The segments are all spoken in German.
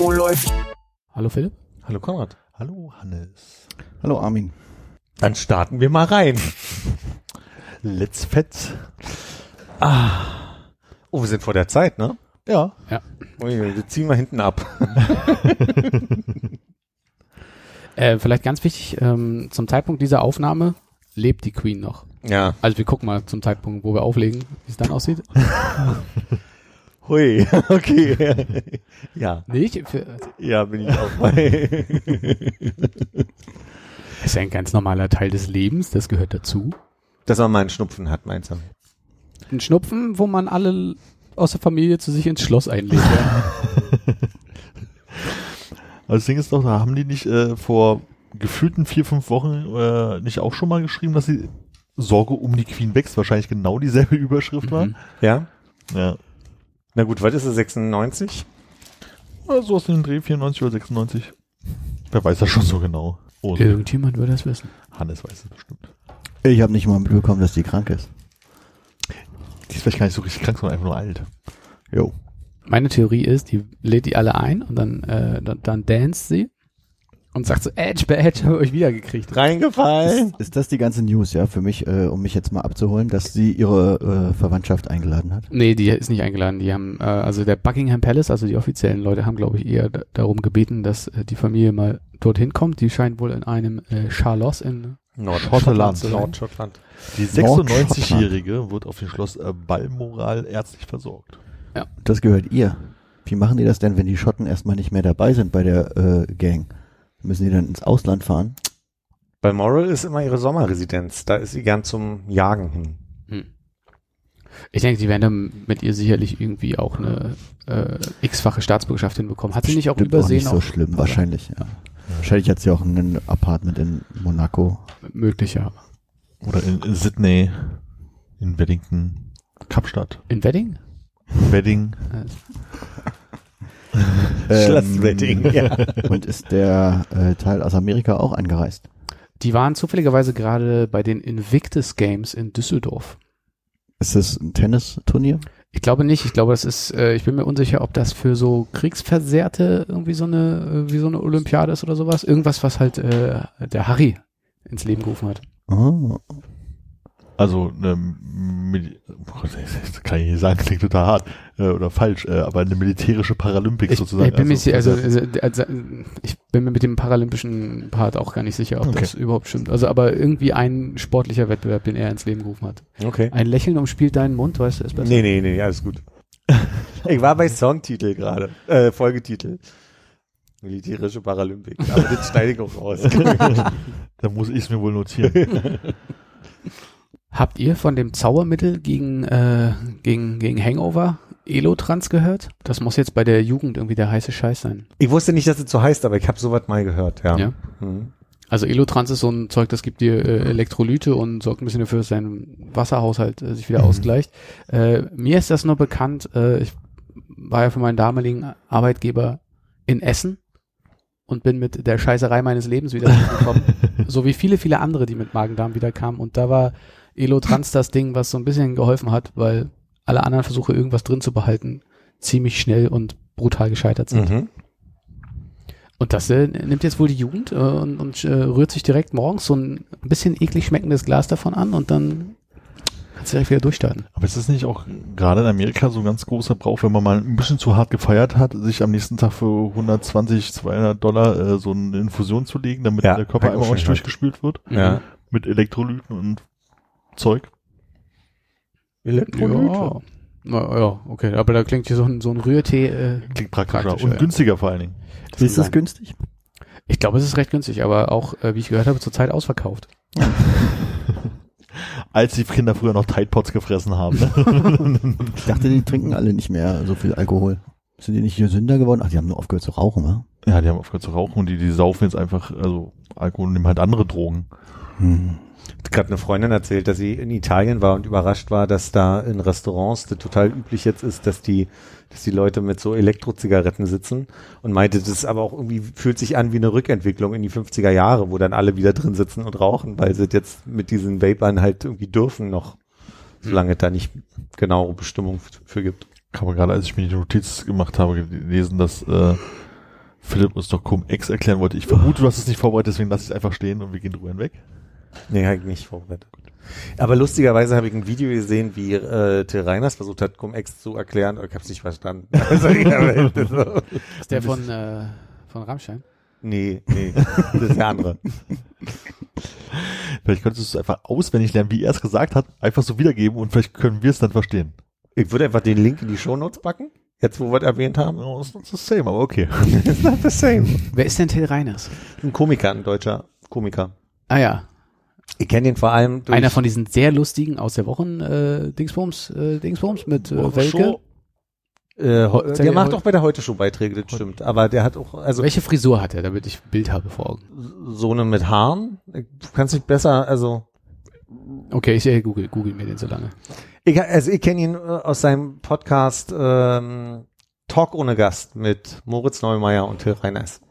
Oh, läuft. Hallo Philipp? Hallo Konrad. Hallo Hannes. Hallo Armin. Dann starten wir mal rein. Let's Fetz. Oh, wir sind vor der Zeit, ne? Ja. Ui, wir ziehen mal hinten ab. Äh, vielleicht ganz wichtig, ähm, zum Zeitpunkt dieser Aufnahme lebt die Queen noch. Ja. Also wir gucken mal zum Zeitpunkt, wo wir auflegen, wie es dann aussieht. Hui, okay. ja. Nicht? Ja, bin ich auch bei. ist ja ein ganz normaler Teil des Lebens, das gehört dazu. Dass man mal einen Schnupfen hat, meinst du? Ein Schnupfen, wo man alle aus der Familie zu sich ins Schloss einlädt. Ja. Aber das Ding ist doch, da haben die nicht äh, vor gefühlten vier, fünf Wochen äh, nicht auch schon mal geschrieben, dass die Sorge um die Queen wächst wahrscheinlich genau dieselbe Überschrift war. Mhm. Ja? Ja. Na gut, was ist es, 96? Oder so aus dem Dreh 94 oder 96. Wer weiß das schon so genau? Oh, Irgendjemand würde das wissen. Hannes weiß es bestimmt. Ich habe nicht mal mitbekommen, dass die krank ist. Die ist vielleicht gar nicht so richtig krank, sondern einfach nur alt. Jo. Meine Theorie ist, die lädt die alle ein und dann, äh, dann, dann dance sie und sagt so, Edge, Badge, habe euch wiedergekriegt. Reingefallen. Ist das die ganze News, ja, für mich, äh, um mich jetzt mal abzuholen, dass sie ihre äh, Verwandtschaft eingeladen hat? Nee, die ist nicht eingeladen. Die haben, äh, also der Buckingham Palace, also die offiziellen Leute haben, glaube ich, eher da- darum gebeten, dass äh, die Familie mal dorthin kommt. Die scheint wohl in einem äh, Charlos in Nordschottland. zu sein. Nordschottland. Die 96-Jährige wird auf dem Schloss äh, Balmoral ärztlich versorgt. Das gehört ihr. Wie machen die das denn, wenn die Schotten erstmal nicht mehr dabei sind bei der äh, Gang? Müssen die dann ins Ausland fahren? Balmoral ist immer ihre Sommerresidenz. Da ist sie gern zum Jagen hin. Hm. Ich denke, die werden dann mit ihr sicherlich irgendwie auch eine äh, x-fache Staatsbürgerschaft hinbekommen. Hat sie nicht auch Stimmt übersehen? nicht so schlimm, wahrscheinlich, ja. Wahrscheinlich hat sie auch ein Apartment in Monaco. Möglicher. Oder in, in Sydney, in Weddington, Kapstadt, In Wedding? Wedding. Schloss Wedding, ja. Und ist der äh, Teil aus Amerika auch angereist? Die waren zufälligerweise gerade bei den Invictus Games in Düsseldorf. Ist das ein Tennisturnier? Ich glaube nicht. Ich glaube, das ist, äh, ich bin mir unsicher, ob das für so Kriegsversehrte irgendwie so eine, äh, wie so eine Olympiade ist oder sowas. Irgendwas, was halt äh, der Harry ins Leben gerufen hat. Oh. Also, eine, Mil- oh, das kann ich nicht sagen, klingt total hart äh, oder falsch, äh, aber eine militärische Paralympics Ich, sozusagen. ich bin mir also, also, also, also, ich bin mir mit dem paralympischen Part auch gar nicht sicher, ob Okay. das überhaupt stimmt. Also, aber irgendwie ein sportlicher Wettbewerb, den er ins Leben gerufen hat. Okay. Ein Lächeln umspielt deinen Mund, weißt du, ist besser. Nee, nee, nee, alles gut. Ich war bei Songtitel gerade, äh, Folgetitel. Militärische Paralympics. Aber das schneide ich auch raus. da muss ich es mir wohl notieren. Habt ihr von dem Zaubermittel gegen, äh, gegen, gegen Hangover Elotrans gehört? Das muss jetzt bei der Jugend irgendwie der heiße Scheiß sein. Ich wusste nicht, dass es so heißt, aber ich habe sowas mal gehört, ja. Ja. Mhm. Also Elotrans ist so ein Zeug, das gibt dir äh, Elektrolyte und sorgt ein bisschen dafür, dass dein Wasserhaushalt äh, sich wieder Mhm. ausgleicht. Äh, mir ist das nur bekannt, äh, ich war ja für meinen damaligen Arbeitgeber in Essen und bin mit der Scheißerei meines Lebens wieder gekommen. so wie viele, viele andere, die mit Magen-Darm wieder kamen. Und da war Elotrans das Ding, was so ein bisschen geholfen hat, weil alle anderen Versuche, irgendwas drin zu behalten, ziemlich schnell und brutal gescheitert sind. Mhm. Und das äh, nimmt jetzt wohl die Jugend äh, und, und äh, rührt sich direkt morgens so ein bisschen eklig schmeckendes Glas davon an und dann kannst du direkt wieder durchstarten. Aber ist das nicht auch gerade in Amerika so ein ganz großer Brauch, wenn man mal ein bisschen zu hart gefeiert hat, sich am nächsten Tag für 120, 200 Dollar äh, so eine Infusion zu legen, damit Ja, der Körper ich einmal auch ordentlich durchgespült wird? Ja. Mit Elektrolyten und Zeug? Elektrolyte. Ja. Na, ja, okay. Aber da klingt hier so ein, so ein Rührtee. Äh, Klingt praktischer Praktischer, und ja. günstiger vor allen Dingen. das Ist das günstig? Ich glaube, es ist recht günstig, aber auch, äh, wie ich gehört habe, zurzeit ausverkauft. Als die Kinder früher noch Tide Pods gefressen haben. Ich dachte, die trinken alle nicht mehr so viel Alkohol. Sind die nicht gesünder geworden? Ach, die haben nur aufgehört zu rauchen, wa? Ja, die haben aufgehört zu rauchen und die, die saufen jetzt einfach, also Alkohol und nehmen halt andere Drogen. Hm. Hat gerade eine Freundin erzählt, dass sie in Italien war und überrascht war, dass da in Restaurants das total üblich jetzt ist, dass die, dass die Leute mit so Elektrozigaretten sitzen und meinte, das ist aber auch irgendwie fühlt sich an wie eine Rückentwicklung in die 50er Jahre, wo dann alle wieder drin sitzen und rauchen, weil sie jetzt mit diesen Vapern halt irgendwie dürfen noch, solange da nicht genaue Bestimmung für gibt. Ich habe gerade, als ich mir die Notiz gemacht habe, gelesen, dass äh, Philipp uns doch Cum-Ex erklären wollte. Ich vermute, du hast es nicht vorbereitet, deswegen lasse ich es einfach stehen und wir gehen drüber hinweg. Nee, habe ich nicht vorbereitet. Aber lustigerweise habe ich ein Video gesehen, wie äh, Till Reiners versucht hat, Cum-Ex zu erklären, aber ich habe es nicht verstanden. Also, das so. Ist der von, äh, von Rammstein? nee, nee, das ist der andere. Vielleicht könntest du es einfach auswendig lernen, wie er es gesagt hat, einfach so wiedergeben und vielleicht können wir es dann verstehen. Ich würde einfach den Link in die Shownotes packen, jetzt wo wir es erwähnt haben. Oh, ist not the same, aber okay. It's not the same. Wer ist denn Till Reiners? Ein Komiker, ein deutscher Komiker. Ah ja, Ich kenne den vor allem durch einer von diesen sehr lustigen aus der Wochen äh, Dingsbums, äh, Dingsbums mit äh, Welke. äh, der macht heute- auch bei der Heute Show Beiträge, das stimmt. Aber der hat auch, also Welche Frisur hat er, damit ich ein Bild habe vor Augen? so eine mit Haaren. Du kannst nicht besser, also Okay, ich äh, google, google mir den so lange. Ich, also ich kenne ihn äh, aus seinem Podcast ähm, Talk ohne Gast mit Moritz Neumeier und Till Reiners.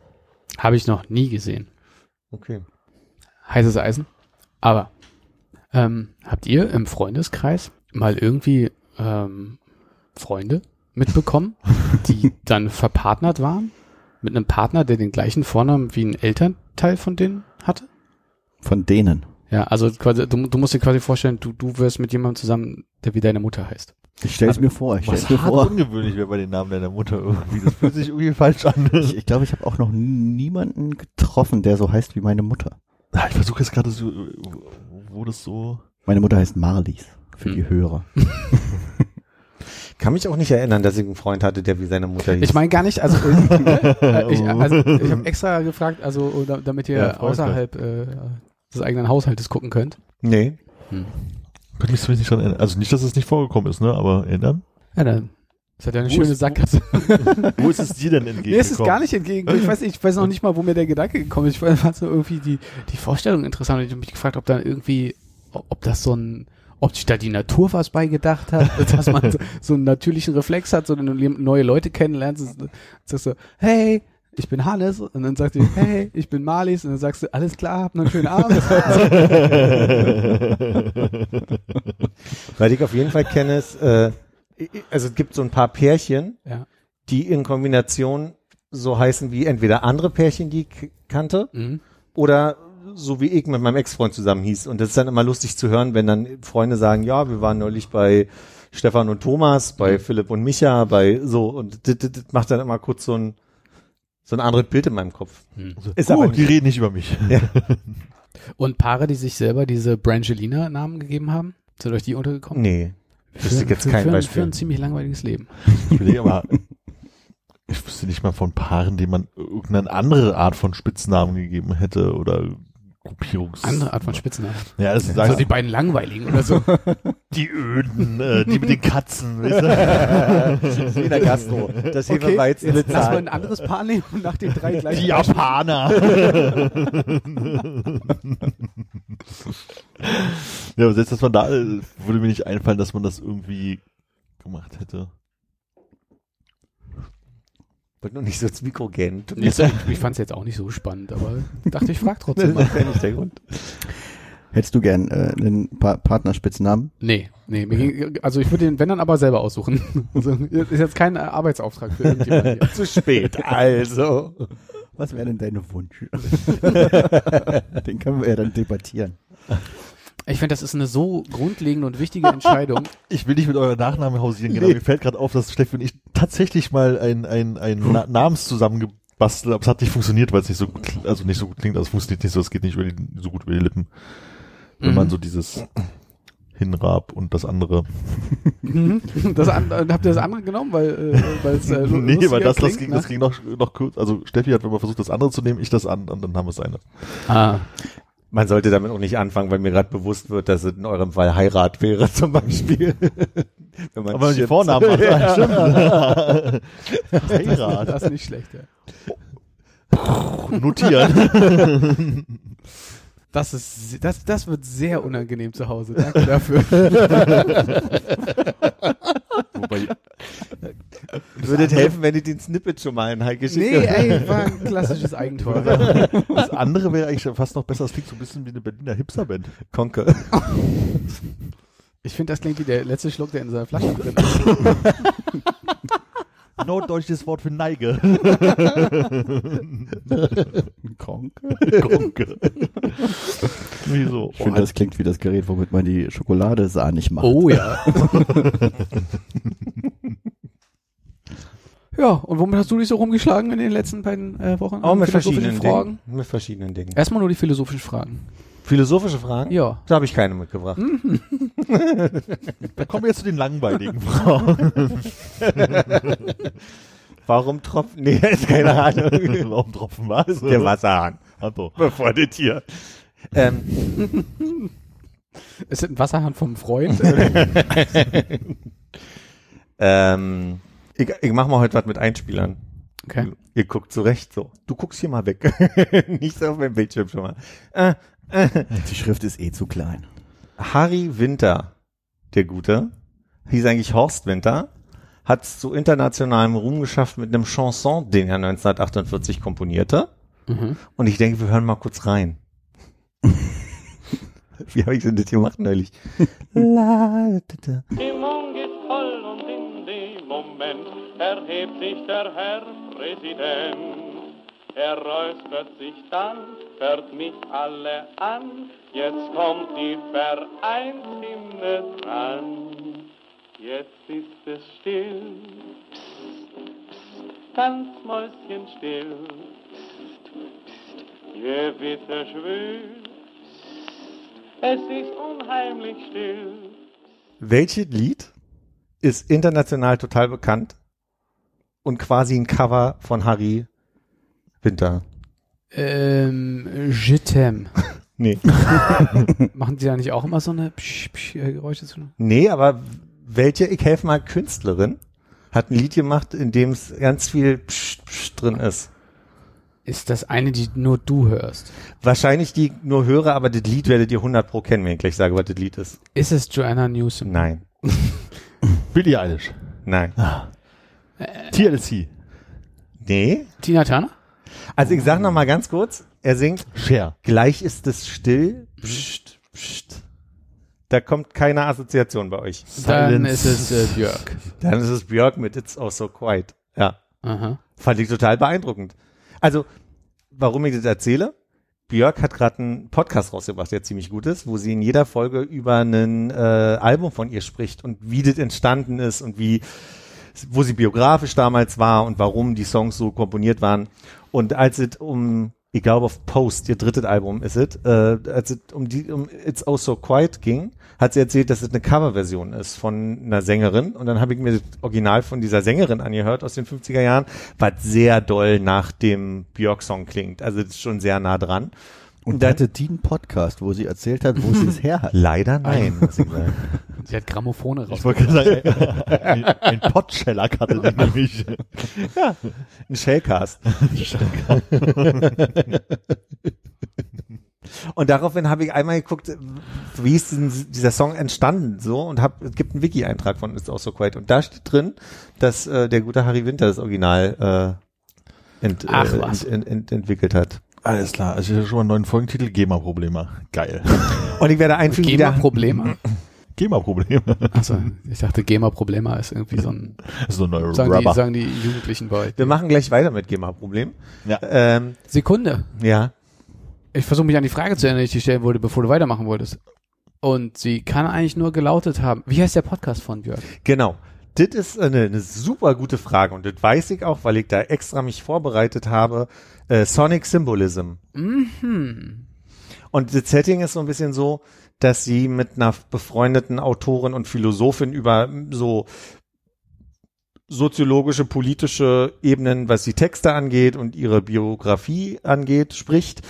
Habe ich noch nie gesehen. Okay. Heißes Eisen. Aber ähm, habt ihr im Freundeskreis mal irgendwie ähm, Freunde mitbekommen, die dann verpartnert waren? Mit einem Partner, der den gleichen Vornamen wie ein Elternteil von denen hatte? Von denen. Ja, also quasi, du, du musst dir quasi vorstellen, du, du wirst mit jemandem zusammen, der wie deine Mutter heißt. Ich stell's mir vor, ich stell's Was mir hart vor. ungewöhnlich wäre bei den Namen deiner Mutter irgendwie. Das fühlt sich irgendwie falsch an. Ich glaube, ich, glaub, ich habe auch noch niemanden getroffen, der so heißt wie meine Mutter. Ah, Ich versuche jetzt gerade so, wo das so. Meine Mutter heißt Marlies, für die Hm. Hörer. Kann mich auch nicht erinnern, dass ich einen Freund hatte, der wie seine Mutter hieß. Ich meine gar nicht, also äh, ich, also ich habe extra gefragt, also da- damit ihr Ja, außerhalb äh, des eigenen Haushaltes gucken könnt. nee. Könnte mich zumindest nicht dran erinnern. Also nicht, dass es nicht vorgekommen ist, ne? Aber erinnern. Ja, dann. Das hat ja eine Wo schöne ist- Sackgasse. Wo ist es dir denn entgegengekommen? Es ist gar nicht entgegen. Ich weiß, ich weiß noch nicht mal, wo mir der Gedanke gekommen ist. Ich fand so irgendwie die, die Vorstellung interessant. Ich habe mich gefragt, ob dann irgendwie, ob das so ein, ob sich da die Natur was bei gedacht hat, dass man so, so einen natürlichen Reflex hat, so du neue Leute kennenlernst, ist- sagst du, hey, ich bin Hannes, und dann sagt sie, hey, ich bin Marlies, und dann sagst du, alles klar, hab noch einen schönen Abend. Weil ich auf jeden Fall kenne es, äh, also es gibt so ein paar Pärchen, ja. die in Kombination so heißen wie entweder andere Pärchen, die ich kannte, Mhm. oder so wie ich mit meinem Ex-Freund zusammen hieß. Und das ist dann immer lustig zu hören, wenn dann Freunde sagen, ja, wir waren neulich bei Stefan und Thomas, bei Mhm. Philipp und Micha, bei so, und das, das, das macht dann immer kurz so ein, so ein anderes Bild in meinem Kopf. Mhm. Ist Gut, aber die reden nicht über mich. Und Paare, die sich selber diese Brangelina-Namen gegeben haben, sind euch die untergekommen? Nee, wüsste ich jetzt für, kein für, Für Beispiel. ein ziemlich langweiliges Leben. Ich überlege aber, ich wüsste nicht mal von Paaren, denen man irgendeine andere Art von Spitznamen gegeben hätte oder Gruppierungs... Andere Art von Spitznamen. Ja, das So sagen die beiden langweiligen oder so. die Öden, äh, die mit den Katzen, weißt du? Wie in der Gastro. Das Hefeweizen jetzt lass mal ein anderes Paar nehmen und nach den drei gleichen. Die Japaner. ja, aber selbst dass man da, äh, würde mir nicht einfallen, dass man das irgendwie gemacht hätte. Wollte nur nicht so ins Mikro gehen. Nee, so, ich ich fand es jetzt auch nicht so spannend, aber dachte ich frag trotzdem Das mal. ja nicht der Grund. Hättest du gern äh, einen pa Partnerspitznamen? Nee, nee, mir ging, also ich würde den, wenn dann aber selber aussuchen. Also, ist jetzt kein Arbeitsauftrag für irgendjemand hier. Zu spät, also. Was wäre denn dein Wunsch? Den können wir ja dann debattieren. Ich finde, das ist eine so grundlegende und wichtige Entscheidung. Ich will nicht mit eurem Nachnamen hausieren gehen, aber mir fällt gerade auf, dass Steffi und ich tatsächlich mal ein, ein, ein Na Namens zusammengebastelt haben. Es hat nicht funktioniert, weil es nicht so gut, also nicht so gut klingt, also es funktioniert nicht so, es geht nicht die, so gut über die Lippen. Wenn Mhm. man so dieses Hinrab und das andere. Mhm. das an, äh, habt ihr das andere genommen, weil, äh, weil es äh, nee, weil das, das klingt, ging, ne? das ging noch, noch kurz. Also Steffi hat immer versucht, das andere zu nehmen, ich das an, und dann haben wir es eine. Ah, Man sollte damit auch nicht anfangen, weil mir gerade bewusst wird, dass es in eurem Fall Heirat wäre zum Beispiel. Wenn man Aber wenn man die. Vornamen macht, Ja. ja. stimmt. Heirat. Das ist nicht schlecht, ja. Notieren. Das ist, das, das wird sehr unangenehm zu Hause. Danke dafür. Wobei, Würde es helfen, wenn ich den Snippet schon mal in Heike nee, schicke? ey, war ein klassisches Eigentor. das andere wäre eigentlich fast noch besser. Das klingt so ein bisschen wie eine Berliner Hipsterband. Konke. Ich finde, das klingt wie der letzte Schluck, der in seiner Flasche drin ist. Norddeutsches Wort für Neige. Konke? Gronke. Wieso? Ich finde, das klingt wie das Gerät, womit man die Schokolade sahnig macht. Oh ja. ja, und womit hast du dich so rumgeschlagen in den letzten beiden äh, Wochen? Auch mit verschiedenen Fragen? Dingen. Mit verschiedenen Dingen. Erstmal nur die philosophischen Fragen. Philosophische Fragen? Ja. Da habe ich keine mitgebracht. Da kommen wir jetzt zu den langweiligen Frauen. Warum tropft? Nee, ist keine Ahnung. Warum tropfen was? Der Wasserhahn. Hallo. Bevor das hier. Ähm, Ist das ein Wasserhahn vom Freund? ähm, ich, ich mach mal heute was mit Einspielern. Okay. Ihr guckt zurecht so. Du guckst hier mal weg. Nicht so auf meinem Bildschirm schon mal. Äh, Die Schrift ist eh zu klein. Harry Winter, der Gute, hieß eigentlich Horst Winter, hat es zu internationalem Ruhm geschafft mit einem Chanson, den er 1948 komponierte. Mhm. Und ich denke, wir hören mal kurz rein. Wie habe ich denn das gemacht neulich? La, da, ist voll und in dem Moment erhebt sich der Herr Präsident. Er räuspert sich dann, hört mich alle an, jetzt kommt die Vereinshymne dran. Jetzt ist es still, psst, psst, ganz mäuschenstill, psst, psst, Gewitter schwül, psst, es ist unheimlich still. Welches Lied ist international total bekannt und quasi ein Cover von Harry Winter? ähm, je t'aime. Nee. Machen die da nicht auch immer so eine Psch, Psch, äh, Geräusche zu? Nee, aber welche, ich helfe mal, Künstlerin hat ein Lied gemacht, in dem es ganz viel Psst, Psst drin ist. Ist das eine, die nur du hörst? Wahrscheinlich die nur höre, aber das Lied werdet ihr 100 pro kennen, wenn ich gleich sage, was das Lied ist. Ist es Joanna Newsom? Nein, Billie Eilish. nein. TLC. Nee. Tina Turner? Also ich sag noch mal ganz kurz, er singt, Cher. gleich ist es still, Psst, Psst. Da kommt keine Assoziation bei euch. Dann Silence. ist es äh, Björk. Dann ist es Björk mit It's Also Quiet. Ja. Aha. Fand ich total beeindruckend. Also, warum ich das erzähle? Björk hat gerade einen Podcast rausgebracht, der ziemlich gut ist, wo sie in jeder Folge über ein äh, Album von ihr spricht und wie das entstanden ist und wie, wo sie biografisch damals war und warum die Songs so komponiert waren. Und als es um, ich glaube auf Post, ihr drittes Album ist es, äh, als es um die, um It's Oh So Quiet ging, hat sie erzählt, dass es eine Coverversion ist von einer Sängerin. Und dann habe ich mir das Original von dieser Sängerin angehört aus den 50er Jahren, was sehr doll nach dem Björk-Song klingt. Also das ist schon sehr nah dran. Und da hatte die einen Podcast, wo sie erzählt hat, wo sie es her hat. Leider nein, ich. Sie hat Grammophone Ich raus. wollte gerade sagen, ein, ein Potschellack hatte die nämlich. Ein Shellcast. Und daraufhin habe ich einmal geguckt, wie ist denn dieser Song entstanden so und hab, es gibt einen Wiki-Eintrag von It's Also Quiet und da steht drin, dass äh, der gute Harry Winter das Original äh, ent, Ach, äh, was. ent, ent, ent, entwickelt hat. Alles klar, also ich habe schon mal einen neuen Folgentitel, GEMA-Probleme. Geil. Und ich werde einfügen, wieder, GEMA-Probleme. GEMA-Probleme. Achso, ich dachte GEMA-Problema ist irgendwie so ein, So ein neuer sagen die, Rubber. sagen die Jugendlichen bei. wir machen gleich weiter mit GEMA-Problem. Ja. Ähm, Sekunde. ja, Ich versuche mich an die Frage zu erinnern, die ich dir stellen wollte, bevor du weitermachen wolltest. Und sie kann eigentlich nur gelautet haben. Wie heißt der Podcast von Björk? Genau. Das ist eine, eine super gute Frage und das weiß ich auch, weil ich da extra mich vorbereitet habe. Äh, Sonic Symbolism. Mhm. Und das Setting ist so ein bisschen so, dass sie mit einer befreundeten Autorin und Philosophin über so soziologische, politische Ebenen, was die Texte angeht und ihre Biografie angeht, spricht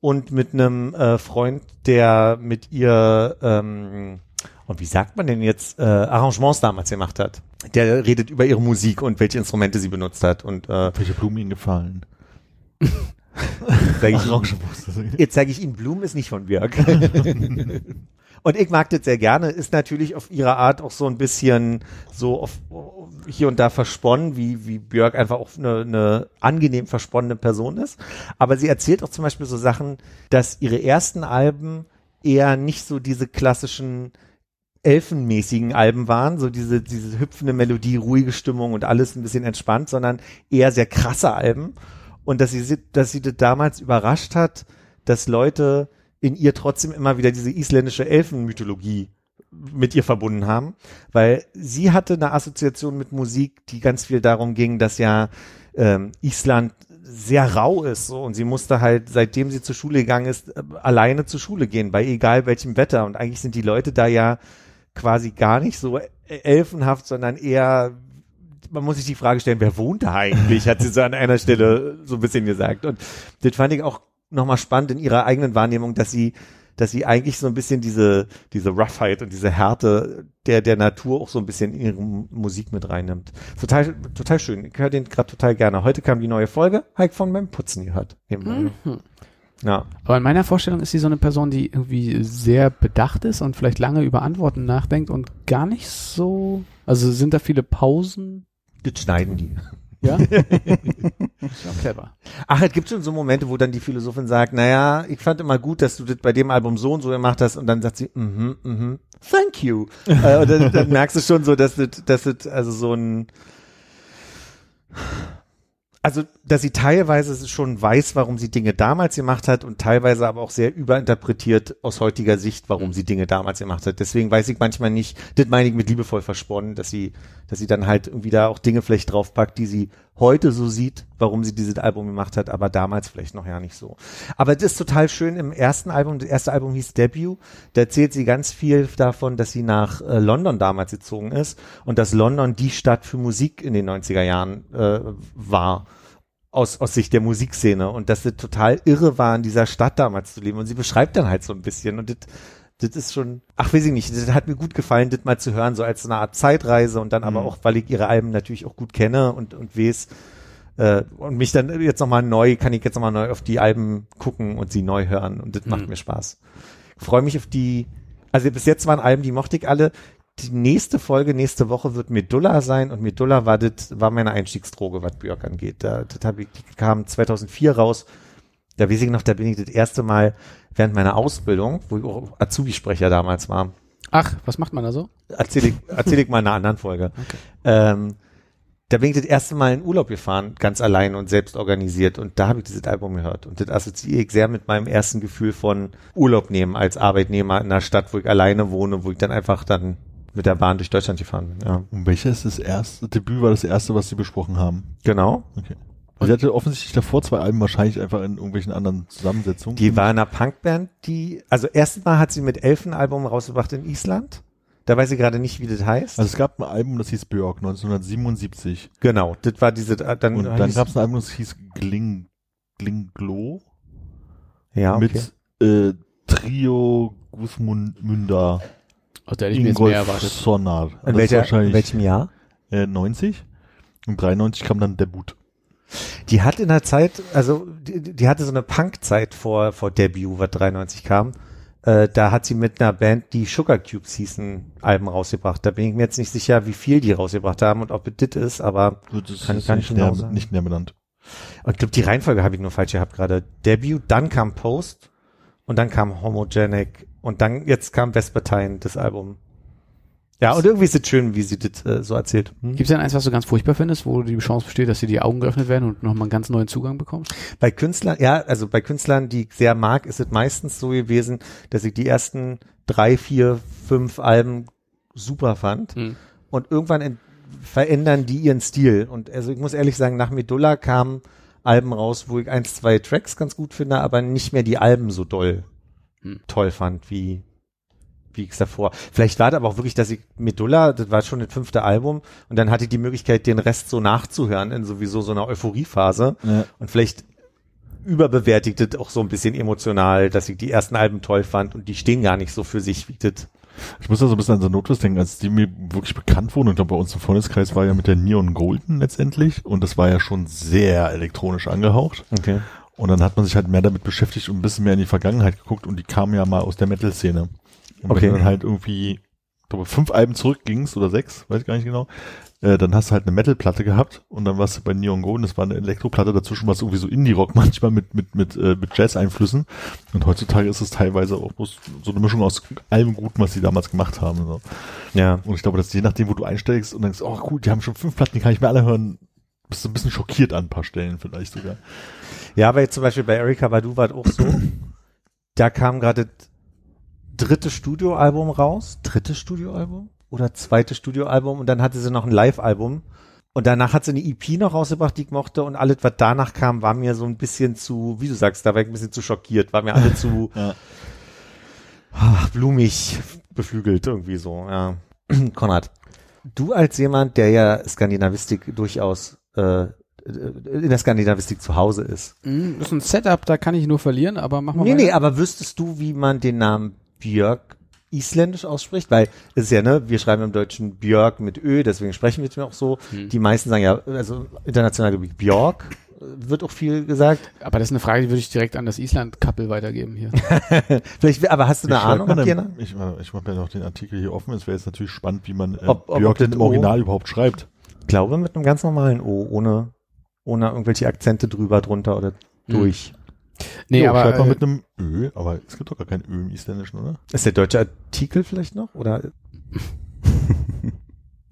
und mit einem äh, Freund, der mit ihr, ähm, und wie sagt man denn jetzt, äh, Arrangements damals gemacht hat. Der redet über ihre Musik und welche Instrumente sie benutzt hat. Und äh, Welche Blumen Ihnen gefallen? sag ich, Orangenbrust. jetzt sage ich Ihnen, Blumen ist nicht von Björk. und ich mag das sehr gerne, ist natürlich auf ihre Art auch so ein bisschen so auf, hier und da versponnen, wie, wie Björk einfach auch eine, eine angenehm versponnene Person ist. Aber sie erzählt auch zum Beispiel so Sachen, dass ihre ersten Alben eher nicht so diese klassischen elfenmäßigen Alben waren, so diese, diese hüpfende Melodie, ruhige Stimmung und alles ein bisschen entspannt, sondern eher sehr krasse Alben. Und dass sie, dass sie das damals überrascht hat, dass Leute in ihr trotzdem immer wieder diese isländische Elfenmythologie mit ihr verbunden haben, weil sie hatte eine Assoziation mit Musik, die ganz viel darum ging, dass ja ähm, Island sehr rau ist so und sie musste halt, seitdem sie zur Schule gegangen ist, äh, alleine zur Schule gehen, bei egal welchem Wetter. Und eigentlich sind die Leute da ja quasi gar nicht so e- elfenhaft, sondern eher, man muss sich die Frage stellen, wer wohnt da eigentlich, hat sie so an einer Stelle so ein bisschen gesagt. Und das fand ich auch nochmal spannend in ihrer eigenen Wahrnehmung, dass sie dass sie eigentlich so ein bisschen diese, diese Roughheit und diese Härte der, der Natur auch so ein bisschen in ihre Musik mit reinnimmt. Total, total schön. Ich höre den gerade total gerne. Heute kam die neue Folge, Heik von beim Putzen gehört. Mhm. Ja. Aber in meiner Vorstellung ist sie so eine Person, die irgendwie sehr bedacht ist und vielleicht lange über Antworten nachdenkt und gar nicht so, also sind da viele Pausen? Das schneiden die. Ja? ja clever. Ach, es gibt schon so Momente, wo dann die Philosophin sagt, naja, ich fand immer gut, dass du das bei dem Album so und so gemacht hast und dann sagt sie, mhm, mhm, thank you. äh, und dann, dann merkst du schon so, dass das, dass das also so ein also, dass sie teilweise schon weiß, warum sie Dinge damals gemacht hat und teilweise aber auch sehr überinterpretiert aus heutiger Sicht, warum sie Dinge damals gemacht hat. Deswegen weiß ich manchmal nicht, das meine ich mit liebevoll versponnen, dass sie, dass sie dann halt irgendwie da auch Dinge vielleicht draufpackt, die sie heute so sieht, warum sie dieses Album gemacht hat, aber damals vielleicht noch ja nicht so. Aber das ist total schön im ersten Album, das erste Album hieß Debut, da erzählt sie ganz viel davon, dass sie nach äh, London damals gezogen ist und dass London die Stadt für Musik in den 90er Jahren äh, war aus, aus Sicht der Musikszene und dass es total irre war, in dieser Stadt damals zu leben. Und sie beschreibt dann halt so ein bisschen und das, das ist schon, ach weiß ich nicht, das hat mir gut gefallen, das mal zu hören, so als so eine Art Zeitreise und dann aber Mhm. auch, weil ich ihre Alben natürlich auch gut kenne und, und weiß, äh, und mich dann jetzt nochmal neu, kann ich jetzt nochmal neu auf die Alben gucken und sie neu hören und das macht Mhm. mir Spaß. Ich freue mich auf die, also bis jetzt waren Alben, die mochte ich alle. Die nächste Folge, nächste Woche wird Medulla sein und Medulla war das, war meine Einstiegsdroge, was Björk angeht. Da, das hab ich, die kam 2004 raus. Da weiß ich noch, da bin ich das erste Mal während meiner Ausbildung, wo ich auch Azubi-Sprecher damals war, Ach, was macht man da so? erzähle ich, erzähl ich mal in einer anderen Folge. Ähm, da bin ich das erste Mal in Urlaub gefahren, ganz allein und selbst organisiert und da habe ich dieses Album gehört und das assoziiere ich sehr mit meinem ersten Gefühl von Urlaub nehmen als Arbeitnehmer in einer Stadt, wo ich alleine wohne, wo ich dann einfach dann mit der Bahn durch Deutschland gefahren bin. Ja, Und welches das erste Debüt war das erste, was Sie besprochen haben? genau. Okay. Also sie hatte offensichtlich davor zwei Alben wahrscheinlich einfach in irgendwelchen anderen Zusammensetzungen. Die war in einer Punkband, die, also erstmal hat sie mit elf ein Album rausgebracht in Island. Da weiß ich gerade nicht, wie das heißt. also es gab ein Album, das hieß Björk 1977. genau, das war diese, dann, Und dann gab es ein Album, das hieß Gling, Glinglo ja, okay. mit äh, Trio Guzmunda Oh, da hätte ich mir jetzt mehr erwartet. Sonar. in, welcher, in welchem Jahr? äh, 90. Und 93 kam dann Debut. Die hat in der Zeit, also die, die hatte so eine Punk-Zeit vor, vor Debut, was 93 kam. Äh, da hat sie mit einer Band, die Sugar Cubes hießen, Alben rausgebracht. Da bin ich mir jetzt nicht sicher, wie viel die rausgebracht haben und ob es das ist, aber So, Das Kann ich ist gar nicht genau sagen. näher benannt. und ich glaube, die Reihenfolge habe ich nur falsch gehabt gerade. Debut, dann kam Post und dann kam Homogenic und dann jetzt kam Vespertine, das Album. Ja, und irgendwie ist es schön, wie sie das äh, so erzählt. Hm? Gibt es denn eins, was du ganz furchtbar findest, wo die Chance besteht, dass dir die Augen geöffnet werden und nochmal einen ganz neuen Zugang bekommst? Bei Künstlern, ja, also bei Künstlern, die ich sehr mag, ist es meistens so gewesen, dass ich die ersten drei, vier, fünf Alben super fand Hm. und irgendwann verändern die ihren Stil. Und also ich muss ehrlich sagen, nach Medulla kamen Alben raus, wo ich eins, zwei Tracks ganz gut finde, aber nicht mehr die Alben so doll Hm. toll fand, wie wie ich es davor. Vielleicht war das aber auch wirklich, dass ich Medulla, das war schon das fünfte Album, und dann hatte ich die Möglichkeit, den Rest so nachzuhören in sowieso so einer Euphoriephase. Ja. Und vielleicht überbewertet auch so ein bisschen emotional, dass ich die ersten Alben toll fand und die stehen gar nicht so für sich. wie Das, Ich muss da so ein bisschen an so Notwist denken, als die mir wirklich bekannt wurden, und ich glaube, bei uns im Freundeskreis war ja mit der Neon Golden letztendlich, und das war ja schon sehr elektronisch angehaucht. okay. Und dann hat man sich halt mehr damit beschäftigt und ein bisschen mehr in die Vergangenheit geguckt und die kamen ja mal aus der Metal-Szene. Und Okay. wenn du dann halt irgendwie, ich glaube, fünf Alben zurückgingst oder sechs, weiß ich gar nicht genau, äh, dann hast du halt eine Metal-Platte gehabt und dann warst du bei Neon Golden, das war eine Elektroplatte, dazwischen war es irgendwie so Indie-Rock manchmal mit, mit, mit, äh, mit Jazz-Einflüssen. Und heutzutage ist es teilweise auch bloß so eine Mischung aus allem Guten, was die damals gemacht haben. So. Ja. Und ich glaube, dass je nachdem, wo du einsteigst und denkst, oh cool, die haben schon fünf Platten, die kann ich mir alle hören, bist du ein bisschen schockiert an ein paar Stellen vielleicht sogar. Ja, aber jetzt zum Beispiel bei Erika Badu war es auch so, da kam gerade das dritte Studioalbum raus, drittes Studioalbum? Oder zweites Studioalbum? Und dann hatte sie noch ein Live-Album. Und danach hat sie eine EP noch rausgebracht, die ich mochte. Und alles, was danach kam, war mir so ein bisschen zu, wie du sagst, da war ich ein bisschen zu schockiert, war mir alle zu Ja. ach, blumig beflügelt irgendwie so, ja. Konrad, du als jemand, der ja Skandinavistik durchaus äh, in der Skandinavistik zu Hause ist, Hm, Das ist ein Setup, da kann ich nur verlieren, aber mach mal Nee, weiter. nee, aber wüsstest du, wie man den Namen Björk isländisch ausspricht? Weil es ist ja, ne, wir schreiben im Deutschen Björk mit Ö, deswegen sprechen wir es mir auch so. Hm. Die meisten sagen ja, also international glaube ich Björk, äh, wird auch viel gesagt. Aber das ist eine Frage, die würde ich direkt an das Island-Couple weitergeben hier. Vielleicht, aber hast du eine schreibt Ahnung? denn, eine- ich ich habe ja noch den Artikel hier offen, es wäre jetzt natürlich spannend, wie man äh, Ob- ob Björk denn im O? Original überhaupt schreibt. Ich glaube mit einem ganz normalen O, ohne, ohne irgendwelche Akzente drüber, drunter oder Hm. durch. Nee, Jo, aber schreibt man äh, mit einem Ö, aber es gibt doch gar kein Ö im Isländischen, oder? Ist der deutsche Artikel vielleicht noch? Oder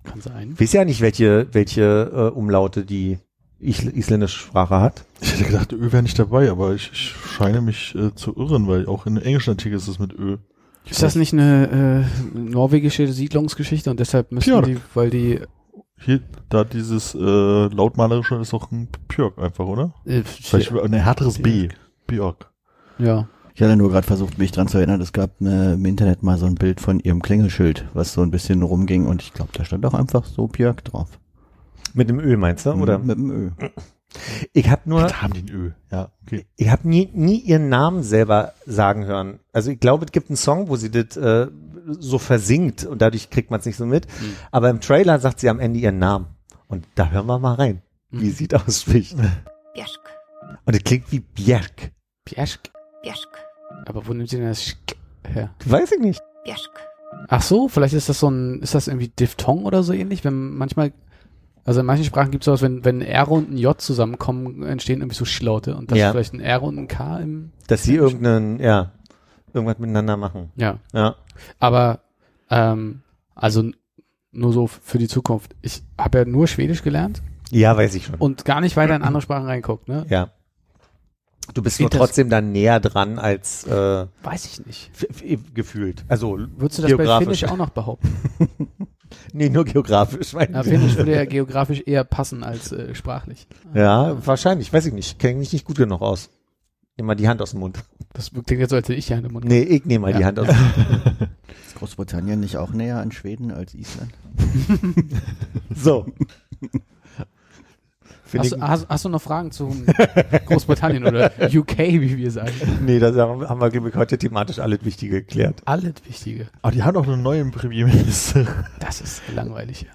kann sein. weiß ja nicht, welche, welche äh, Umlaute die Isl isländische Sprache hat. Ich hätte gedacht, Ö wäre nicht dabei, aber ich, ich scheine mich äh, zu irren, weil auch in den englischen Artikel ist es mit Ö. Ist das nicht eine äh, norwegische Siedlungsgeschichte und deshalb müssen Björk. die, weil die Hier, da dieses äh, lautmalerische ist auch ein Björk einfach, oder? äh, Vielleicht ein härteres B. Björk. ja. Ich hatte nur gerade versucht, mich dran zu erinnern, es gab äh, im Internet mal so ein Bild von ihrem Klingelschild, was so ein bisschen rumging und ich glaube, da stand auch einfach so Björk drauf. Mit dem Ö meinst du? Oder? Mit dem Ö. Ich habe nur, Da haben die ein Ö. Ja, okay. ich habe nie, nie ihren Namen selber sagen hören. Also ich glaube, es gibt einen Song, wo sie das äh, so versingt und dadurch kriegt man es nicht so mit. Hm. Aber im Trailer sagt sie am Ende ihren Namen. Und da hören wir mal rein, wie Mhm. sie das ausspricht. Björk, Und es klingt wie Bjerg. Pieschk. Björk, Aber wo nimmt sie denn das Sch her? Weiß ich nicht. Björk, Ach so, vielleicht ist das so ein, ist das irgendwie Diphthong oder so ähnlich, wenn manchmal, also in manchen Sprachen gibt es sowas, wenn, wenn ein R und ein J zusammenkommen, entstehen irgendwie so Schlaute und das Ja. ist vielleicht ein R und ein K im, Dass sie irgendeinen, ja, irgendwas miteinander machen. ja. Ja. Aber, ähm, also nur so für die Zukunft. Ich habe ja nur Schwedisch gelernt Ja, weiß ich schon. und gar nicht weiter in andere Sprachen reinguckt, ne? ja. Du bist nur Geht das- trotzdem dann näher dran als äh, Weiß ich nicht. gefühlt. Also Würdest du das bei. Finnisch auch noch behaupten? Nee, nur geografisch. Mein Ja, Finnisch würde ja geografisch eher passen als äh, sprachlich. Ja, wahrscheinlich, weiß ich nicht. Kenne mich nicht gut genug aus. Nimm mal die Hand aus dem Mund. Das klingt jetzt so, als hätte ich ja in den Mund. Nee, ich nehme mal die Ja. Hand aus dem Mund. Ist Großbritannien nicht auch näher an Schweden als Island? So. Hast, hast, hast du noch Fragen zu Großbritannien oder UK, wie wir sagen? nee, da haben haben wir, glaube ich, heute thematisch alles Wichtige geklärt. Alles Wichtige. Aber die haben auch einen neuen Premierminister. Das ist langweilig.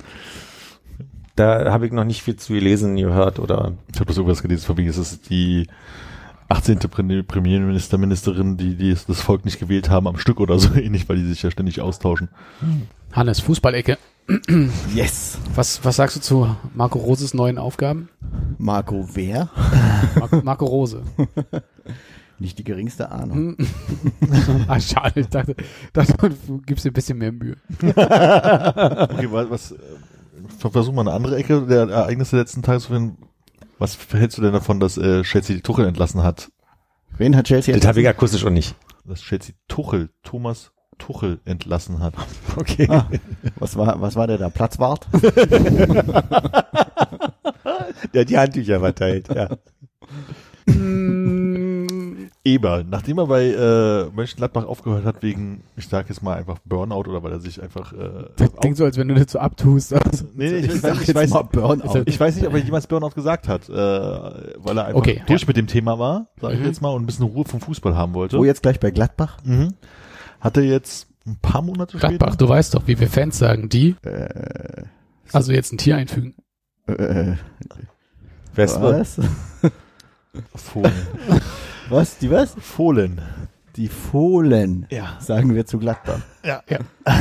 Da habe ich noch nicht viel zu gelesen, gehört oder. Ich habe das irgendwas gelesen, von wegen, es ist die 18. Pre- Premierminister, Ministerin, die, die das Volk nicht gewählt haben am Stück oder so ähnlich, weil die sich ja ständig austauschen. Hannes, Fußballecke. Yes! Was, was sagst du zu Marco Roses neuen Aufgaben? Marco wer? Marco, Marco Rose. Nicht die geringste Ahnung. Ah, schade. Ich dachte, dachte, du gibst dir ein bisschen mehr Mühe. Okay, was, was äh, versuch mal eine andere Ecke der Ereignisse der letzten Tage zu finden. Was hältst du denn davon, dass äh, Chelsea die Tuchel entlassen hat? Wen hat Chelsea Das habe ich akustisch auch nicht. Dass Chelsea Tuchel, Thomas Tuchel entlassen hat. Okay. Ah, was war, was war der da? Platzwart? Der hat die Handtücher verteilt, ja. Eber, nachdem er bei äh, Mönchengladbach aufgehört hat wegen, ich sag jetzt mal einfach Burnout oder weil er sich einfach äh, Das klingt so, als wenn du nicht so abtust. Also, Nee, nee, ich, Ich weiß, sag ich, jetzt weiß, mal Burnout. ich weiß nicht, ob er jemals Burnout gesagt hat, äh, weil er einfach Okay, durch ja. mit dem Thema war, sag ich Mhm. jetzt mal, und ein bisschen Ruhe vom Fußball haben wollte. Wo jetzt gleich bei Gladbach? Mhm. Hat er jetzt ein paar Monate Gladbach, später? du weißt doch, wie wir Fans sagen, die, Äh, also jetzt ein Tier einfügen. äh, Westwood. was? Fohlen. Was? Die was? Fohlen. Die Fohlen, Ja. sagen wir zu Gladbach. Ja. Ja.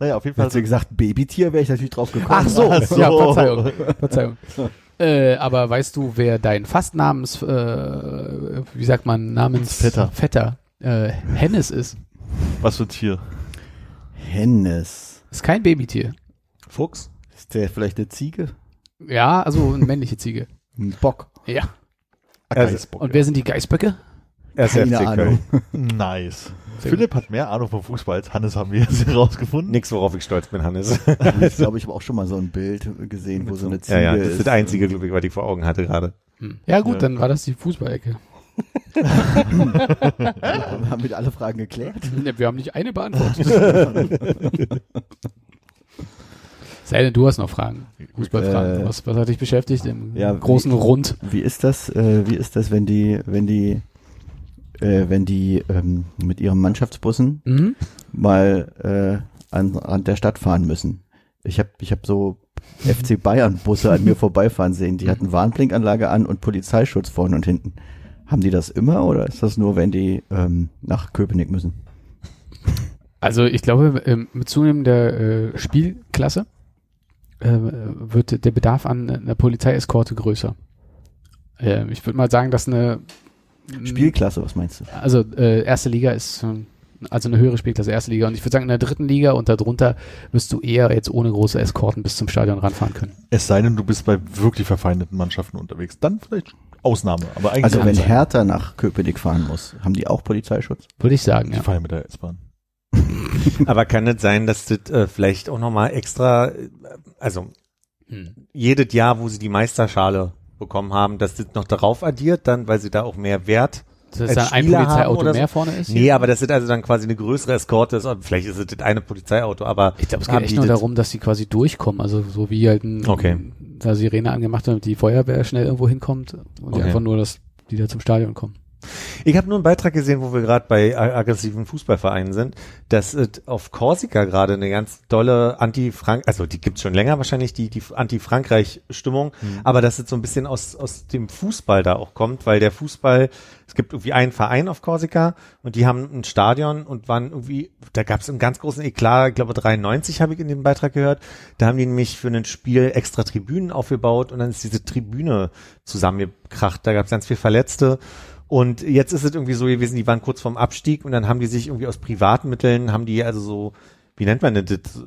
naja, auf jeden Fall. Hättest du gesagt Babytier, wäre ich natürlich drauf gekommen. Ach so, Ach so. ja, Verzeihung, Verzeihung. Äh, aber weißt du, wer dein Fastnamens, äh, wie sagt man, Namens Vetter. Vetter äh, Hennes ist? Was für ein Tier? Hennes. Ist kein Babytier. Fuchs? Ist der vielleicht eine Ziege? Ja, also eine männliche Ziege. Ein Bock. Ja. Geißbock, Und wer sind die Geißböcke? erst Keine FC Ahnung. Köln. Nice. Sehr Philipp hat mehr Ahnung vom Fußball als Hannes, haben wir jetzt herausgefunden. Nix, worauf ich stolz bin, Hannes. Ich glaube, ich habe auch schon mal so ein Bild gesehen, wo so eine Ziege ja, ja, das ist. ist das einzige, glaube ich, was ich vor Augen hatte gerade. Hm. Ja gut, Ja. dann war das die Fußballecke. Haben wir alle Fragen geklärt? Wir haben nicht eine beantwortet. Sei denn, du hast noch Fragen. Fußballfragen. Äh, was, was hat dich beschäftigt im ja, großen wie- Rund? Wie ist das, äh, wie ist das, wenn die, wenn die, äh, wenn die ähm, mit ihren Mannschaftsbussen Mhm. mal äh, an Rand der Stadt fahren müssen? Ich habe ich hab so FC Bayern Busse an mir vorbeifahren sehen. Die hatten Warnblinkanlage an und Polizeischutz vorne und hinten. Haben die das immer oder ist das nur, wenn die ähm, nach Köpenick müssen? Also ich glaube, mit zunehmender äh, Spielklasse äh, wird der Bedarf an einer Polizeieskorte größer. Äh, ich würde mal sagen, dass eine Spielklasse, was meinst du? Also äh, erste Liga ist also eine höhere Spielklasse, erste Liga. Und ich würde sagen, in der dritten Liga und darunter wirst du eher jetzt ohne große Eskorten bis zum Stadion ranfahren können. Es sei denn, du bist bei wirklich verfeindeten Mannschaften unterwegs. Dann vielleicht Ausnahme. Aber eigentlich Also wenn sein. Hertha nach Köpenick fahren muss, haben die auch Polizeischutz? Würde ich sagen, die ja. fahren mit der S-Bahn. Aber kann es sein, dass das äh, vielleicht auch nochmal extra, äh, also Hm. jedes Jahr, wo sie die Meisterschale bekommen haben, dass das noch darauf addiert, dann, weil sie da auch mehr Wert. Dass als dann ein Polizeiauto so? mehr vorne ist? Nee, aber das ist also dann quasi eine größere Eskorte ist, vielleicht ist es das eine Polizeiauto, aber Ich glaube, es geht echt nur darum, dass sie quasi durchkommen. Also so wie halt ein, Okay. da Sirene angemacht hat, damit die Feuerwehr schnell irgendwo hinkommt und Okay. einfach nur, dass die da zum Stadion kommen. Ich habe nur einen Beitrag gesehen, wo wir gerade bei aggressiven Fußballvereinen sind, dass es auf Korsika gerade eine ganz dolle Anti-Frank, also die gibt's schon länger wahrscheinlich, die, die Anti-Frankreich-Stimmung, aber dass es so ein bisschen aus, aus dem Fußball da auch kommt, weil der Fußball, es gibt irgendwie einen Verein auf Korsika und die haben ein Stadion und waren irgendwie, da gab's einen ganz großen Eklat, ich glaube 93 habe ich in dem Beitrag gehört, da haben die nämlich für ein Spiel extra Tribünen aufgebaut und dann ist diese Tribüne zusammengekracht, da gab's ganz viel Verletzte und jetzt ist es irgendwie so gewesen, die waren kurz vorm Abstieg und dann haben die sich irgendwie aus privaten Mitteln, haben die also so, wie nennt man das, das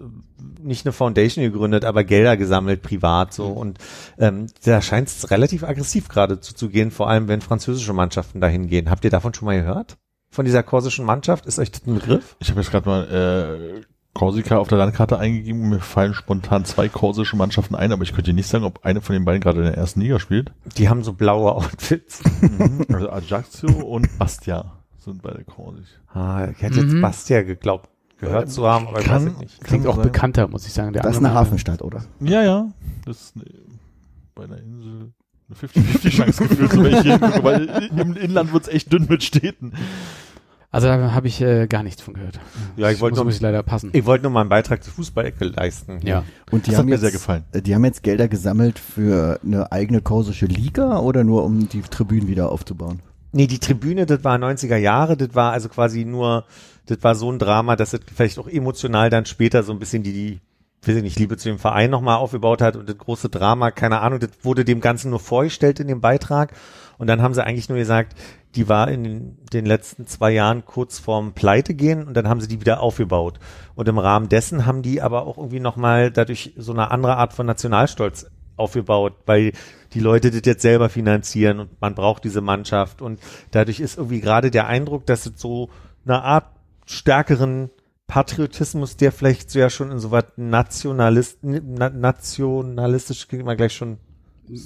nicht eine Foundation gegründet, aber Gelder gesammelt, privat so. Und ähm, da scheint es relativ aggressiv gerade zuzugehen, vor allem wenn französische Mannschaften dahin gehen. Habt ihr davon schon mal gehört? Von dieser korsischen Mannschaft? Ist euch das ein Begriff? Ich habe jetzt gerade mal äh, Korsika auf der Landkarte eingegeben. Mir fallen spontan zwei korsische Mannschaften ein, aber ich könnte dir nicht sagen, ob eine von den beiden gerade in der ersten Liga spielt. Die haben so blaue Outfits. Also Ajaccio und Bastia sind beide korsisch. Ah, ich hätte jetzt Mhm. Bastia geglaubt, gehört zu haben, aber ich Kann- weiß es nicht. Klingt auch sein. bekannter, muss ich sagen. Der Das ist eine Hafenstadt, oder? Ja, ja. Das ist eine, bei einer Insel eine 50-50-Chance gefühlt, so wenn ich hier hingucke, weil im Inland wird's echt dünn mit Städten. Also da habe ich äh, gar nichts von gehört. Ja, ich wollte muss ich leider passen. Ich wollte nur mal einen Beitrag zur Fußballecke leisten. ja. Und die Das hat haben mir jetzt, sehr gefallen. äh, Die haben jetzt Gelder gesammelt für eine eigene korsische Liga oder nur um die Tribünen wieder aufzubauen? Nee, die Tribüne, das war 90er Jahre, das war also quasi nur, das war so ein Drama, dass es vielleicht auch emotional dann später so ein bisschen die, die weiß ich nicht, Liebe zu dem Verein nochmal aufgebaut hat und das große Drama, keine Ahnung, das wurde dem Ganzen nur vorgestellt in dem Beitrag. Und dann haben sie eigentlich nur gesagt, die war in den, letzten zwei Jahren kurz vorm Pleite gehen und dann haben sie die wieder aufgebaut. Und im Rahmen dessen haben die aber auch irgendwie nochmal dadurch so eine andere Art von Nationalstolz aufgebaut, weil die Leute das jetzt selber finanzieren und man braucht diese Mannschaft. Und dadurch ist irgendwie gerade der Eindruck, dass es so eine Art stärkeren Patriotismus, der vielleicht so ja schon in so was Nationalist, na, nationalistisch klingt immer gleich schon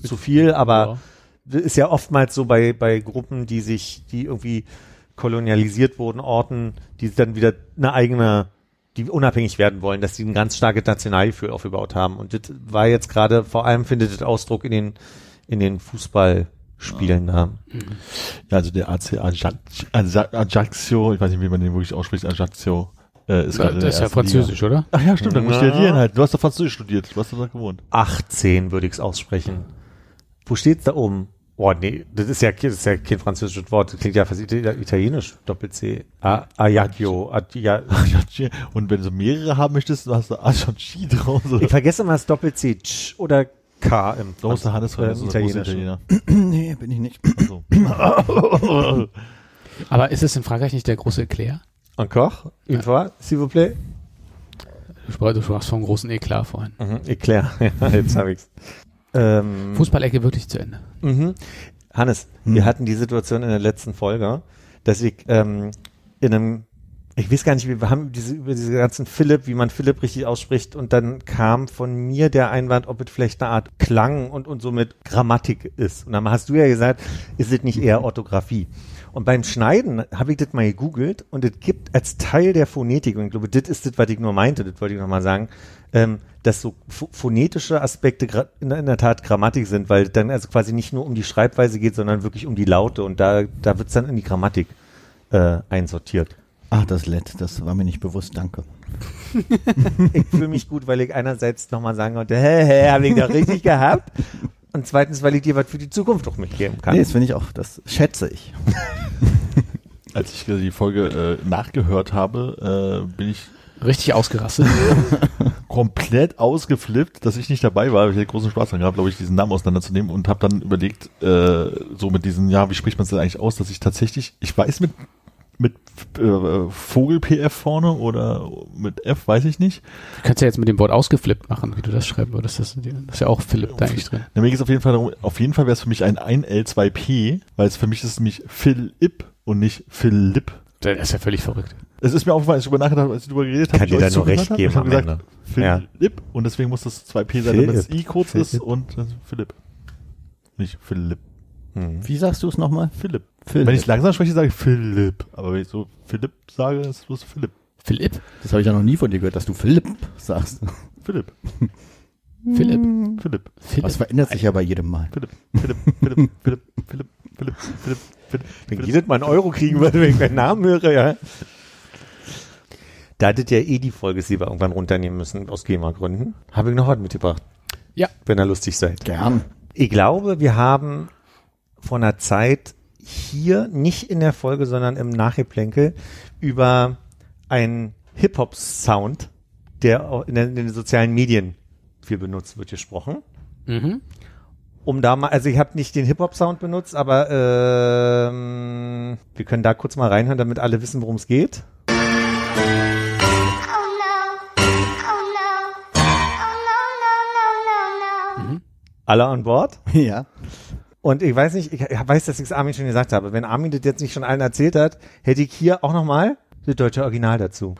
zu viel, aber das ist ja oftmals so bei, bei Gruppen, die sich, die irgendwie kolonialisiert wurden, Orten, die dann wieder eine eigene, die unabhängig werden wollen, dass sie ein ganz starkes Nationalgefühl aufgebaut haben. Und das war jetzt gerade, vor allem findet das Ausdruck in den, in den Fußballspielen da. Ja, also der AC Ajaccio, ich weiß nicht, wie man den wirklich ausspricht, Ajaccio, äh, ist in das ist ja Französisch, oder? Liga. Ach ja, stimmt, dann musst du ja die hinhalten. Du hast doch Französisch studiert, du hast doch da gewohnt. 18 würde ich es aussprechen. Wo steht's da oben? Boah, nee, das ist ja, das ist ja kein französisches Wort. Das klingt ja fast ita- italienisch. Doppel-C. Ajaccio. Aja- Ajaccio. Und wenn du mehrere haben möchtest, dann hast du Ajaccio draus. Ich vergesse immer das Doppel-C. Tsch oder K im der Hannes äh, großer. Italiener. nee, bin ich nicht. Aber ist es in Frankreich nicht der große Eclair? Encore? Une fois, s'il vous plaît? Du sprach- du sprachst vom großen Eklat vorhin. Mhm, Eclair. Ja, jetzt hab ich's. Ähm, Fußballecke wirklich zu Ende. Mhm. Hannes, wir hatten die Situation in der letzten Folge, dass ich ähm, in einem, ich weiß gar nicht, wir haben diese über diese ganzen Philipp, wie man Philipp richtig ausspricht, und dann kam von mir der Einwand, ob es vielleicht eine Art Klang und und somit Grammatik ist. Und dann hast du ja gesagt, ist es nicht eher Orthographie? Und beim Schneiden habe ich das mal gegoogelt und es gibt als Teil der Phonetik, und ich glaube, das ist das, was ich nur meinte, das wollte ich nochmal sagen, ähm, dass so ph- phonetische Aspekte in, in der Tat Grammatik sind, weil dann also quasi nicht nur um die Schreibweise geht, sondern wirklich um die Laute und da, da wird's dann in die Grammatik äh, einsortiert. Ach, das Lett, das war mir nicht bewusst, danke. Ich fühle mich gut, weil ich einerseits nochmal sagen konnte, hä, hä, habe ich da richtig gehabt? Und zweitens, weil ich dir was für die Zukunft auch mitgeben kann. Nee, das finde ich auch, das schätze ich. Als ich die Folge äh, nachgehört habe, äh, bin ich Richtig ausgerastet. komplett ausgeflippt, dass ich nicht dabei war. Ich hätte großen Spaß dran gehabt, glaube ich, diesen Namen auseinanderzunehmen und habe dann überlegt, äh, so mit diesen, ja, wie spricht man es denn eigentlich aus, dass ich tatsächlich, ich weiß mit mit äh, Vogel PF vorne oder mit F, weiß ich nicht. Du kannst ja jetzt mit dem Wort ausgeflippt machen, wie du das schreiben würdest. Das, das ist ja auch Philipp da eigentlich drin. Na, mir geht es auf jeden Fall darum, auf jeden Fall wäre es für mich ein 1L2P, weil es für mich ist es nämlich Philipp und nicht Philipp. Das ist ja völlig verrückt. Es ist mir aufgefallen, als ich darüber nachgedacht habe, als ich darüber geredet habe. Kann ich dir da nur recht habe. geben am gesagt, Ende. Philipp und deswegen muss das 2P sein, damit das. I kurz ist Philipp. und äh, Philipp. Nicht Philipp. Hm. Wie sagst du es nochmal? Philipp. Philipp. Wenn ich langsam spreche, sage ich Philipp. Aber wenn ich so Philipp sage, ist es bloß Philipp. Philipp? Das habe ich ja noch nie von dir gehört, dass du Philipp sagst. Philipp. Philipp. Philipp. Philipp. Das verändert sich ja bei jedem Mal. Philipp, Philipp, Philipp, Philipp, Philipp, Philipp, Philipp, Philipp. Wenn jedes Mal einen Euro kriegen würde, wenn ich meinen Namen höre, ja. Da hattet ihr eh die Folge selber irgendwann runternehmen müssen, aus GEMA-Gründen. Habe ich noch was mitgebracht. Ja. Wenn ihr lustig seid. Gern. Ich glaube, wir haben vor einer Zeit hier, nicht in der Folge, sondern im Nachgeplänkel, über einen Hip-Hop-Sound, der auch in, den- sozialen Medien viel benutzt wird, gesprochen. Mhm. Um da mal, also ich habe nicht den Hip-Hop-Sound benutzt, aber ähm, wir können da kurz mal reinhören, damit alle wissen, worum es geht. Oh no. Oh no. Oh no, no, no, no, no. Alle an Bord. Ja. Und ich weiß nicht, ich weiß, dass ich es Armin schon gesagt habe. Wenn Armin das jetzt nicht schon allen erzählt hat, hätte ich hier auch nochmal das deutsche Original dazu.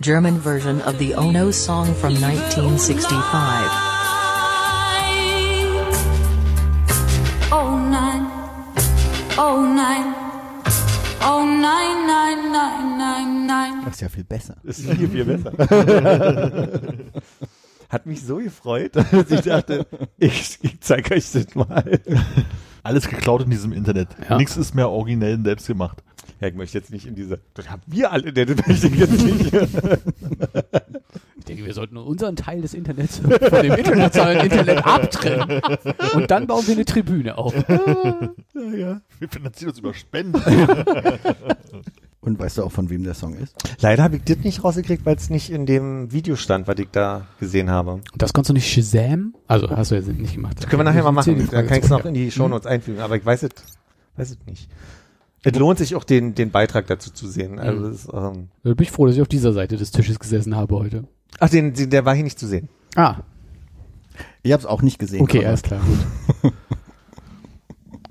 German version of the Ono song from 1965. Oh nein. Oh nein. Oh nein, nein, nein, nein, nein. Das ist ja viel besser. Das ist viel, viel besser. Hat mich so gefreut, dass ich dachte, ich, ich zeige euch das mal. Alles geklaut in diesem Internet. Ja. Nichts ist mehr originell und selbst gemacht. Ja, ich möchte jetzt nicht in diese, das haben wir alle, das möchte ich jetzt nicht. Ich denke, wir sollten unseren Teil des Internets von dem internationalen Internet abtrennen. Und dann bauen wir eine Tribüne auf. Wir finanzieren uns über Spenden. Und weißt du auch, von wem der Song ist? Leider habe ich das nicht rausgekriegt, weil es nicht in dem Video stand, was ich da gesehen habe. Das kannst du nicht Shazam? Also, hast du jetzt nicht gemacht. Das können wir nachher mal machen. Frage kann ich es noch in die Shownotes einfügen, aber ich weiß es, weiß es nicht. Es lohnt sich auch den, den Beitrag dazu zu sehen. Also es, ist, ähm, Da bin ich froh, dass ich auf dieser Seite des Tisches gesessen habe heute. ach, den, den, der war hier nicht zu sehen. Ah, Ich habe es auch nicht gesehen. okay, alles klar, gut.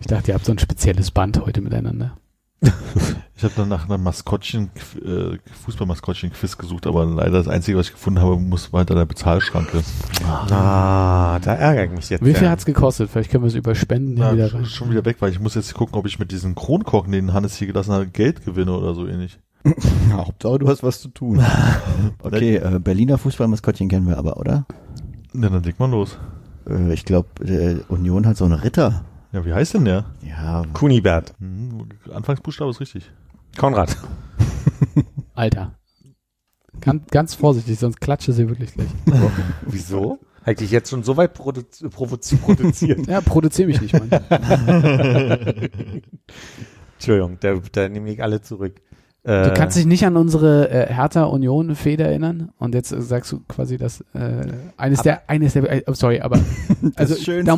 Ich dachte, ihr habt so ein spezielles Band heute miteinander. Ich habe dann nach einem Maskottchen, äh, Fußballmaskottchen-Quiz gesucht, aber leider das Einzige, was ich gefunden habe, muss war hinter der Bezahlschranke. Ah, da ärgere ich mich jetzt. Wie viel ja. hat's gekostet? Vielleicht können wir es über Spenden Ja, wieder schon, rein. schon wieder weg, weil ich muss jetzt gucken, ob ich mit diesen Kronkorken, den Hannes hier gelassen hat, Geld gewinne oder so ähnlich. Ja, Hauptsache, du hast was zu tun. Okay, äh, Berliner Fußballmaskottchen kennen wir aber, oder? Ja, dann leg mal los. Äh, ich glaube, äh, Union hat so einen Ritter. Ja, wie heißt denn der? Ja, Kunibert. Hm, Anfangsbuchstabe ist richtig. Konrad. Alter. Ganz, ganz vorsichtig, sonst klatsche sie wirklich gleich. Wieso? Hätte ich jetzt schon so weit produ produziert. Ja, produziere mich nicht, Mann. Entschuldigung, da, da nehme ich alle zurück. Äh, Du kannst dich nicht an unsere äh, Hertha Union Feder erinnern und jetzt äh, sagst du quasi das äh, eines der eines der äh, oh, sorry, aber also da,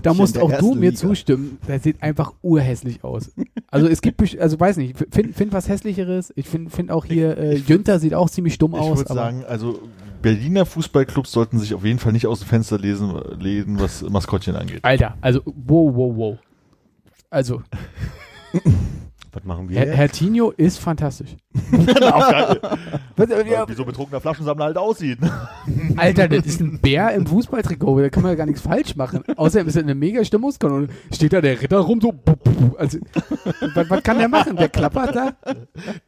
da musst der auch du mir Liga. zustimmen. Das sieht einfach urhässlich aus. Also es gibt also weiß nicht, find, find was hässlicheres. Ich finde find auch hier äh, Jünter sieht auch ziemlich dumm Ich aus, würde aber sagen, also Berliner Fußballclubs sollten sich auf jeden Fall nicht aus dem Fenster lesen, lehnen, was Maskottchen angeht. Alter, also wow wow wow. Also was machen wir Herr, jetzt? Herr Tino ist fantastisch. Wie so betrunkener Flaschensammler halt aussieht. Alter, das ist ein Bär im Fußballtrikot, da kann man ja gar nichts falsch machen. Außerdem ist er eine mega Stimmungskanone. Steht da der Ritter rum, so. Also, was, was kann der machen? Der klappert da?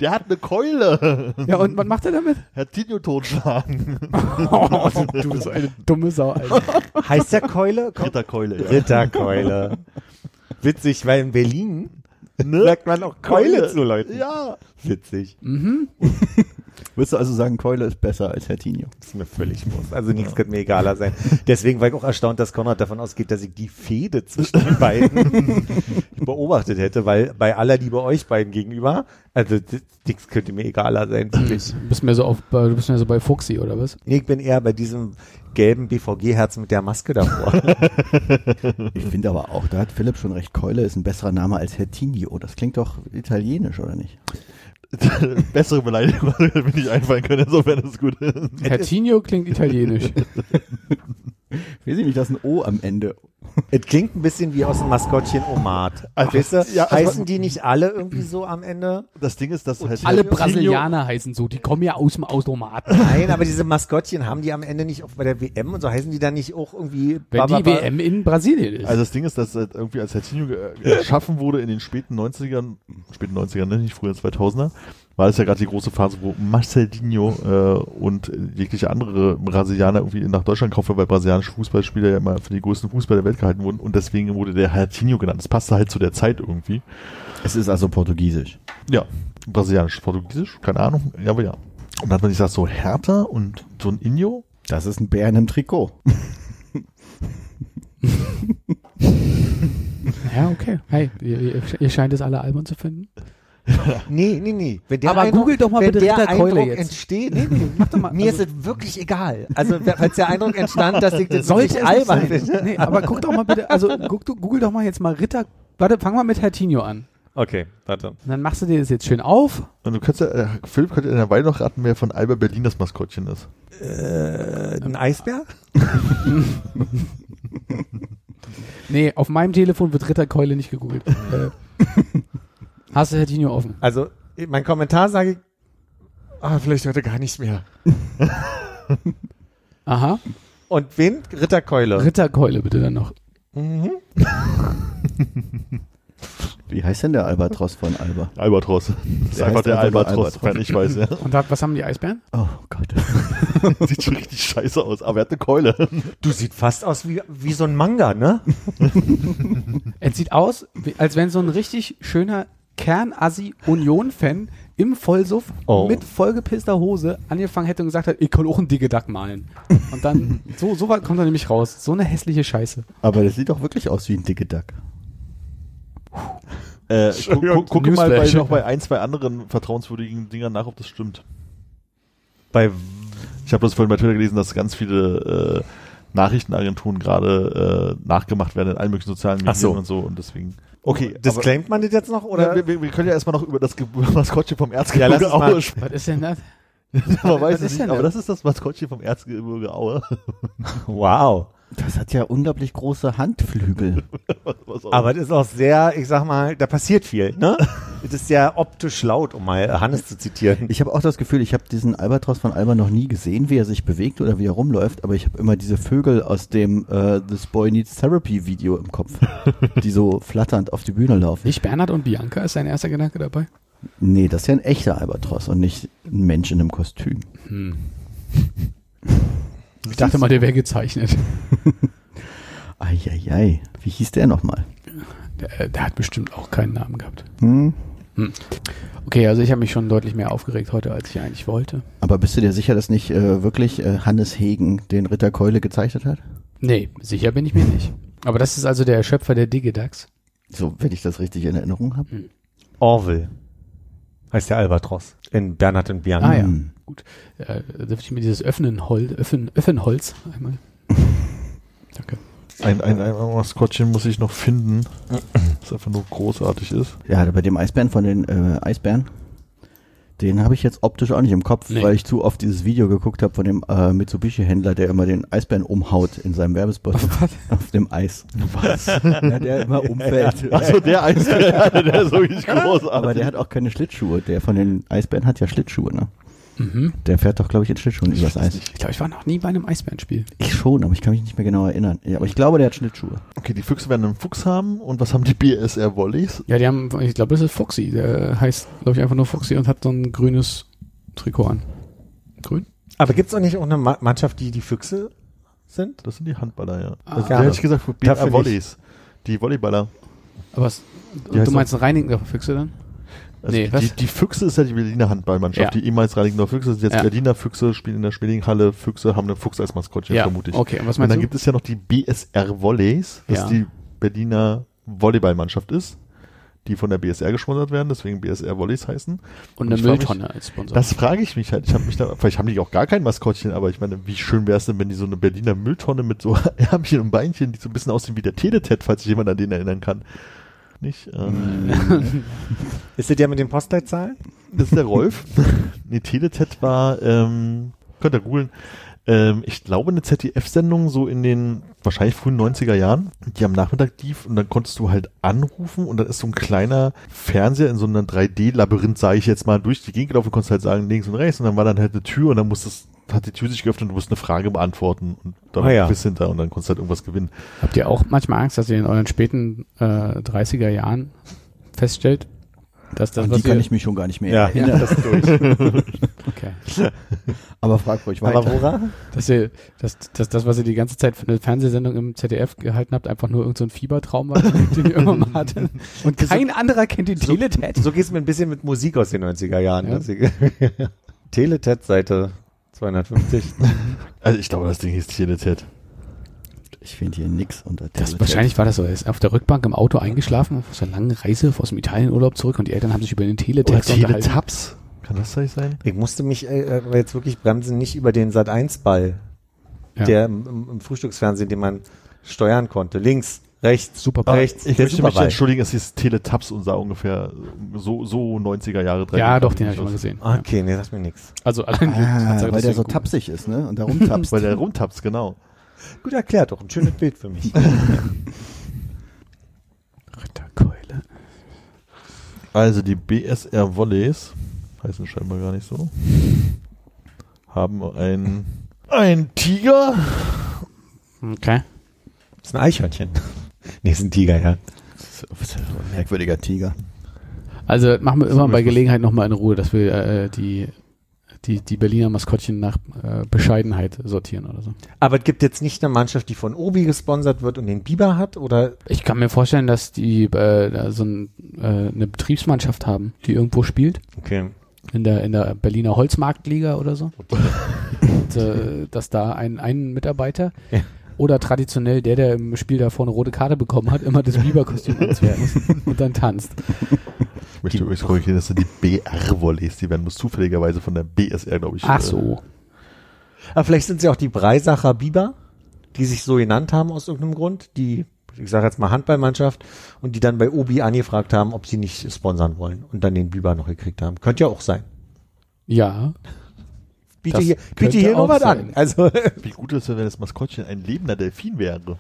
Der hat eine Keule. Ja, und was macht er damit? Herr Tinio totschlagen. Oh, du, du bist so eine dumme Sau, Alter. Heißt der Keule? Komm. Ritterkeule, ja. Ritterkeule. Witzig, weil in Berlin Ne? sagt man auch Keule, Keule. zu Leuten. Ja. Witzig. Würdest du also sagen, Keule ist besser als Hertinho? Das ist mir völlig wurscht. Also nichts könnte mir egaler sein. Deswegen war ich auch erstaunt, dass Konrad davon ausgeht, dass ich die Fehde zwischen den beiden beobachtet hätte, weil bei aller Liebe euch beiden gegenüber, also nichts könnte mir egaler sein. wirklich. Du bist mehr so auf, du bist mehr so bei Fuchsi, oder was? Nee, ich bin eher bei diesem gelben BVG-Herz mit der Maske davor. Ich finde aber auch, da hat Philipp schon recht, Keule ist ein besserer Name als Hertinho. Das klingt doch italienisch, oder nicht? Bessere Beleidigung mir nicht einfallen können, insofern ist es gut. Herr Tino klingt italienisch. Weiß ich nicht, das ist ein O am Ende. Es klingt ein bisschen wie aus dem Maskottchen Omat. Also, weißt du, ja, also- heißen die nicht alle irgendwie so am Ende? Das Ding ist, dass halt Alle Brasilianer heißen so, die kommen ja aus dem Automaten. Nein, aber diese Maskottchen haben die am Ende nicht auch bei der WM und so heißen die dann nicht auch irgendwie Wenn die WM in Brasilien ist. Also das Ding ist, dass halt irgendwie als Hertinho ge- geschaffen wurde in den späten 90ern, späten 90ern, ne, nicht früher 2000er, war es ja gerade die große Phase, wo Marcelinho äh, und jegliche andere Brasilianer irgendwie nach Deutschland kaufen, weil brasilianische Fußballspieler ja immer für die größten Fußballer der Welt gehalten wurden und deswegen wurde der Hertinho genannt. Das passte halt zu der Zeit irgendwie. Es ist also portugiesisch. Ja, brasilianisch, portugiesisch, keine Ahnung, ja, aber ja. Und dann hat man sich gesagt, so Hertha und so ein Inyo, Das ist ein Bär in einem Trikot. ja, okay. Hey, ihr, ihr scheint es alle albern zu finden. Nee, nee, nee. Wenn der Aber Eindruck, googelt doch mal wenn bitte der Ritterkeule Eindruck jetzt. entsteht, nee, nee, Mach doch mal. mir also, ist es wirklich egal. Also, falls der Eindruck entstand, dass ich das sollte es nicht albern sein. finde. Nee, aber guck doch mal bitte, also guck, du- google doch mal jetzt mal Ritter. Warte, fang mal mit Herr Tino an. Okay, warte. Und dann machst du dir das jetzt schön auf. und du kannst ja, äh, Philipp könnte in der Weile noch raten, wer von Alba Berlin das Maskottchen ist. Äh, ein Eisbär? Nee, auf meinem Telefon wird Ritterkeule nicht gegoogelt. äh, hast du Herr Tino offen? Also, mein Kommentar sage ich, ah, vielleicht heute gar nichts mehr. Aha. Und wen? Ritterkeule. Ritterkeule bitte dann noch. mhm. Wie heißt denn der Albatros von Alba? Albatros. Das ist Der einfach der Albatros, wenn ich weiß, ja. Und da, was haben die Eisbären? Oh Gott. Sieht schon richtig scheiße aus, aber er hat eine Keule. Du sieht fast aus wie, wie so ein Manga, ne? Es sieht aus, als wenn so ein richtig schöner Kernassi-Union-Fan im Vollsuff Oh. mit vollgepisster Hose angefangen hätte und gesagt hat, ich kann auch einen dicke Duck malen. Und dann, so, so weit kommt er nämlich raus. So eine hässliche Scheiße. Aber das sieht doch wirklich aus wie ein dicke Duck. Äh, gu gu gucke mal bei, noch bei ein, zwei anderen vertrauenswürdigen Dingern nach, ob das stimmt. Bei, Ich habe das vorhin bei Twitter gelesen, dass ganz viele äh, Nachrichtenagenturen gerade äh, nachgemacht werden in allen möglichen sozialen Medien so. und so und deswegen. Okay, disclaimt man das jetzt noch, oder? ja, wir, wir, wir können ja erstmal noch über das Ge Maskottchen vom Ja, Erzgebirge mal- Aue sprechen. Was ist denn das? Man weiß was es ist nicht, aber das? das ist das Maskottchen vom Erzgebirge Aue. Wow. Das hat ja unglaublich große Handflügel. Aber das ist auch sehr, ich sag mal, da passiert viel, ne? Es ist ja optisch laut, um mal Hannes zu zitieren. Ich habe auch das Gefühl, ich habe diesen Albatros von Alba noch nie gesehen, wie er sich bewegt oder wie er rumläuft, aber ich habe immer diese Vögel aus dem äh, This Boy Needs Therapy Video im Kopf, die so flatternd auf die Bühne laufen. Nicht Bernhard und Bianca ist dein erster Gedanke dabei? Nee, das ist ja ein echter Albatros und nicht ein Mensch in einem Kostüm. Ich dachte mal, der wäre gezeichnet. Eieiei, wie hieß der nochmal? Der, der hat bestimmt auch keinen Namen gehabt. Hm? Okay, also ich habe mich schon deutlich mehr aufgeregt heute, als ich eigentlich wollte. Aber bist du dir sicher, dass nicht äh, wirklich äh, Hannes Hegen den Ritter Keule gezeichnet hat? Nee, sicher bin ich mir nicht. Aber das ist also der Schöpfer der Digidax. So, wenn ich das richtig in Erinnerung habe. Orville heißt der Albatros in Bernhard und Bianca. Ah ja, Hm. Gut. Äh, dürfte ich mir dieses Öffnen Hol Öffnen, Öffenholz einmal. Danke. Ein, ein, ein Maskottchen muss ich noch finden, das einfach nur großartig ist. Ja, bei dem Eisbären von den äh, Eisbären, den habe ich jetzt optisch auch nicht im Kopf, Nee. weil ich zu oft dieses Video geguckt habe von dem äh, Mitsubishi-Händler, der immer den Eisbären umhaut in seinem Werbespot auf dem Eis. Was? Ja, der immer umfällt. Achso, der Eisbär, der ist wirklich großartig. Aber der hat auch keine Schlittschuhe. Der von den Eisbären hat ja Schlittschuhe, ne? Mhm. Der fährt doch, glaube ich, in Schlittschuhen übers Eis. Ich glaube, ich war noch nie bei einem Eisbärenspiel. Ich schon, aber ich kann mich nicht mehr genau erinnern. Ja, aber ich glaube, der hat Schlittschuhe. Okay, die Füchse werden einen Fuchs haben und was haben die BSR Wollies? Ja, die haben, ich glaube, das ist Fuxi. Der heißt, glaube ich, einfach nur Fuxi und hat so ein grünes Trikot an. Grün? Aber gibt's auch nicht auch eine Ma Mannschaft, die die Füchse sind? Das sind die Handballer, ja. Ah. Also, Ja. der hätte ich gesagt, Dafür BSR nicht. Wollies. Die Volleyballer. Aber was, du meinst ein Reinigendorfer Füchse dann? Also Nee, die, die, Füchse ist ja die Berliner Handballmannschaft. Ja. Die ehemals Reinigendorfer Füchse sind jetzt Ja. Berliner Füchse, spielen in der Schmiedinghalle. Füchse haben eine Fuchs als Maskottchen, Ja, vermute ich. okay. Und was Und meinst dann du? gibt es ja noch die BSR Volleys, das Ja. die Berliner Volleyballmannschaft ist, die von der BSR gesponsert werden, deswegen BSR Volleys heißen. und eine ich frag mich- Mülltonne als Sponsor. Das frage ich mich halt. Ich habe mich da, vielleicht haben die auch gar kein Maskottchen, aber ich meine, wie schön wäre es denn, wenn die so eine Berliner Mülltonne mit so Ärmchen und Beinchen, die so ein bisschen aussehen wie der Teletet, falls sich jemand an den erinnern kann. Nicht? Ähm, Ist das der mit den Postleitzahlen? Das ist der Rolf. nee, Teletet war, ähm, könnt ihr googeln, ähm, ich glaube eine ZDF-Sendung so in den wahrscheinlich frühen 90er Jahren, die am Nachmittag lief und dann konntest du halt anrufen und dann ist so ein kleiner Fernseher in so einem 3D-Labyrinth, sage ich jetzt mal, durch die Gegend gelaufen, konntest halt sagen links und rechts und dann war dann halt eine Tür und dann musstest hat die Tür sich geöffnet und du musst eine Frage beantworten und dann Ah ja. Quiz hinter und dann konntest du halt irgendwas gewinnen. Habt ihr auch manchmal Angst, dass ihr in euren späten äh, 30er Jahren feststellt, dass das, An was die kann ich mich schon gar nicht mehr Ja, erinnern. das ist durch. okay. Aber frag ruhig weiter. Aber wora? dass ihr, dass, dass das, was ihr die ganze Zeit für eine Fernsehsendung im ZDF gehalten habt, einfach nur irgendein so ein Fiebertraum war, den ihr irgendwann mal hatte. Und kein anderer kennt den So- Teletet. So geht's mir ein bisschen mit Musik aus den 90er Jahren. Ja. dass ich- Teletet, Seite 250. Also ich glaube, das Ding hieß Teletet. Ich finde hier nix unter Das, Teletext. wahrscheinlich war das so. Er ist auf der Rückbank im Auto eingeschlafen, auf so einer langen Reise aus dem Italienurlaub zurück und die Eltern haben sich über den Oder Teletext unterhalten. Teletaps. Kann das vielleicht sein? Ich musste mich äh, aber jetzt wirklich bremsen, nicht über den Sat1-Ball, Ja. der im, im, Frühstücksfernsehen, den man steuern konnte. Links, rechts, Superball. rechts. Ich möchte mich entschuldigen, es ist Teletaps und sah ungefähr so, so 90er Jahre dran. Ja, doch, den habe ich mal gesehen. Ja. Okay, nee, sagt mir nichts. Also allein Ah, weil der so tapsig ist, ne? Und da rumtapst. Weil der rumtapst, genau. Gut erklärt, doch ein schönes Bild für mich. Ritterkeule. Also die BSR Volleys, heißen scheinbar gar nicht so, haben ein, ein Tiger. Okay. Das ist ein Eichhörnchen. Nee, ist ein Tiger, ja. Merkwürdiger Tiger. Also machen wir immer bei Gelegenheit nochmal in Ruhe, dass wir äh, die, die, die Berliner Maskottchen nach äh, Bescheidenheit sortieren oder so. Aber es gibt jetzt nicht eine Mannschaft, die von Obi gesponsert wird und den Biber hat, oder? Ich kann mir vorstellen, dass die äh, so ein, äh, eine Betriebsmannschaft haben, die irgendwo spielt. Okay. In der, in der Berliner Holzmarktliga oder so. Und äh, dass da ein, ein Mitarbeiter Ja. Oder traditionell der, der im Spiel davor eine rote Karte bekommen hat, immer das Biberkostüm anziehen muss und dann tanzt. Ich möchte übrigens korrigieren, das sind die BR Volleys. Die werden bloß zufälligerweise von der BSR, glaube ich. Ach äh, so. Aber vielleicht sind sie auch die Breisacher Biber, die sich so genannt haben aus irgendeinem Grund, die, ich sage jetzt mal Handballmannschaft, und die dann bei Obi angefragt haben, ob sie nicht sponsern wollen und dann den Biber noch gekriegt haben. Könnte ja auch sein. Ja. Biete Das hier, biete hier noch was an. Also, Wie gut es wäre, wenn das Maskottchen ein lebender Delfin wäre.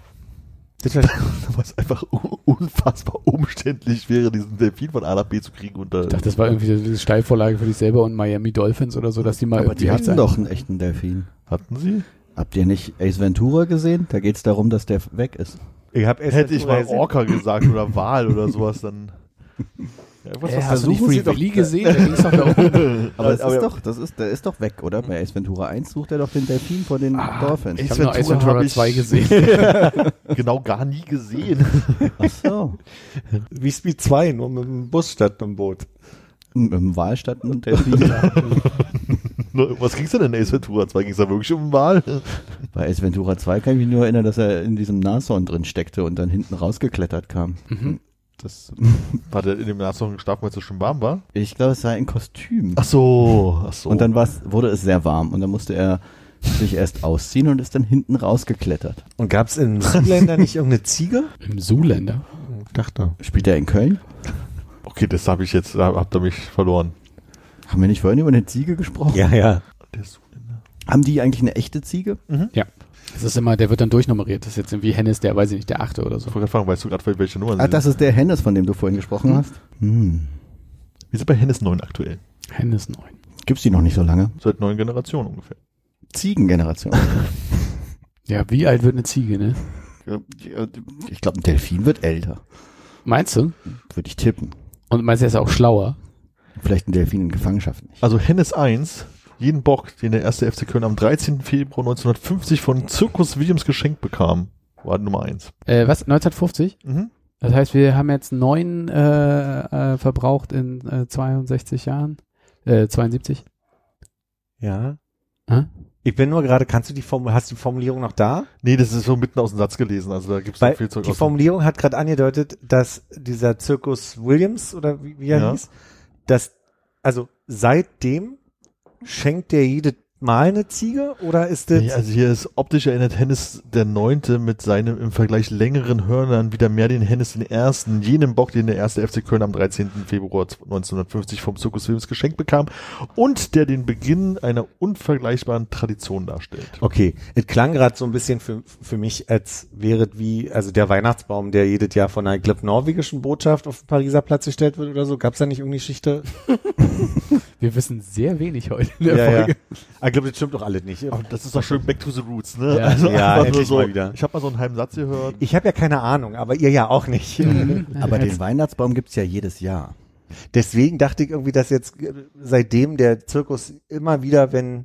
Was einfach unfassbar umständlich wäre, diesen Delfin von A nach B zu kriegen. Und da, Ich dachte, das war irgendwie diese Steilvorlage für dich selber und Miami Dolphins oder so, dass die mal Aber die hatten doch einen echten Delfin. hatten sie? Habt ihr nicht Ace Ventura gesehen? Da geht's darum, dass der weg ist. Ich hab Hätte ich mal. Orca gesagt oder Wal oder sowas, dann. Ja, was, Äh, was hast du nicht Free sie doch- Willy gesehen? Der doch da oben. Aber, das aber- ist doch, das ist, der ist doch weg, oder? Bei Ace Ventura 1 sucht er doch den Delfin von den Dolphins. Ich habe nur Ace Ventura Ventura hab ich- 2 gesehen. genau gar nie gesehen. Ach so. Wie Speed 2, nur mit dem Bus statt mit dem Boot. Im, im Wahlstadt ein Delfin. Was ging's denn in Ace Ventura 2? Ging's da wirklich um Wal? Bei Ace Ventura 2 kann ich mich nur erinnern, dass er in diesem Nashorn drin steckte und dann hinten rausgeklettert kam. Mhm. Das, War der in dem Nashorn geschlafen, weil es so schön warm war? ich glaube, es sei ein Kostüm. Ach so, ach so. Und dann war's, wurde es sehr warm und dann musste er sich erst ausziehen und ist dann hinten rausgeklettert. Und gab's in Südländer nicht irgendeine Ziege? Im Zoolander. Ich dachte. Spielt er in Köln? Okay, das habe ich jetzt, da habt ihr mich verloren. Haben wir nicht vorhin über eine Ziege gesprochen? Ja, ja. Der Zuländer. Haben die eigentlich eine echte Ziege? Ja. Das ist immer, der wird dann durchnummeriert. Das ist jetzt irgendwie Hennis, der, weiß ich nicht, der achte oder so. Ich wollte gerade fragen, weißt du gerade, welche Nummer Ah, das ist der Hennes, von dem du vorhin gesprochen hast. Hm. Wir sind bei Hennes 9 aktuell. Hennis 9. Gibt's die noch nicht so lange? Seit neun Generationen ungefähr. Ziegengeneration. Ja, wie alt wird eine Ziege, ne? ich glaube, ein Delfin wird älter. Meinst du? Würde ich tippen. Und meinst du, er ist auch schlauer? Vielleicht ein Delfin in Gefangenschaft nicht. Also Hennes 1, jeden Bock, den der erste FC Köln am 13. Februar 1950 von Zirkus Williams geschenkt bekam, war Nummer 1. Äh, was? 1950? Mhm. Das heißt, wir haben jetzt neun äh, äh, verbraucht in äh, 62 Jahren. Äh, 72. Ja. Hä? Ich bin nur gerade, kannst du die Formulierung, hast du die Formulierung noch da? Nee, das ist so mitten aus dem Satz gelesen, also da gibt's noch viel Zeug die aus. Formulierung hat gerade angedeutet, dass dieser Zirkus Williams oder wie, wie er Ja. hieß, dass also seitdem schenkt der jede Mal eine Ziege oder ist das Nee, also hier ist optisch erinnert Hennes der Neunte mit seinem im Vergleich längeren Hörnern wieder mehr den Hennes den Ersten, jenem Bock, den der erste FC Köln am 13. Februar 1950 vom Zirkus Williams geschenkt bekam und der den Beginn einer unvergleichbaren Tradition darstellt. Okay, es klang gerade so ein bisschen für, für mich, als wäre es wie, also der Weihnachtsbaum, der jedes Jahr von einer, ich glaub, norwegischen Botschaft auf den Pariser Platz gestellt wird oder so. Gab es da nicht irgendeine Geschichte? Wir wissen sehr wenig heute in der Folge. Ich glaube, das stimmt doch alles nicht. Aber das ist doch schön Back to the Roots, ne? Ja. also Ja, nur endlich so, mal wieder. Ich habe mal so einen halben Satz gehört. Ich habe ja keine Ahnung, aber ihr ja auch nicht. Aber den Weihnachtsbaum gibt's ja jedes Jahr. Deswegen dachte ich irgendwie, dass jetzt äh, seitdem der Zirkus immer wieder, wenn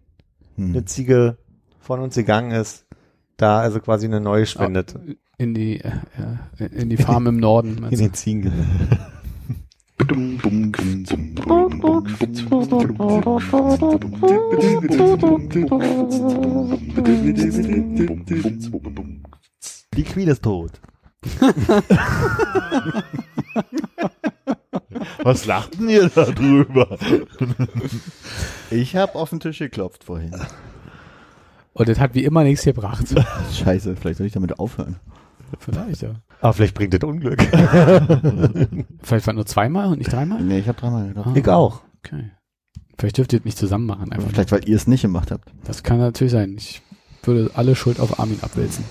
Hm. eine Ziege von uns gegangen ist, da also quasi eine neue spendet. In die, äh, in die Farm im Norden. In den Ziegen. Die Queen ist tot. Was lacht denn ihr da drüber? Ich habe auf den Tisch geklopft vorhin. Und das hat wie immer nichts gebracht. Scheiße, vielleicht soll ich damit aufhören. Vielleicht, ja. Aber vielleicht bringt das Unglück. Vielleicht war nur zweimal und nicht dreimal? Nee, ich habe dreimal gedacht. Ah, Ich auch. Okay. Vielleicht dürft ihr das nicht zusammen machen. Einfach. Vielleicht, weil ihr es nicht gemacht habt. Das kann natürlich sein. Ich würde alle Schuld auf Armin abwälzen.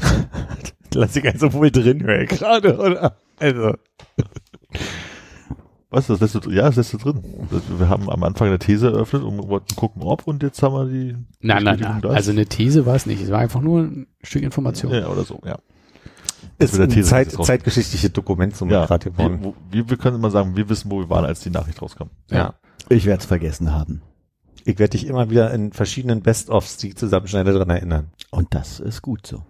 Lass ich also wohl drin, höre gerade, oder? Also. Was, das lässt du, ja, das lässt du drin. Das, wir haben am Anfang eine These eröffnet und wollten gucken, ob und jetzt haben wir die Nein, nein, nein. da. Also eine These war es nicht. Es war einfach nur ein Stück Information. ja, oder so, ja. Ist mit der ein These Zeit, zeitgeschichtliches Dokument zum Ja, gerade wir, wir, wir können immer sagen, wir wissen, wo wir waren, als die Nachricht rauskam. Ja. Ich werde es vergessen haben. Ich werde dich immer wieder in verschiedenen Best-ofs, die ich zusammenschneide, dran erinnern. Und das ist gut so.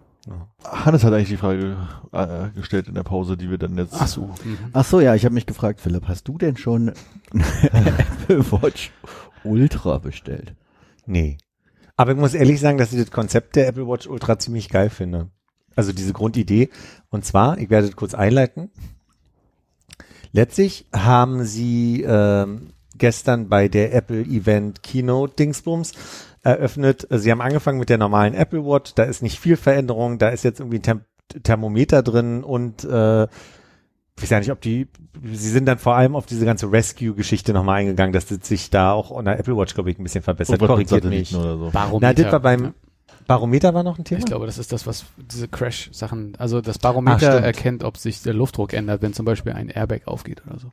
Hannes hat eigentlich die Frage äh, gestellt in der Pause, die wir dann jetzt. Ach so. Mhm. Ach so, ja, ich habe mich gefragt, Philipp, hast du denn schon eine Apple Watch Ultra bestellt? Nee. Aber ich muss ehrlich sagen, dass ich das Konzept der Apple Watch Ultra ziemlich geil finde. Also diese Grundidee. Und zwar, ich werde das kurz einleiten. Letztlich haben sie ähm, gestern bei der Apple Event Keynote Dingsbums eröffnet. Sie haben angefangen mit der normalen Apple Watch. Da ist nicht viel Veränderung. Da ist jetzt irgendwie ein Tem Thermometer drin und äh, ich weiß ja nicht, ob die, sie sind dann vor allem auf diese ganze Rescue-Geschichte nochmal eingegangen, dass das sich da auch an der Apple Watch, glaube ich, ein bisschen verbessert. Korrigiert mich. Oder so. Warum? Na, das war beim, Barometer war noch ein Thema? Ich glaube, das ist das, was diese Crash-Sachen, also das Barometer stimmt. erkennt, ob sich der Luftdruck ändert, wenn zum Beispiel ein Airbag aufgeht oder so.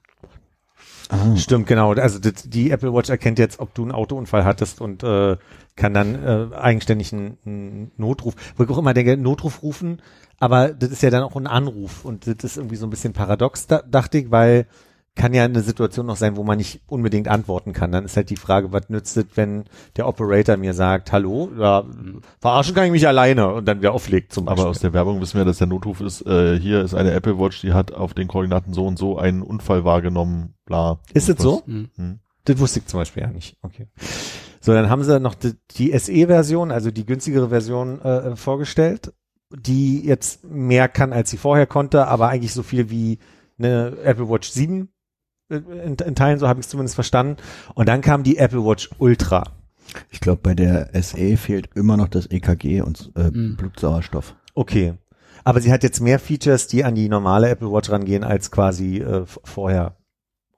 Ah, Stimmt, genau. Also das, die Apple Watch erkennt jetzt, ob du einen Autounfall hattest und äh, kann dann äh, eigenständig einen, einen Notruf, wo ich auch immer denke, Notruf rufen, aber das ist ja dann auch ein Anruf und das ist irgendwie so ein bisschen paradox, da, dachte ich, weil kann ja eine Situation noch sein, wo man nicht unbedingt antworten kann. Dann ist halt die Frage, was nützt es, wenn der Operator mir sagt, hallo, ja, verarschen kann ich mich alleine und dann wieder auflegt zum Beispiel. Aber aus der Werbung wissen wir, dass der Notruf ist, äh, hier ist eine Apple Watch, die hat auf den Koordinaten so und so einen Unfall wahrgenommen, bla. Ist es so? Hm. Das wusste ich zum Beispiel ja nicht. Okay. So, dann haben sie noch die, die SE-Version, also die günstigere Version äh, vorgestellt, die jetzt mehr kann, als sie vorher konnte, aber eigentlich so viel wie eine Apple Watch 7 äh, in, in Teilen, so habe ich es zumindest verstanden. Und dann kam die Apple Watch Ultra. ich glaube, bei der SE fehlt immer noch das EKG und äh, Mhm. Blutsauerstoff. Okay. Aber sie hat jetzt mehr Features, die an die normale Apple Watch rangehen, als quasi äh, vorher.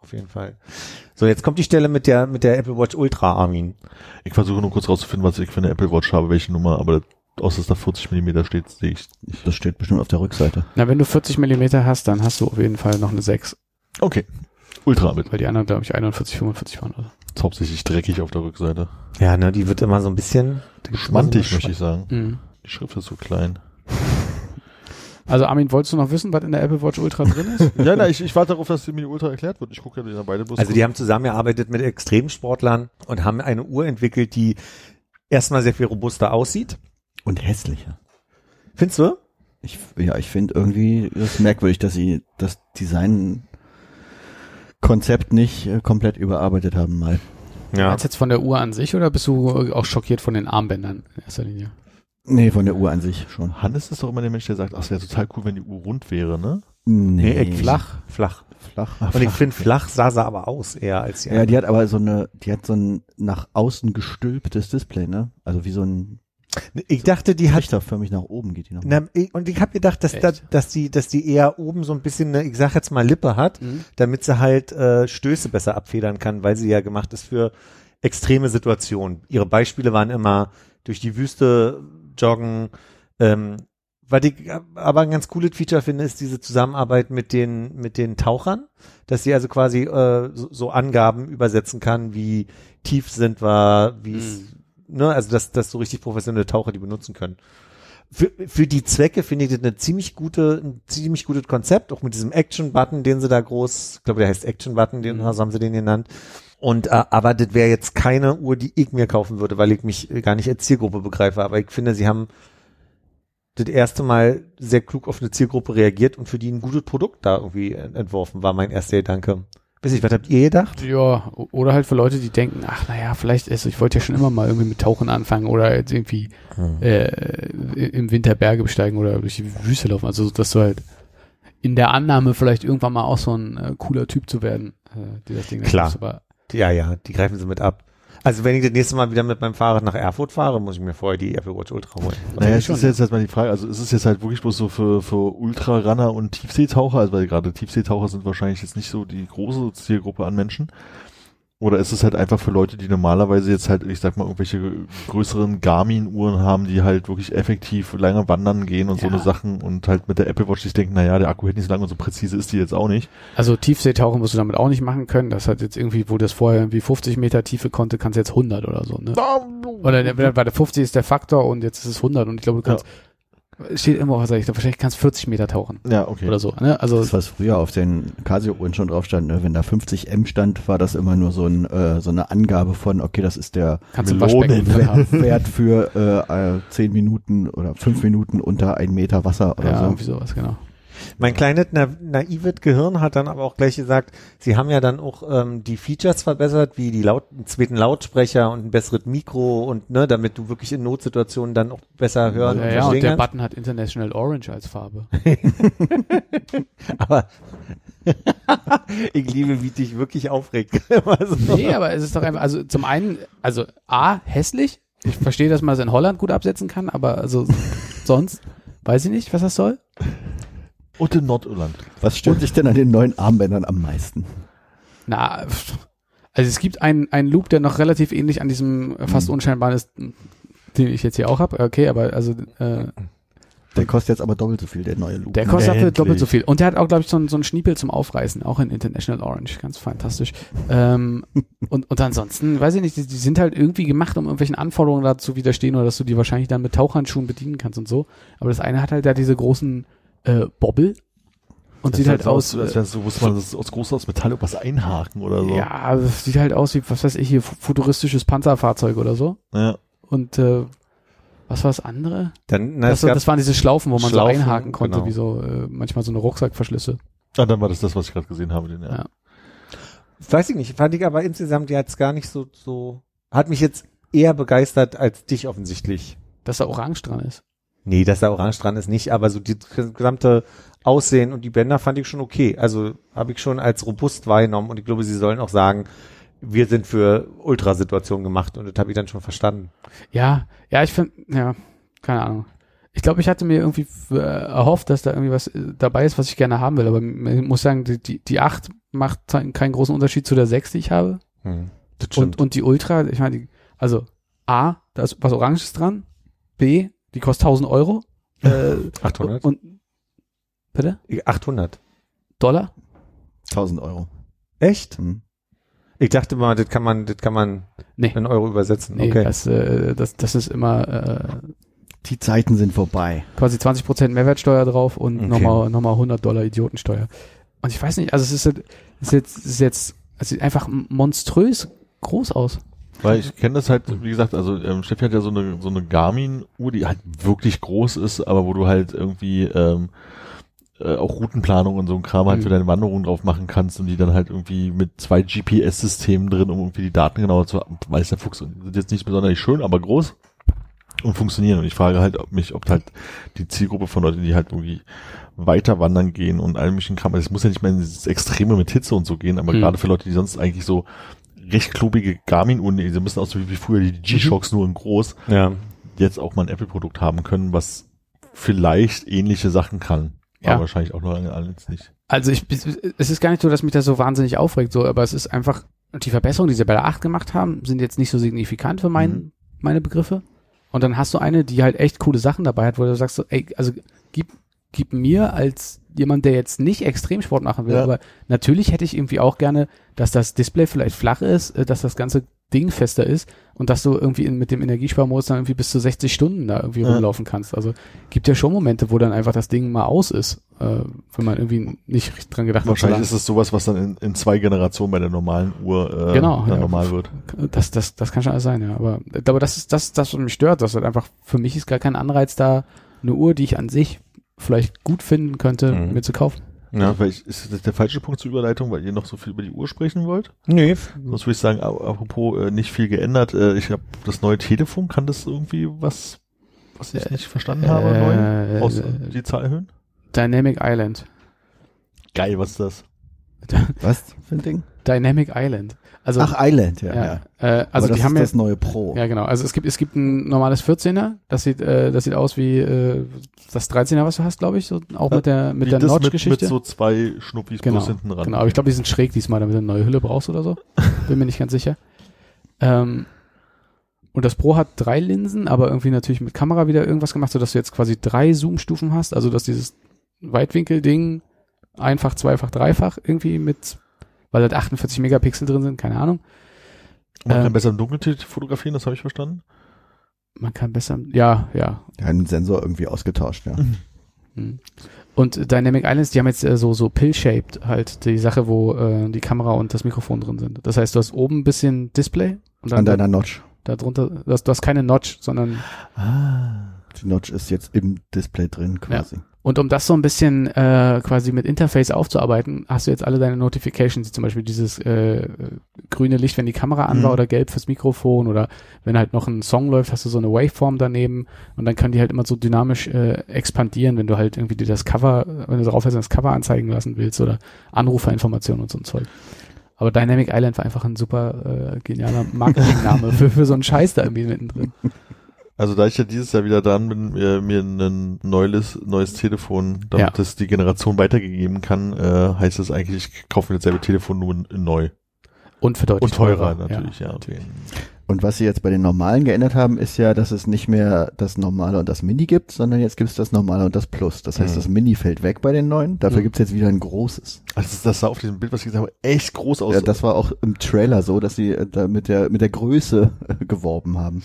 Auf jeden Fall. So, jetzt kommt die Stelle mit der, mit der Apple Watch Ultra, Armin. Ich versuche nur kurz rauszufinden, was ich für eine Apple Watch habe, welche Nummer, aber aus dass da 40 Millimeter steht, sehe ich nicht. Das steht bestimmt auf der Rückseite. Na, wenn du 40 Millimeter hast, dann hast du auf jeden Fall noch eine 6, Okay. Ultra mit. weil die anderen, glaube ich, 41, 45 waren. Also. Ist hauptsächlich dreckig auf der Rückseite. Ja, ne, die wird immer so ein bisschen Schmantig, möchte ich sagen. Mhm. Die Schrift ist so klein. Also Armin, wolltest du noch wissen, was in der Apple Watch Ultra drin ist? ja, nein, ich, ich warte darauf, dass die Mini Ultra erklärt wird. Ich gucke ja beide bloß. Also die haben zusammengearbeitet mit Extremsportlern und haben eine Uhr entwickelt, die erstmal sehr viel robuster aussieht. Und hässlicher. Findest du? Ich, ja, ich finde irgendwie das merkwürdig, dass sie das Design-Konzept nicht äh, komplett überarbeitet haben mal. Ja. Meinst du jetzt von der Uhr an sich oder bist du auch schockiert von den Armbändern in erster Linie? Nee, von der Uhr an sich schon. Hannes ist doch immer der Mensch, der sagt, ach, es wäre total cool, wenn die Uhr rund wäre, ne? Nee, ich- flach. Flach. Flach. Und ich finde, flach sah sie aber aus eher als die Ja, die hat aber so eine, die hat so ein nach außen gestülptes Display, ne? Also wie so ein Ich dachte, die hat trichterförmig nach oben geht die noch. Na, ich- und ich habe gedacht, dass, da, dass die, dass die eher oben so ein bisschen, eine, ich sag jetzt mal Lippe hat, Mhm. damit sie halt äh, Stöße besser abfedern kann, weil sie ja gemacht ist für extreme Situationen. Ihre Beispiele waren immer durch die Wüste joggen. Ähm, was ich aber ein ganz cooles Feature finde, ist diese Zusammenarbeit mit den mit den Tauchern, dass sie also quasi äh, so, so Angaben übersetzen kann, wie tief sind wir, wie es, ne, also dass, dass so richtig professionelle Taucher die benutzen können für, für die Zwecke finde ich das eine ziemlich gute, ein ziemlich gutes Konzept, auch mit diesem Action-Button, den sie da groß, ich glaube, der heißt Action-Button, den so haben sie den genannt. Und äh, aber das wäre jetzt keine Uhr, die ich mir kaufen würde, weil ich mich gar nicht als Zielgruppe begreife. Aber ich finde, sie haben das erste Mal sehr klug auf eine Zielgruppe reagiert und für die ein gutes Produkt da irgendwie entworfen, war mein erster Gedanke. Weiß nicht, was habt ihr gedacht? Ja, oder halt für Leute, die denken, ach naja, vielleicht ist, ich wollte ja schon immer mal irgendwie mit Tauchen anfangen oder jetzt irgendwie äh, im Winter Berge besteigen oder durch die Wüste laufen. Also dass du halt in der Annahme vielleicht irgendwann mal auch so ein äh, cooler Typ zu werden, äh, die das Ding Klar. nutzt. Aber Ja, ja, die greifen sie mit ab. Also wenn ich das nächste Mal wieder mit meinem Fahrrad nach Erfurt fahre, muss ich mir vorher die Apple Watch Ultra holen. Naja, es schon, ist jetzt halt mal die Frage, also ist es jetzt halt wirklich bloß so für, für Ultrarunner und Tiefseetaucher, also weil gerade Tiefseetaucher sind wahrscheinlich jetzt nicht so die große Zielgruppe an Menschen. Oder ist es halt einfach für Leute, die normalerweise jetzt halt, ich sag mal, irgendwelche größeren Garmin-Uhren haben, die halt wirklich effektiv lange wandern gehen und so Ja. eine Sachen und halt mit der Apple Watch sich denken, naja, der Akku hält nicht so lange und so präzise ist die jetzt auch nicht. Also Tiefseetauchen musst du damit auch nicht machen können. Das hat jetzt irgendwie, wo das vorher irgendwie 50 Meter Tiefe konnte, kannst du jetzt 100 oder so. Ne? Oder der, bei der 50 ist der Faktor und jetzt ist es 100 und ich glaube, du kannst, es steht immer, was sag ich, wahrscheinlich kannst du 40 Meter tauchen Ja, okay. oder so. Ne? Also Das, was früher auf den Casio-Uhren schon drauf stand, ne? wenn da 50 M stand, war das immer nur so, ein, äh, so eine Angabe von, okay, das ist der. Wert für äh, äh, 10 Minuten oder 5 Minuten unter 1 Meter Wasser oder Ja, so. irgendwie sowas, genau. Mein kleines na naives Gehirn hat dann aber auch gleich gesagt, sie haben ja dann auch ähm, die Features verbessert, wie die Laut einen zweiten Lautsprecher und ein besseres Mikro und ne, damit du wirklich in Notsituationen dann auch besser hören Ja, und ja, und der kannst. Button hat International Orange als Farbe. Aber ich liebe, wie dich wirklich aufregt. So. Nee, aber es ist doch einfach, also zum einen, also A, hässlich. Ich verstehe, dass man es in Holland gut absetzen kann, aber also sonst weiß ich nicht, was das soll. Und in Nordirland. Was stört dich denn an den neuen Armbändern am meisten? Na, also es gibt einen, einen Loop, der noch relativ ähnlich an diesem äh, fast unscheinbaren ist, den ich jetzt hier auch habe. Okay, aber also äh, Der kostet jetzt aber doppelt so viel, der neue Loop. der kostet Endlich. doppelt so viel. Und der hat auch, glaube ich, so, ein- so einen Schniepel zum Aufreißen, auch in International Orange. Ganz fantastisch. ähm, und, und ansonsten, weiß ich nicht, die, die sind halt irgendwie gemacht, um irgendwelchen Anforderungen da zu widerstehen oder dass du die wahrscheinlich dann mit Tauchhandschuhen bedienen kannst und so. Aber das eine hat halt da diese großen äh, Bobbel und Das sieht halt aus. als äh, wäre so, muss man das aus groß aus Metall irgendwas einhaken oder so. Ja, das sieht halt aus wie, was weiß ich, hier fu- futuristisches Panzerfahrzeug oder so. ja. Und äh, was war das andere? Dann, na, Das, das waren diese Schlaufen, wo man Schlaufen, so einhaken konnte, genau. wie so äh, manchmal so eine Rucksackverschlüsse. Ah, dann war das das, was ich gerade gesehen habe. Den, ja. Ja. weiß ich nicht, fand ich aber insgesamt jetzt gar nicht so, so, hat mich jetzt eher begeistert als dich offensichtlich. Dass da Orange dran ist. Nee, dass da Orange dran ist nicht, aber so die gesamte Aussehen und die Bänder fand ich schon okay. Also habe ich schon als robust wahrgenommen und ich glaube, sie sollen auch sagen, wir sind für Ultrasituationen gemacht und das habe ich dann schon verstanden. Ja, ja, ich finde, ja, keine Ahnung. Ich glaube, ich hatte mir irgendwie äh, erhofft, dass da irgendwie was äh, dabei ist, was ich gerne haben will. Aber ich muss sagen, die, die, die 8 macht keinen großen Unterschied zu der 6, die ich habe. Hm. Und, und die Ultra, ich meine, also A, da ist was Oranges dran. B, die kostet 1000 Euro. Äh, 800? Und, bitte? 800. Dollar? 1000 Euro. Echt? Hm. Ich dachte mal, das kann man, das kann man Nee. in Euro übersetzen. Nee, okay. das, äh, das, das ist immer äh, Die Zeiten sind vorbei. quasi 20% Mehrwertsteuer drauf und Okay. nochmal nochmal 100 Dollar Idiotensteuer. Und ich weiß nicht, also es ist, es ist jetzt, es ist jetzt, es sieht einfach monströs groß aus. Weil ich kenne das halt, wie gesagt, also ähm, Steffi hat ja so eine so eine Garmin-Uhr, die halt wirklich groß ist, aber wo du halt irgendwie ähm, äh, auch Routenplanung und so ein Kram halt Mhm. für deine Wanderung drauf machen kannst und die dann halt irgendwie mit zwei GPS-Systemen drin, um irgendwie die Daten genauer zu. Weiß der Fuchs. Sind jetzt nicht besonders schön, aber groß und funktionieren. Und ich frage halt ob mich, ob halt die Zielgruppe von Leuten, die halt irgendwie weiter wandern gehen und all möglichen Kram, es muss ja nicht mehr in dieses Extreme mit Hitze und so gehen, aber Mhm. gerade für Leute, die sonst eigentlich so recht klobige Garmin-Uhren, die müssen aus wie früher die G-Shocks nur in groß, ja. jetzt auch mal ein Apple-Produkt haben können, was vielleicht ähnliche Sachen kann. Ja. Aber wahrscheinlich auch noch alles nicht. Also ich, es ist gar nicht so, dass mich das so wahnsinnig aufregt, so, aber es ist einfach, die Verbesserungen, die sie bei der 8 gemacht haben, sind jetzt nicht so signifikant für mein, Mhm. meine Begriffe. Und dann hast du eine, die halt echt coole Sachen dabei hat, wo du sagst so, ey, also gib, gib mir als jemand, der jetzt nicht Extremsport machen will, Ja. aber natürlich hätte ich irgendwie auch gerne, dass das Display vielleicht flach ist, äh, dass das ganze Ding fester ist und dass du irgendwie in, mit dem Energiesparmodus dann irgendwie bis zu 60 Stunden da irgendwie Ja. rumlaufen kannst. Also gibt ja schon Momente, wo dann einfach das Ding mal aus ist, äh, wenn man irgendwie nicht dran gedacht Wahrscheinlich hat. ist es sowas, was dann in, in zwei Generationen bei der normalen Uhr äh, Genau, dann ja. normal wird. Das, das, das kann schon alles sein, ja. Aber, aber das ist das, das, was mich stört. Das halt einfach, für mich ist gar kein Anreiz da, eine Uhr, die ich an sich vielleicht gut finden könnte, Mhm. mir zu kaufen. Ja. Weil ich, ist das der falsche Punkt zur Überleitung, weil ihr noch so viel über die Uhr sprechen wollt? Nee, Sonst würde ich sagen, apropos äh, nicht viel geändert. Äh, ich habe das neue Telefon, kann das irgendwie was, was ich Äh, nicht verstanden habe, äh, neu? Außer äh, die Zahl erhöhen? Dynamic Island. Geil, was ist das? Was für ein Ding? Dynamic Island. Also, Ach, Island, ja. ja, ja. Äh, Aber also das die haben ist ja, das neue Pro. ja genau. Also es gibt, es gibt ein normales 14er, das sieht, äh, das sieht aus wie äh, das 13er, was du hast, glaube ich, so, auch mit der mit der das mit, Notch-Geschichte. mit so zwei Schnuppis Genau, plus hinten ran. Genau, aber ich glaube, die sind schräg diesmal, damit du eine neue Hülle brauchst oder so. Bin mir nicht ganz sicher. Ähm, und das Pro hat drei Linsen, aber irgendwie natürlich mit Kamera wieder irgendwas gemacht, sodass du jetzt quasi drei Zoom-Stufen hast. Also, dass dieses Weitwinkel-Ding einfach, zweifach, dreifach irgendwie mit, weil halt 48 Megapixel drin sind, keine Ahnung. Man ähm, kann besser im Dunkeln fotografieren, das habe ich verstanden. Man kann besser, ja, ja. Ja, einen Sensor irgendwie ausgetauscht, ja. Hm. Und Dynamic Islands, die haben jetzt äh, so, so pill-shaped halt die Sache, wo äh, die Kamera und das Mikrofon drin sind. Das heißt, du hast oben ein bisschen Display und dann An deiner Notch. da drunter, du hast, du hast keine Notch, sondern Ah. Die Notch ist jetzt im Display drin quasi. Und um das so ein bisschen äh, quasi mit Interface aufzuarbeiten, hast du jetzt alle deine Notifications, zum Beispiel dieses äh, grüne Licht, wenn die Kamera an war Mhm. oder gelb fürs Mikrofon oder wenn halt noch ein Song läuft, hast du so eine Waveform daneben und dann können die halt immer so dynamisch äh, expandieren, wenn du halt irgendwie dir das Cover, wenn du darauf hast, das Cover anzeigen lassen willst oder Anruferinformationen und so ein Zeug. Aber Dynamic Island war einfach ein super äh, genialer Marketingname für, für so einen Scheiß da irgendwie mittendrin. Also da ich ja dieses Jahr wieder dran bin, äh, mir ein neues, neues Telefon, damit Ja. es die Generation weitergegeben kann, äh, heißt es eigentlich, ich kaufe mir dasselbe Telefon nur neu. Und für deutlich Und teurer, teurer, natürlich, ja. okay. Und was sie jetzt bei den normalen geändert haben, ist ja, dass es nicht mehr das normale und das Mini gibt, sondern jetzt gibt es das normale und das Plus. Das heißt, Mhm. das Mini fällt weg bei den neuen. Dafür Mhm. gibt's jetzt wieder ein großes. Also das, das sah auf diesem Bild, was ich gesehen habe, echt groß aus. Ja, das war auch im Trailer so, dass sie äh, da mit der mit der Größe äh, geworben haben.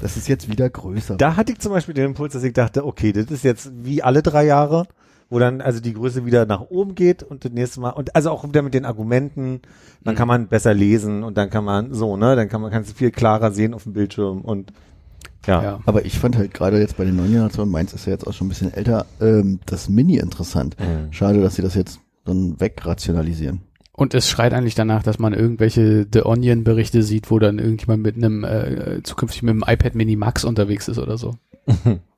Das ist jetzt wieder größer. Da hatte ich zum Beispiel den Impuls, dass ich dachte, okay, das ist jetzt wie alle drei Jahre, wo dann also die Größe wieder nach oben geht und das nächste Mal und also auch wieder mit den Argumenten, dann kann man besser lesen und dann kann man so, ne, dann kann man kannst du viel klarer sehen auf dem Bildschirm und ja. Ja. Aber ich fand halt gerade jetzt bei den neuen Generationen, meins ist ja jetzt auch schon ein bisschen älter, ähm, das Mini interessant. Mhm. Schade, dass sie das jetzt dann wegrationalisieren. Und es schreit eigentlich danach, dass man irgendwelche The Onion Berichte sieht, wo dann irgendjemand mit einem äh, zukünftig mit einem iPad Mini Max unterwegs ist oder so.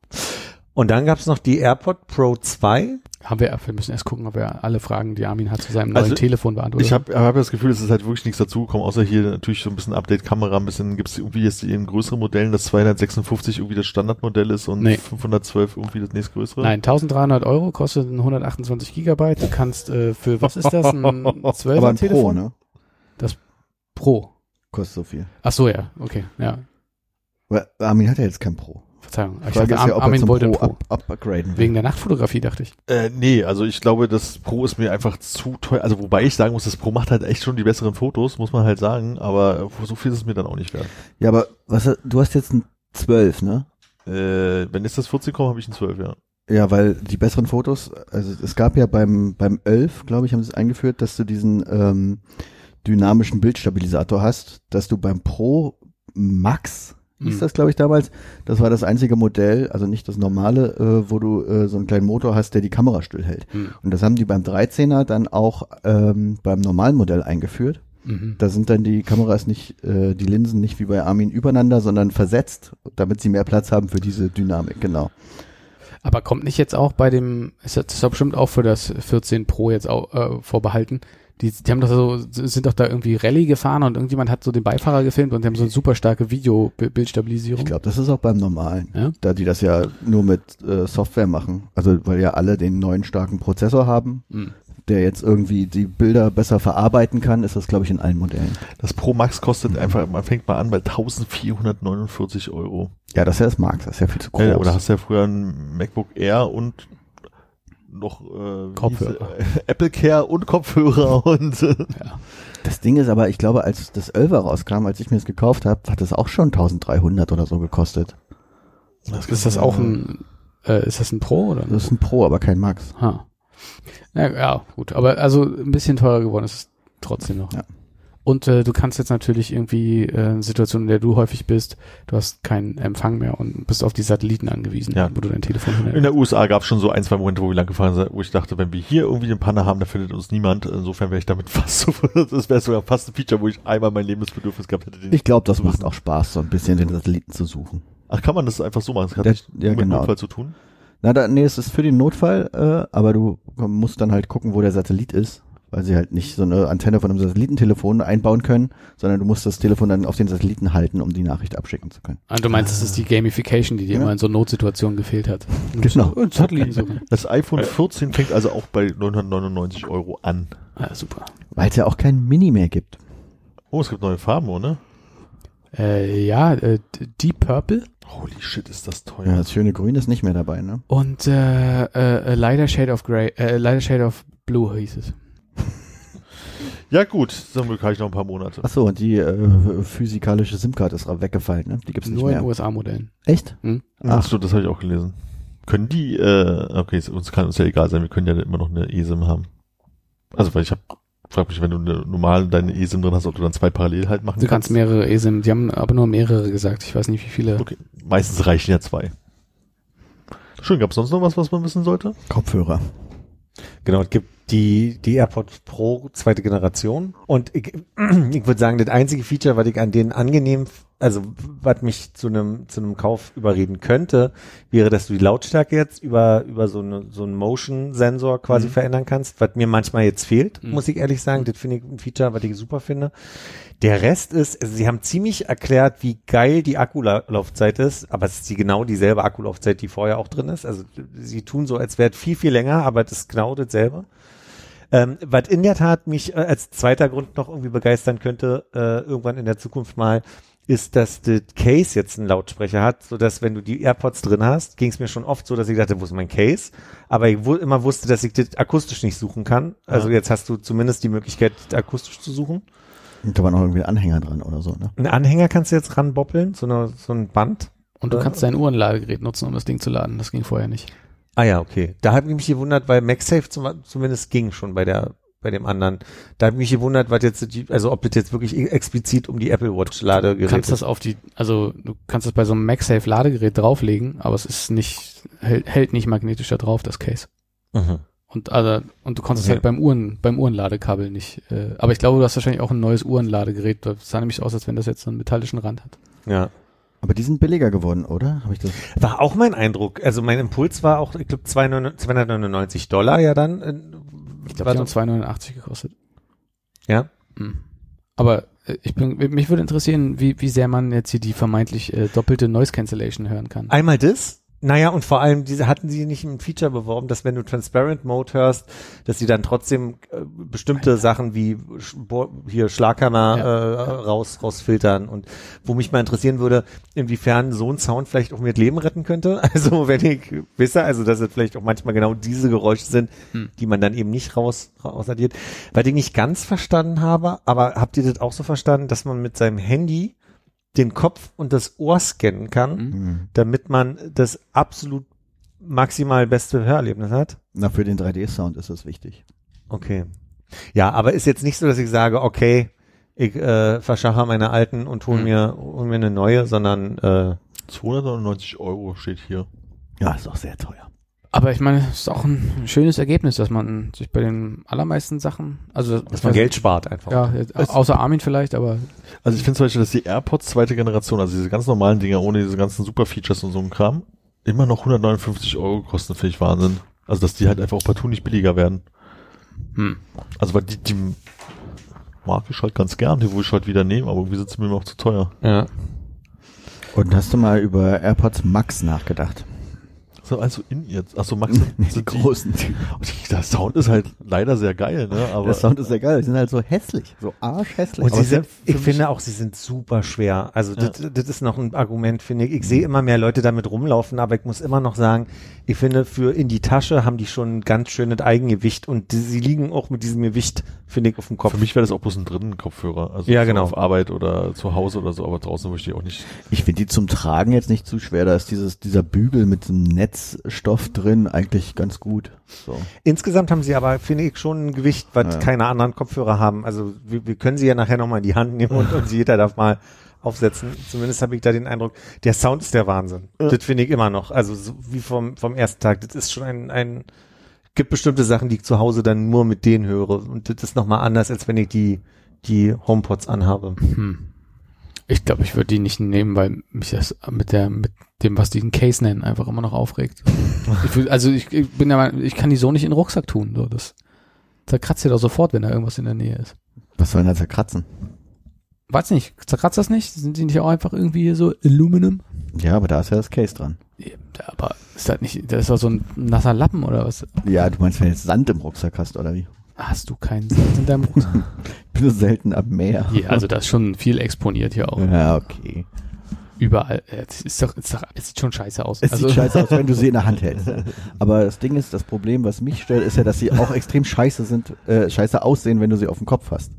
Und dann gab's noch die AirPod Pro 2. Haben wir, wir müssen erst gucken, ob er alle Fragen, die Armin hat, zu seinem neuen Also, Telefon beantwortet. Ich habe hab das Gefühl, es ist halt wirklich nichts dazugekommen, außer hier natürlich so ein bisschen Update-Kamera, ein bisschen gibt's irgendwie jetzt in größeren Modellen, das 256 irgendwie das Standardmodell ist und Nee. 512 irgendwie das nächstgrößere. Nein, 1300 Euro kostet ein 128 Gigabyte. Du kannst äh, für, was ist das, ein 12er Aber ein Pro, Telefon? ne? Pro. Kostet so viel. Ach so, ja, okay, ja. Aber Armin hat ja jetzt kein Pro. Verzeihung. Ich Frage dachte, ja, ob Armin wollte Pro Pro. up, up upgraden. Wegen der Nachtfotografie, dachte ich. Äh, nee, also ich glaube, das Pro ist mir einfach zu teuer. Also wobei ich sagen muss, das Pro macht halt echt schon die besseren Fotos, muss man halt sagen, aber so viel ist es mir dann auch nicht wert. Ja, aber was, du hast jetzt ein 12, ne? Äh, wenn jetzt das 14 kommt, habe ich ein 12, ja. Ja, weil die besseren Fotos, also es gab ja beim, beim 11, glaube ich, haben sie es eingeführt, dass du diesen ähm, dynamischen Bildstabilisator hast, dass du beim Pro Max, hieß Mhm. das, glaube ich, damals, das war das einzige Modell, also nicht das normale, äh, wo du äh, so einen kleinen Motor hast, der die Kamera stillhält. Mhm. Und das haben die beim 13er dann auch ähm, beim normalen Modell eingeführt. Mhm. Da sind dann die Kameras nicht, äh, die Linsen nicht wie bei Armin übereinander, sondern versetzt, damit sie mehr Platz haben für diese Dynamik, genau. Aber kommt nicht jetzt auch bei dem, ist das bestimmt auch für das 14 Pro jetzt auch äh, vorbehalten? Die, die haben doch so, sind doch da irgendwie Rallye gefahren und irgendjemand hat so den Beifahrer gefilmt und die haben so eine super starke Video-Bildstabilisierung. Ich glaube, das ist auch beim normalen, Ja? da die das ja nur mit äh, Software machen. Also weil ja alle den neuen starken Prozessor haben, Mhm. der jetzt irgendwie die Bilder besser verarbeiten kann, ist das, glaube ich, in allen Modellen. Das Pro Max kostet einfach, man fängt mal an bei 1449 Euro. Ja, das ist ja das Max, das ist ja viel zu groß. Ja, oder hast du ja früher ein MacBook Air und noch äh, Kopfhörer. hieß es? Apple Care und Kopfhörer und äh, das Ding ist aber, ich glaube, als das 11er rauskam, als ich mir das gekauft habe, hat es auch schon 1300 oder so gekostet. Ist das auch ein, äh, ist das ein Pro oder? Das ist ein Pro, aber kein Max. Ha. Ja, ja, gut. Aber also ein bisschen teurer geworden ist es trotzdem noch. Ja. Und äh, du kannst jetzt natürlich irgendwie äh, eine Situation, in der du häufig bist, du hast keinen Empfang mehr und bist auf die Satelliten angewiesen, Ja. wo du dein Telefon In hinhältst. der USA gab es schon so ein, zwei Momente, wo wir lang gefahren sind, wo ich dachte, wenn wir hier irgendwie den Panne haben, dann findet uns niemand. Insofern wäre ich damit fast so, das wäre sogar fast ein Feature, wo ich einmal mein Lebensbedürfnis gehabt hätte. Ich glaube, das macht auch Spaß, so ein bisschen den Satelliten zu suchen. Ach, kann man das einfach so machen? Das hat Der- nicht ja, mit genau. Notfall zu tun? Na, da, nee, es ist für den Notfall, äh, aber du musst dann halt gucken, wo der Satellit ist, weil sie halt nicht so eine Antenne von einem Satellitentelefon einbauen können, sondern du musst das Telefon dann auf den Satelliten halten, um die Nachricht abschicken zu können. Ah, du meinst, es ist die Gamification, die dir Ja. immer in so Notsituationen gefehlt hat. Genau. Und Satelliten suchen. Das iPhone 14 fängt also auch bei 999 Euro an. Ah, super. Weil es ja auch kein Mini mehr gibt. Oh, es gibt neue Farben, oder? Äh, ja, äh, Deep Purple Holy shit, ist das teuer. Ja, das schöne Grün ist nicht mehr dabei, ne? und äh, äh, Lighter Shade of Grey, äh, Lighter Shade of Blue hieß es. Ja gut, dann habe ich noch ein paar Monate. Ach so, und die äh, physikalische SIM-Karte ist weggefallen, ne? Die gibt's nicht Nur in. USA-Modellen. Echt? Hm? Ach so, das habe ich auch gelesen. Können die, äh, okay, es- uns kann uns ja egal sein, wir können ja immer noch eine eSIM haben. Also, weil ich habe, frag mich, wenn du eine normale deine eSIM drin hast, ob du dann zwei parallel halt machen Du kannst mehrere eSIM, die haben aber nur mehrere gesagt. Ich weiß nicht, wie viele. Okay, meistens reichen ja zwei. Schön, gab es sonst noch was, was man wissen sollte? Kopfhörer. Genau, es gibt die, die AirPods Pro zweite Generation. Und ich, ich würde sagen, das einzige Feature, was ich an denen angenehm, also was mich zu einem zu einem Kauf überreden könnte, wäre, dass du die Lautstärke jetzt über über so eine so einen Motion-Sensor quasi verändern kannst, was mir manchmal jetzt fehlt, Mhm. muss ich ehrlich sagen. Das finde ich ein Feature, was ich super finde. Der Rest ist, also sie haben ziemlich erklärt, wie geil die Akkulaufzeit ist, aber es ist die genau dieselbe Akkulaufzeit, die vorher auch drin ist. Also sie tun so, als wäre es viel, viel länger, aber das ist genau dasselbe. Ähm, was in der Tat mich äh, als zweiter Grund noch irgendwie begeistern könnte, äh, irgendwann in der Zukunft mal, ist, dass das Case jetzt einen Lautsprecher hat, so dass wenn du die AirPods drin hast, ging es mir schon oft so, dass ich dachte, wo ist mein Case? Aber ich wu- immer wusste, dass ich das akustisch nicht suchen kann. Also jetzt hast du zumindest die Möglichkeit, das akustisch zu suchen. Da war noch irgendwie ein Anhänger dran oder so, ne? Einen Anhänger kannst du jetzt ranboppeln, so, eine, so ein Band. Und du kannst dein Uhrenladegerät nutzen, um das Ding zu laden. Das ging vorher nicht. Ah ja, okay. Da habe ich mich gewundert, weil MagSafe zum, zumindest ging schon bei der bei dem anderen. Da habe ich mich gewundert, was jetzt die, also ob das jetzt wirklich explizit um die Apple Watch Du Ladegeräte kannst das auf die, also du kannst das bei so einem MagSafe Ladegerät drauflegen, aber es ist nicht, hält, hält nicht magnetisch da drauf, das Case. Mhm. Und, also, und du konntest Okay. halt beim Uhren, beim Uhrenladekabel nicht. Äh, aber ich glaube, du hast wahrscheinlich auch ein neues Uhrenladegerät. Das sah nämlich aus, als wenn das jetzt so einen metallischen Rand hat. Ja. Aber die sind billiger geworden, oder? Habe ich das? War auch mein Eindruck. Also mein Impuls war auch, ich glaube, 299 Dollar ja dann. Ich glaube, die haben 2,89 gekostet. Ja. Hm. Aber äh, ich bin, mich würde interessieren, wie, wie sehr man jetzt hier die vermeintlich äh, doppelte Noise Cancellation hören kann. Einmal das. Naja, und vor allem, diese hatten sie nicht ein Feature beworben, dass wenn du Transparent Mode hörst, dass sie dann trotzdem äh, bestimmte Sachen wie Sch hier Schlaghammer Ja. äh, raus rausfiltern und wo mich mal interessieren würde, inwiefern so ein Sound vielleicht auch mir das Leben retten könnte. Also wenn ich wisse, also dass es vielleicht auch manchmal genau diese Geräusche sind, Hm. die man dann eben nicht raus rausaddiert. Weil ich nicht ganz verstanden habe, aber habt ihr das auch so verstanden, dass man mit seinem Handy den Kopf und das Ohr scannen kann? Hm. damit man das absolut maximal beste Hörerlebnis hat. Na, für den 3D-Sound ist das wichtig. Okay. Ja, aber ist jetzt nicht so, dass ich sage, okay, ich äh, verschache meine alten und hol Hm. mir hol mir eine neue, sondern äh, 299 Euro steht hier. Ja, ist auch sehr teuer. Aber ich meine, es ist auch ein schönes Ergebnis, dass man sich bei den allermeisten Sachen, also dass man Geld spart einfach. Ja, außer Armin vielleicht, aber Also ich finde zum Beispiel, dass die AirPods zweite Generation, also diese ganz normalen Dinger ohne diese ganzen Super-Features und so ein Kram, immer noch 159 Euro kosten, finde ich Wahnsinn. Also dass die halt einfach auch partout nicht billiger werden. hm. Also weil die, die mag ich halt ganz gern, die will ich halt wieder nehmen, aber irgendwie sind sie mir noch zu teuer. Ja. Und hast du mal über AirPods Max nachgedacht? So, also in jetzt, achso, Max, Nee, die sind die, großen. der Sound ist halt leider sehr geil, ne, aber Der Sound ist ja geil. Die sind halt so hässlich. So arschhässlich. Und sie sind, ich finde auch, sie sind super schwer. Also Ja. das, das ist noch ein Argument, finde ich. Ich sehe immer mehr Leute damit rumlaufen, aber ich muss immer noch sagen, ich finde, für in die Tasche haben die schon ein ganz schönes Eigengewicht und die, sie liegen auch mit diesem Gewicht, finde ich, auf dem Kopf. für mich wäre das auch bloß ein drinnen Kopfhörer. Also Ja, so genau. auf Arbeit oder zu Hause oder so, aber draußen möchte ich auch nicht. Ich finde die zum Tragen jetzt nicht zu schwer. Da ist dieses, dieser Bügel mit dem Netzstoff drin eigentlich ganz gut. So. Insgesamt haben sie aber, finde ich, schon ein Gewicht, was Ja. keine anderen Kopfhörer haben. Also wir, wir können sie ja nachher nochmal in die Hand nehmen und, und sie jeder darf mal aufsetzen. Zumindest habe ich da den Eindruck, der Sound ist der Wahnsinn. Das finde ich immer noch. Also so wie vom, vom ersten Tag. Das ist schon ein, ein, gibt bestimmte Sachen, die ich zu Hause dann nur mit denen höre. Und das ist nochmal anders, als wenn ich die, die HomePods anhabe. Hm. Ich glaube, ich würde die nicht nehmen, weil mich das mit der, mit dem, was die einen Case nennen, einfach immer noch aufregt. ich will, also ich, ich bin Meinung, ich kann die so nicht in den Rucksack tun. So, das zerkratzt ja doch sofort, wenn da irgendwas in der Nähe ist. Was soll denn da zerkratzen? Weiß nicht, zerkratzt das nicht? Sind die nicht auch einfach irgendwie so Aluminum? Ja, aber da ist ja das Case dran. Ja, aber ist das nicht, das ist doch so ein nasser Lappen oder was? Ja, du meinst, wenn du jetzt Sand im Rucksack hast, oder wie? Hast du keinen Sand in deinem Rucksack? Ich bin so selten am Meer. Ja, also das ist schon viel exponiert hier auch. Ja, okay. Überall. Das ist doch, ist doch, es sieht schon scheiße aus. Es also, sieht scheiße aus, wenn du sie in der Hand hältst. Aber das Ding ist, das Problem, was mich stört, ist ja, dass sie auch extrem scheiße sind, äh, scheiße aussehen, wenn du sie auf dem Kopf hast.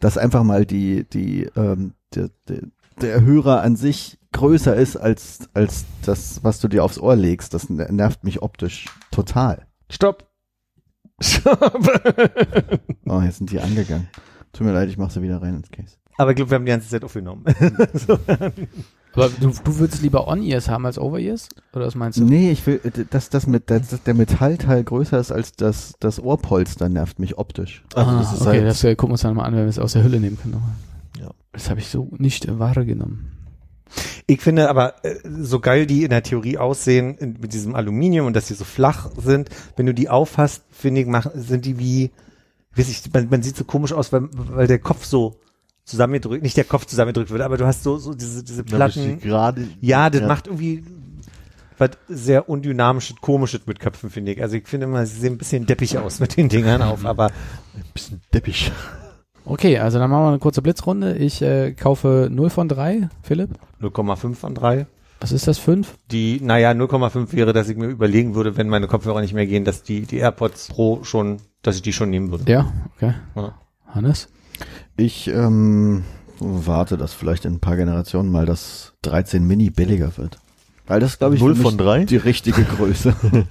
Dass einfach mal die, die, ähm, der, der, der Hörer an sich größer ist als, als das, was du dir aufs Ohr legst. Das nervt mich optisch total. Stopp! Stopp! Oh, jetzt sind die angegangen. Tut mir leid, ich mach sie wieder rein ins Case. Aber ich glaube, wir haben die ganze Zeit aufgenommen. so. aber du, du würdest lieber On-Ears haben als Over-Ears? Oder was meinst du? Nee, ich will, dass das mit, dass dass der Metallteil größer ist als das, das Ohrpolster nervt mich optisch. Also ah, das ist okay, halt, das äh, gucken wir uns dann mal an, wenn wir es aus der Hülle nehmen können. Nochmal. Ja. Das habe ich so nicht wahrgenommen. Ich finde aber, äh, so geil die in der Theorie aussehen, mit diesem Aluminium und dass die so flach sind, wenn du die aufhast, finde ich, mach, sind die wie, weiß ich, man, man sieht so komisch aus, weil, weil der Kopf so zusammengedrückt, nicht der Kopf zusammengedrückt wird, aber du hast so, so diese, diese Platten. gerade. Ja, das macht irgendwie was sehr undynamisches, komisches mit Köpfen, finde ich. Also ich finde immer, sie sehen ein bisschen deppig aus mit den Dingern auf, aber ein bisschen deppig. Okay, also dann machen wir eine kurze Blitzrunde. Ich äh, kaufe 0 von 3, Philipp. 0,5 von 3. Was ist das, 5? Die, naja, 0,5 wäre, dass ich mir überlegen würde, wenn meine Kopfhörer nicht mehr gehen, dass die, die AirPods Pro schon, dass ich die schon nehmen würde. Ja, okay. Ja. Hannes? Ich ähm, warte, dass vielleicht in ein paar Generationen mal das 13 Mini billiger wird. Weil das, glaube ich, Null für mich von drei? die richtige Größe.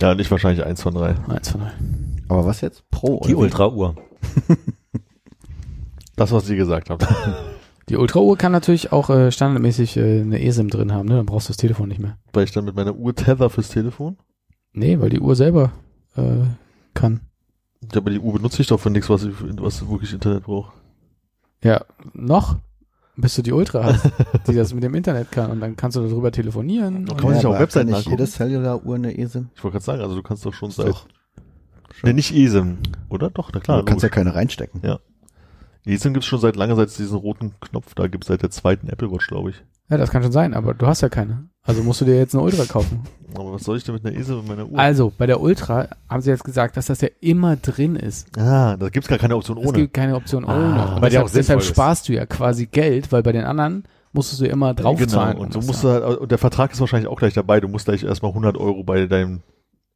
Ja, nicht wahrscheinlich eins von drei. 1 von 3. Aber was jetzt? Pro Die? Ultra-Uhr. Das, was Sie gesagt haben. Die Ultra-Uhr kann natürlich auch äh, standardmäßig äh, eine eSIM drin haben, ne? Dann brauchst du das Telefon nicht mehr. Weil ich dann mit meiner Uhr tether fürs Telefon. Nee, weil die Uhr selber äh, kann. Ja, aber die Uhr benutze ich doch für nichts, was, ich, was wirklich Internet braucht. Ja, noch, bis du die Ultra hast, die das mit dem Internet kann. Und dann kannst du darüber telefonieren. Kann Und, man sich auch Webseiten nicht angucken? jede Cellular-Uhr eine eSIM? Ich wollte gerade sagen, also du kannst doch schon seit... doch- Nee, nicht eSIM, oder? Doch, na klar. du kannst ja keine reinstecken. eSIM gibt's schon seit langer Zeit diesen roten Knopf, da gibt's seit der zweiten Apple Watch, glaube ich. ja, das kann schon sein, aber du hast ja keine. Also musst du dir jetzt eine Ultra kaufen. Aber was soll ich denn mit einer eSIM in meiner Uhr? Also, bei der Ultra haben sie jetzt gesagt, dass das ja immer drin ist. ah, da gibt's gar keine Option Es ohne. gibt keine Option ohne. Ah, Und weil deshalb, deshalb sparst du ja quasi Geld, weil bei den anderen musstest du immer draufzahlen. Genau, und so musst du halt, und der Vertrag ist wahrscheinlich auch gleich dabei. Du musst gleich erstmal 100 Euro bei deinem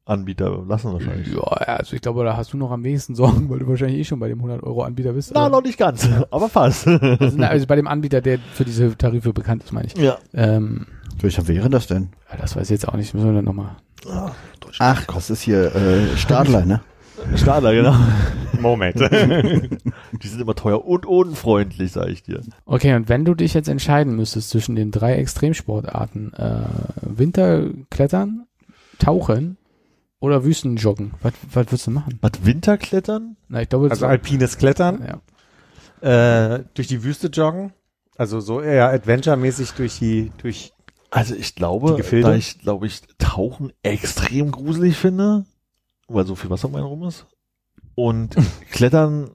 Anbieter lassen wahrscheinlich. Ja, also ich glaube, da hast du noch am wenigsten Sorgen, weil du wahrscheinlich eh schon bei dem 100-Euro-Anbieter bist. Na, noch nicht ganz, aber fast. also, also bei dem Anbieter, der für diese Tarife bekannt ist, meine ich. ja. Ähm, Welcher wäre das denn? ja, das weiß ich jetzt auch nicht. Müssen wir dann nochmal. Ach, das ist hier äh, Stadler, ne? Stadler, genau. Moment. Die sind immer teuer und unfreundlich, sage ich dir. Okay, und wenn du dich jetzt entscheiden müsstest zwischen den drei Extremsportarten, äh, Winterklettern, Tauchen oder Wüstenjoggen, was, was würdest du machen? Was, Winterklettern? Na, ich glaube, also alpines Klettern, ja. äh, durch die Wüste joggen. Also so eher Adventure-mäßig durch die, durch, Also ich glaube, da ich, glaube ich, Tauchen extrem gruselig finde, weil so viel Wasser um einen rum ist. Und Klettern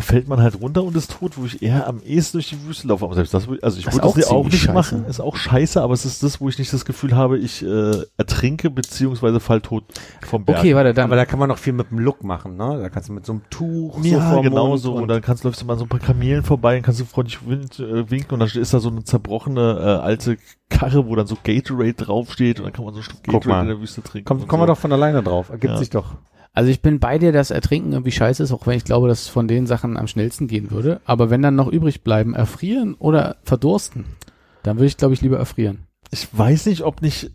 fällt man halt runter und ist tot, wo ich eher am ehesten durch die Wüste laufe. Aber selbst das, würde- also ich Das würde das auch nicht scheiße. machen. Ist auch scheiße, aber es ist das, wo ich nicht das Gefühl habe, ich äh, ertrinke beziehungsweise fall tot vom Berg. Okay, warte, dann. aber da kann man noch viel mit dem Look machen, ne? Da kannst du mit so einem Tuch so Ja, vorm genau Mund so. und Und dann kannst, läufst du mal an so ein paar Kamelen vorbei und kannst du freundlich wind, äh, winken und dann ist da so eine zerbrochene äh, alte Karre, wo dann so Gatorade draufsteht und dann kann man so ein Stück Gatorade in der Wüste trinken. Komm, kommen so. wir doch von alleine drauf. Ergibt Ja. sich doch. Also ich bin bei dir, dass Ertrinken irgendwie scheiße ist, auch wenn ich glaube, dass es von den Sachen am schnellsten gehen würde. Aber wenn dann noch übrig bleiben, erfrieren oder verdursten, dann würde ich, glaube ich, lieber erfrieren. Ich weiß nicht, ob nicht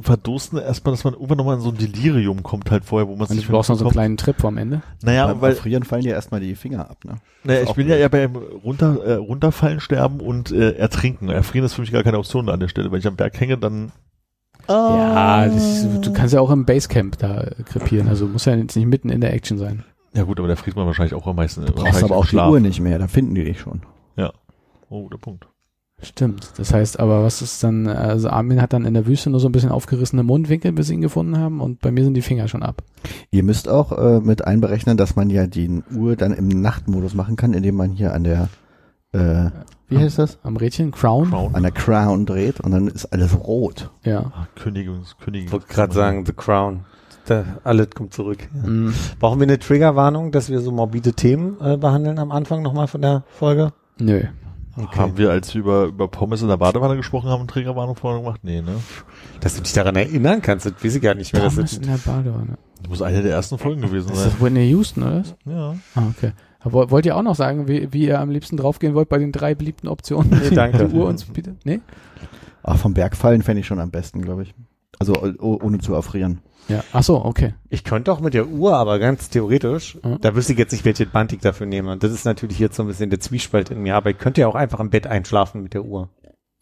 Verdursten erstmal, dass man irgendwann nochmal in so ein Delirium kommt halt vorher, wo man Und sich ich brauchst noch so einen kleinen Trip am Ende. Naja, Beim weil Frieren fallen dir erstmal die Finger ab, ne? naja, ich bin ja eher beim runter, äh, runterfallen, sterben und äh, ertrinken. Erfrieren ist für mich gar keine Option an der Stelle. Wenn ich am Berg hänge, dann Ja, das, du kannst ja auch im Basecamp da krepieren. Also muss ja jetzt nicht mitten in der Action sein. ja gut, aber da friert man wahrscheinlich auch am meisten. Du brauchst aber auch die Uhr nicht mehr, da finden die dich schon. Oh, der Punkt. Stimmt. Das heißt aber, was ist dann, also Armin hat dann in der Wüste nur so ein bisschen aufgerissene Mundwinkel, bis sie ihn gefunden haben und bei mir sind die Finger schon ab. Ihr müsst auch äh, mit einberechnen, dass man ja die Uhr dann im Nachtmodus machen kann, indem man hier an der äh, wie heißt das? Am Rädchen, Crown. Crown. An der Crown dreht und dann ist alles rot. Ja. Ah, Königungs, Königin. Ich wollte gerade sagen, The Crown. Da, alles kommt zurück. Mhm. Brauchen wir eine Triggerwarnung, dass wir so morbide Themen äh, behandeln am Anfang nochmal von der Folge? Nö. Haben wir, als wir über, über Pommes in der Badewanne gesprochen haben, Trägerwarnung vorher gemacht? Nee, ne? Dass du dich daran erinnern kannst, das weiß ich gar nicht mehr. Das Pommes ist, in der Badewanne. Das muss eine der ersten Folgen gewesen Ist sein. das Whitney Houston, oder? Ja. Ah, okay. Aber wollt ihr auch noch sagen, wie, wie ihr am liebsten draufgehen wollt bei den drei beliebten Optionen? Nee, danke. Die Uhr und Speed? Nee? Ach, vom Berg fallen fände ich schon am besten, glaube ich. Also oh, ohne zu erfrieren. Ja. Ach so, okay. ich könnte auch mit der Uhr, aber ganz theoretisch, Mhm. da wüsste ich jetzt nicht, welche Band ich dafür nehme. Und das ist natürlich jetzt so ein bisschen der Zwiespalt in mir, aber ich könnte ja auch einfach im Bett einschlafen mit der Uhr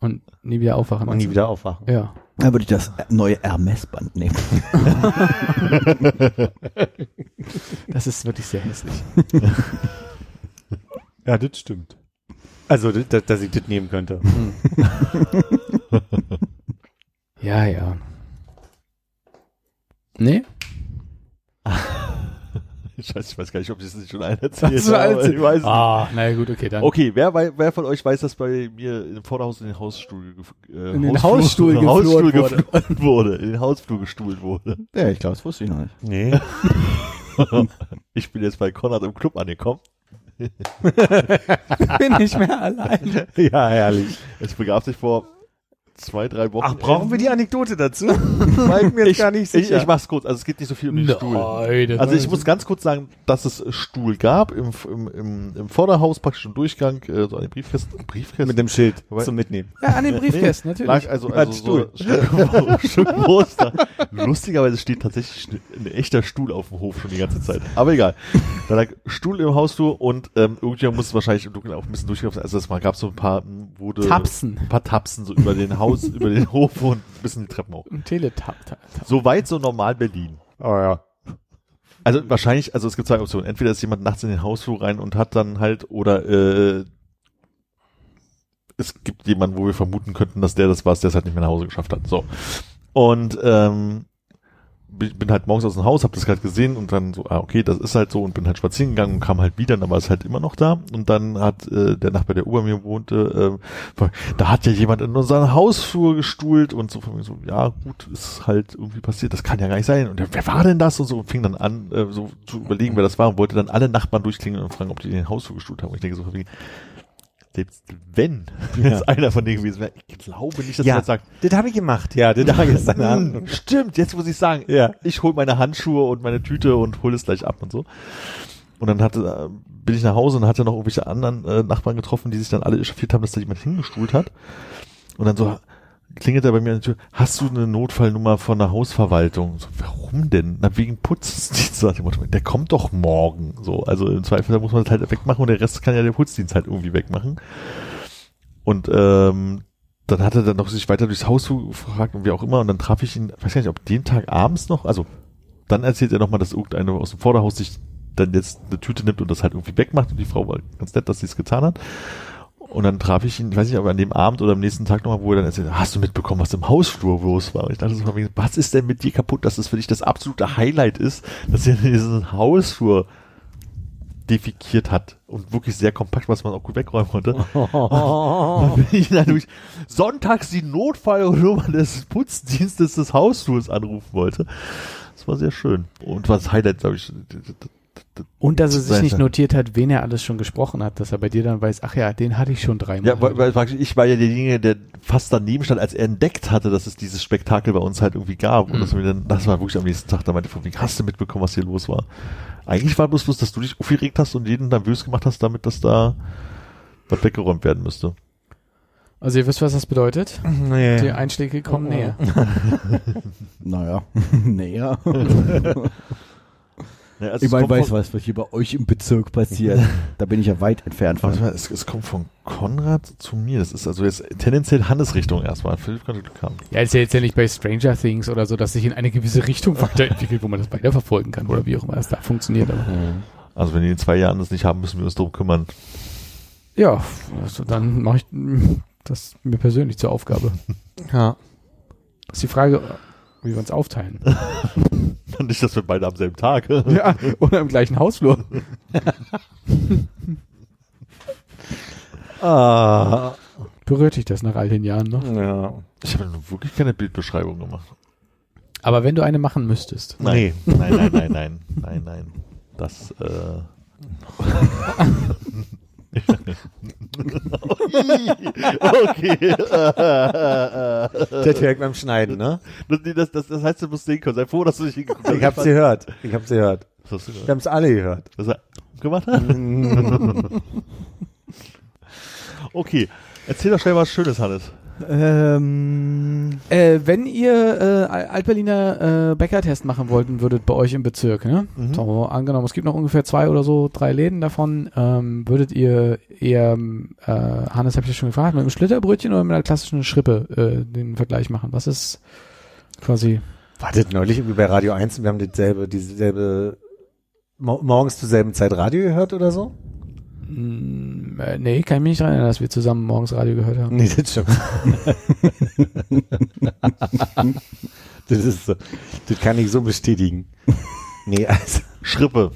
Und nie wieder aufwachen. und nie wieder aufwachen. Ja. Dann würde ich das neue Hermes-Band nehmen. Das ist wirklich sehr hässlich. Ja, das stimmt. Also, das, das, dass ich das nehmen könnte. Ja, ja. Nee? Scheiße, ich weiß gar nicht, ob ich das nicht schon allen erzählt habe. Ich weiß es Ah, naja, gut, okay, dann. Okay, wer, wer von euch weiß, dass bei mir im Vorderhaus in den Hausstuhl, äh, In den Hausstuhl in den Hausstuhl geflurt wurde. wurde, in den Hausflur gestuhlt wurde. Ja, ich glaube, das wusste ich noch nicht. Nee. Ich bin jetzt bei Konrad im Club angekommen Bin nicht mehr allein. Ja, herrlich. Es begab sich vor zwei, drei Wochen. Ach, brauchen wir die Anekdote dazu? War ich mir jetzt ich, gar nicht ich, sicher. ich mach's kurz. Also es geht nicht so viel um den Stuhl. Nein, das Also ich muss ganz kurz sagen, dass es Stuhl gab im, im, im, im Vorderhaus praktisch im Durchgang, äh, so an den Briefkästen. Briefkästen? mit dem Schild Wobei- zum Mitnehmen. Ja, an den Briefkästen, natürlich. lag also, Als also Stuhl. so Stück, Stück Muster. Lustigerweise steht tatsächlich ein echter Stuhl auf dem Hof schon die ganze Zeit. Aber egal. Da lag Stuhl im Hausflur und ähm, irgendjemand muss wahrscheinlich im Dunkeln auch ein bisschen durchgelaufen sein. Also es mal gab so ein paar m, wurde Tapsen. ein paar Tapsen so über den Haus, über den Hof und ein bisschen die Treppen hoch. Ein Teletap. Tap, tap. So weit so normal Berlin. Oh ja. Also wahrscheinlich, also es gibt zwei Optionen. Entweder ist jemand nachts in den Hausflur rein und hat dann halt, oder äh, es gibt jemanden, wo wir vermuten könnten, dass der das war, der es halt nicht mehr nach Hause geschafft hat. So. Und ähm, bin halt morgens aus dem Haus, hab das halt gesehen und dann so, ah, okay, das ist halt so und bin halt spazieren gegangen und kam halt wieder, dann war es halt immer noch da. Und dann hat äh, der Nachbar, der über mir wohnte, äh, da hat ja jemand in unseren Hausflur gestuhlt und so von mir so, ja gut, ist halt irgendwie passiert, das kann ja gar nicht sein. Und wer war denn das? Und so und fing dann an, äh, so zu überlegen, wer das war und wollte dann alle Nachbarn durchklingen und fragen, ob die den Hausflur gestuhlt haben. Und ich denke so, selbst wenn jetzt einer von denen gewesen wäre, ich glaube nicht, dass Ja. er jetzt sagt, Das habe ich gemacht. Ja, das habe ich gestern hm, Abend. stimmt, jetzt muss ich sagen, Ja. ich hole meine Handschuhe und meine Tüte und hole es gleich ab und so. Und dann hatte, äh, bin ich nach Hause und hatte noch irgendwelche anderen äh, Nachbarn getroffen, die sich dann alle echauffiert haben, dass da jemand hingestuhlt hat. Und dann so klingelt er bei mir an der Tür, hast du eine Notfallnummer von der Hausverwaltung? So, warum denn? Na, wegen Putzdienst. Der kommt doch morgen. So, also im Zweifel muss man das halt wegmachen und der Rest kann ja der Putzdienst halt irgendwie wegmachen. Und ähm, dann hat er dann noch sich weiter durchs Haus gefragt und wie auch immer. Und dann traf ich ihn, weiß gar nicht, ob den Tag abends noch, also dann erzählt er nochmal, dass irgendeiner aus dem Vorderhaus sich dann jetzt eine Tüte nimmt und das halt irgendwie wegmacht. Und die Frau war ganz nett, dass sie es getan hat. Und dann traf ich ihn, ich weiß nicht, ob an dem Abend oder am nächsten Tag nochmal, wo er dann erzählt, hast du mitbekommen, was im Hausflur los war? Und ich dachte so, was ist denn mit dir kaputt, dass das für dich das absolute Highlight ist, dass er diesen Hausflur defikiert hat und wirklich sehr kompakt, was man auch gut wegräumen konnte. Dann bin ich durch sonntags die Notfallnummer des Putzdienstes des Hausflurs anrufen wollte. Das war sehr schön. Und war das Highlight, glaube ich. Und dass er sich nicht notiert hat, wen er alles schon gesprochen hat, dass er bei dir dann weiß, ach ja, den hatte ich schon dreimal. Ja, weil, weil ich war ja derjenige, der fast daneben stand, als er entdeckt hatte, dass es dieses Spektakel bei uns halt irgendwie gab. Und Mhm. das, mir dann, das war wirklich am nächsten Tag, da meinte von, wie hast du mitbekommen, was hier los war? Eigentlich war bloß bloß, dass du dich aufgeregt hast und jeden nervös gemacht hast, damit dass da was weggeräumt werden müsste. Also ihr wisst, was das bedeutet? Die Nee. Einschläge kommen näher. Naja, näher. Ja, also Ich meine, weiß von- was, was hier bei euch im Bezirk passiert. da bin ich ja weit entfernt von. Warte mal, es, es kommt von Konrad zu mir. Das ist also jetzt tendenziell Hannes Richtung erstmal. Philipp könnte Glück haben. Ja, ist ja jetzt ja nicht bei Stranger Things oder so, dass sich in eine gewisse Richtung weiterentwickelt, wo man das weiterverfolgen kann oder wie auch immer es da funktioniert. Aber Also wenn die in zwei Jahren das nicht haben, müssen wir uns darum kümmern. ja, also dann mache ich mm, das mir persönlich zur Aufgabe. Ja. Das ist die Frage, wie wir uns aufteilen. nicht, dass wir beide am selben Tag. ja, oder im gleichen Hausflur. Ah. Berührt dich das nach all den Jahren noch? Ja. Ich habe wirklich keine Bildbeschreibung gemacht. Aber wenn du eine machen müsstest. Nee. Nein, nein, nein, nein, nein, nein. Das, äh. Okay. Das hört beim Schneiden, ne? Das, das, das, das heißt, du musst sehen können. Sei froh, dass du nicht hingeguckt hast. Ich hab's gehört. Ich hab's gehört. Was du Wir gehört? haben's alle gehört. Was er gemacht hat? okay. Erzähl doch schnell was Schönes, Hannes. Ähm, Äh, wenn ihr äh, Al- Altberliner äh, Bäckertest machen wollten würdet bei euch im Bezirk, ne? Mhm. So, angenommen, es gibt noch ungefähr zwei oder so, drei Läden davon, ähm, würdet ihr eher, äh, Hannes habe ich ja schon gefragt, mit einem Schlitterbrötchen oder mit einer klassischen Schrippe äh, den Vergleich machen? Was ist quasi War das neulich irgendwie bei Radio 1 und wir haben dasselbe, dieselbe, mo morgens zur selben Zeit Radio gehört oder so? Mm, äh, nee, kann ich mich nicht erinnern, dass wir zusammen morgens Radio gehört haben. Nee, das stimmt. das ist so, das kann ich so bestätigen. Nee, also, Schrippe.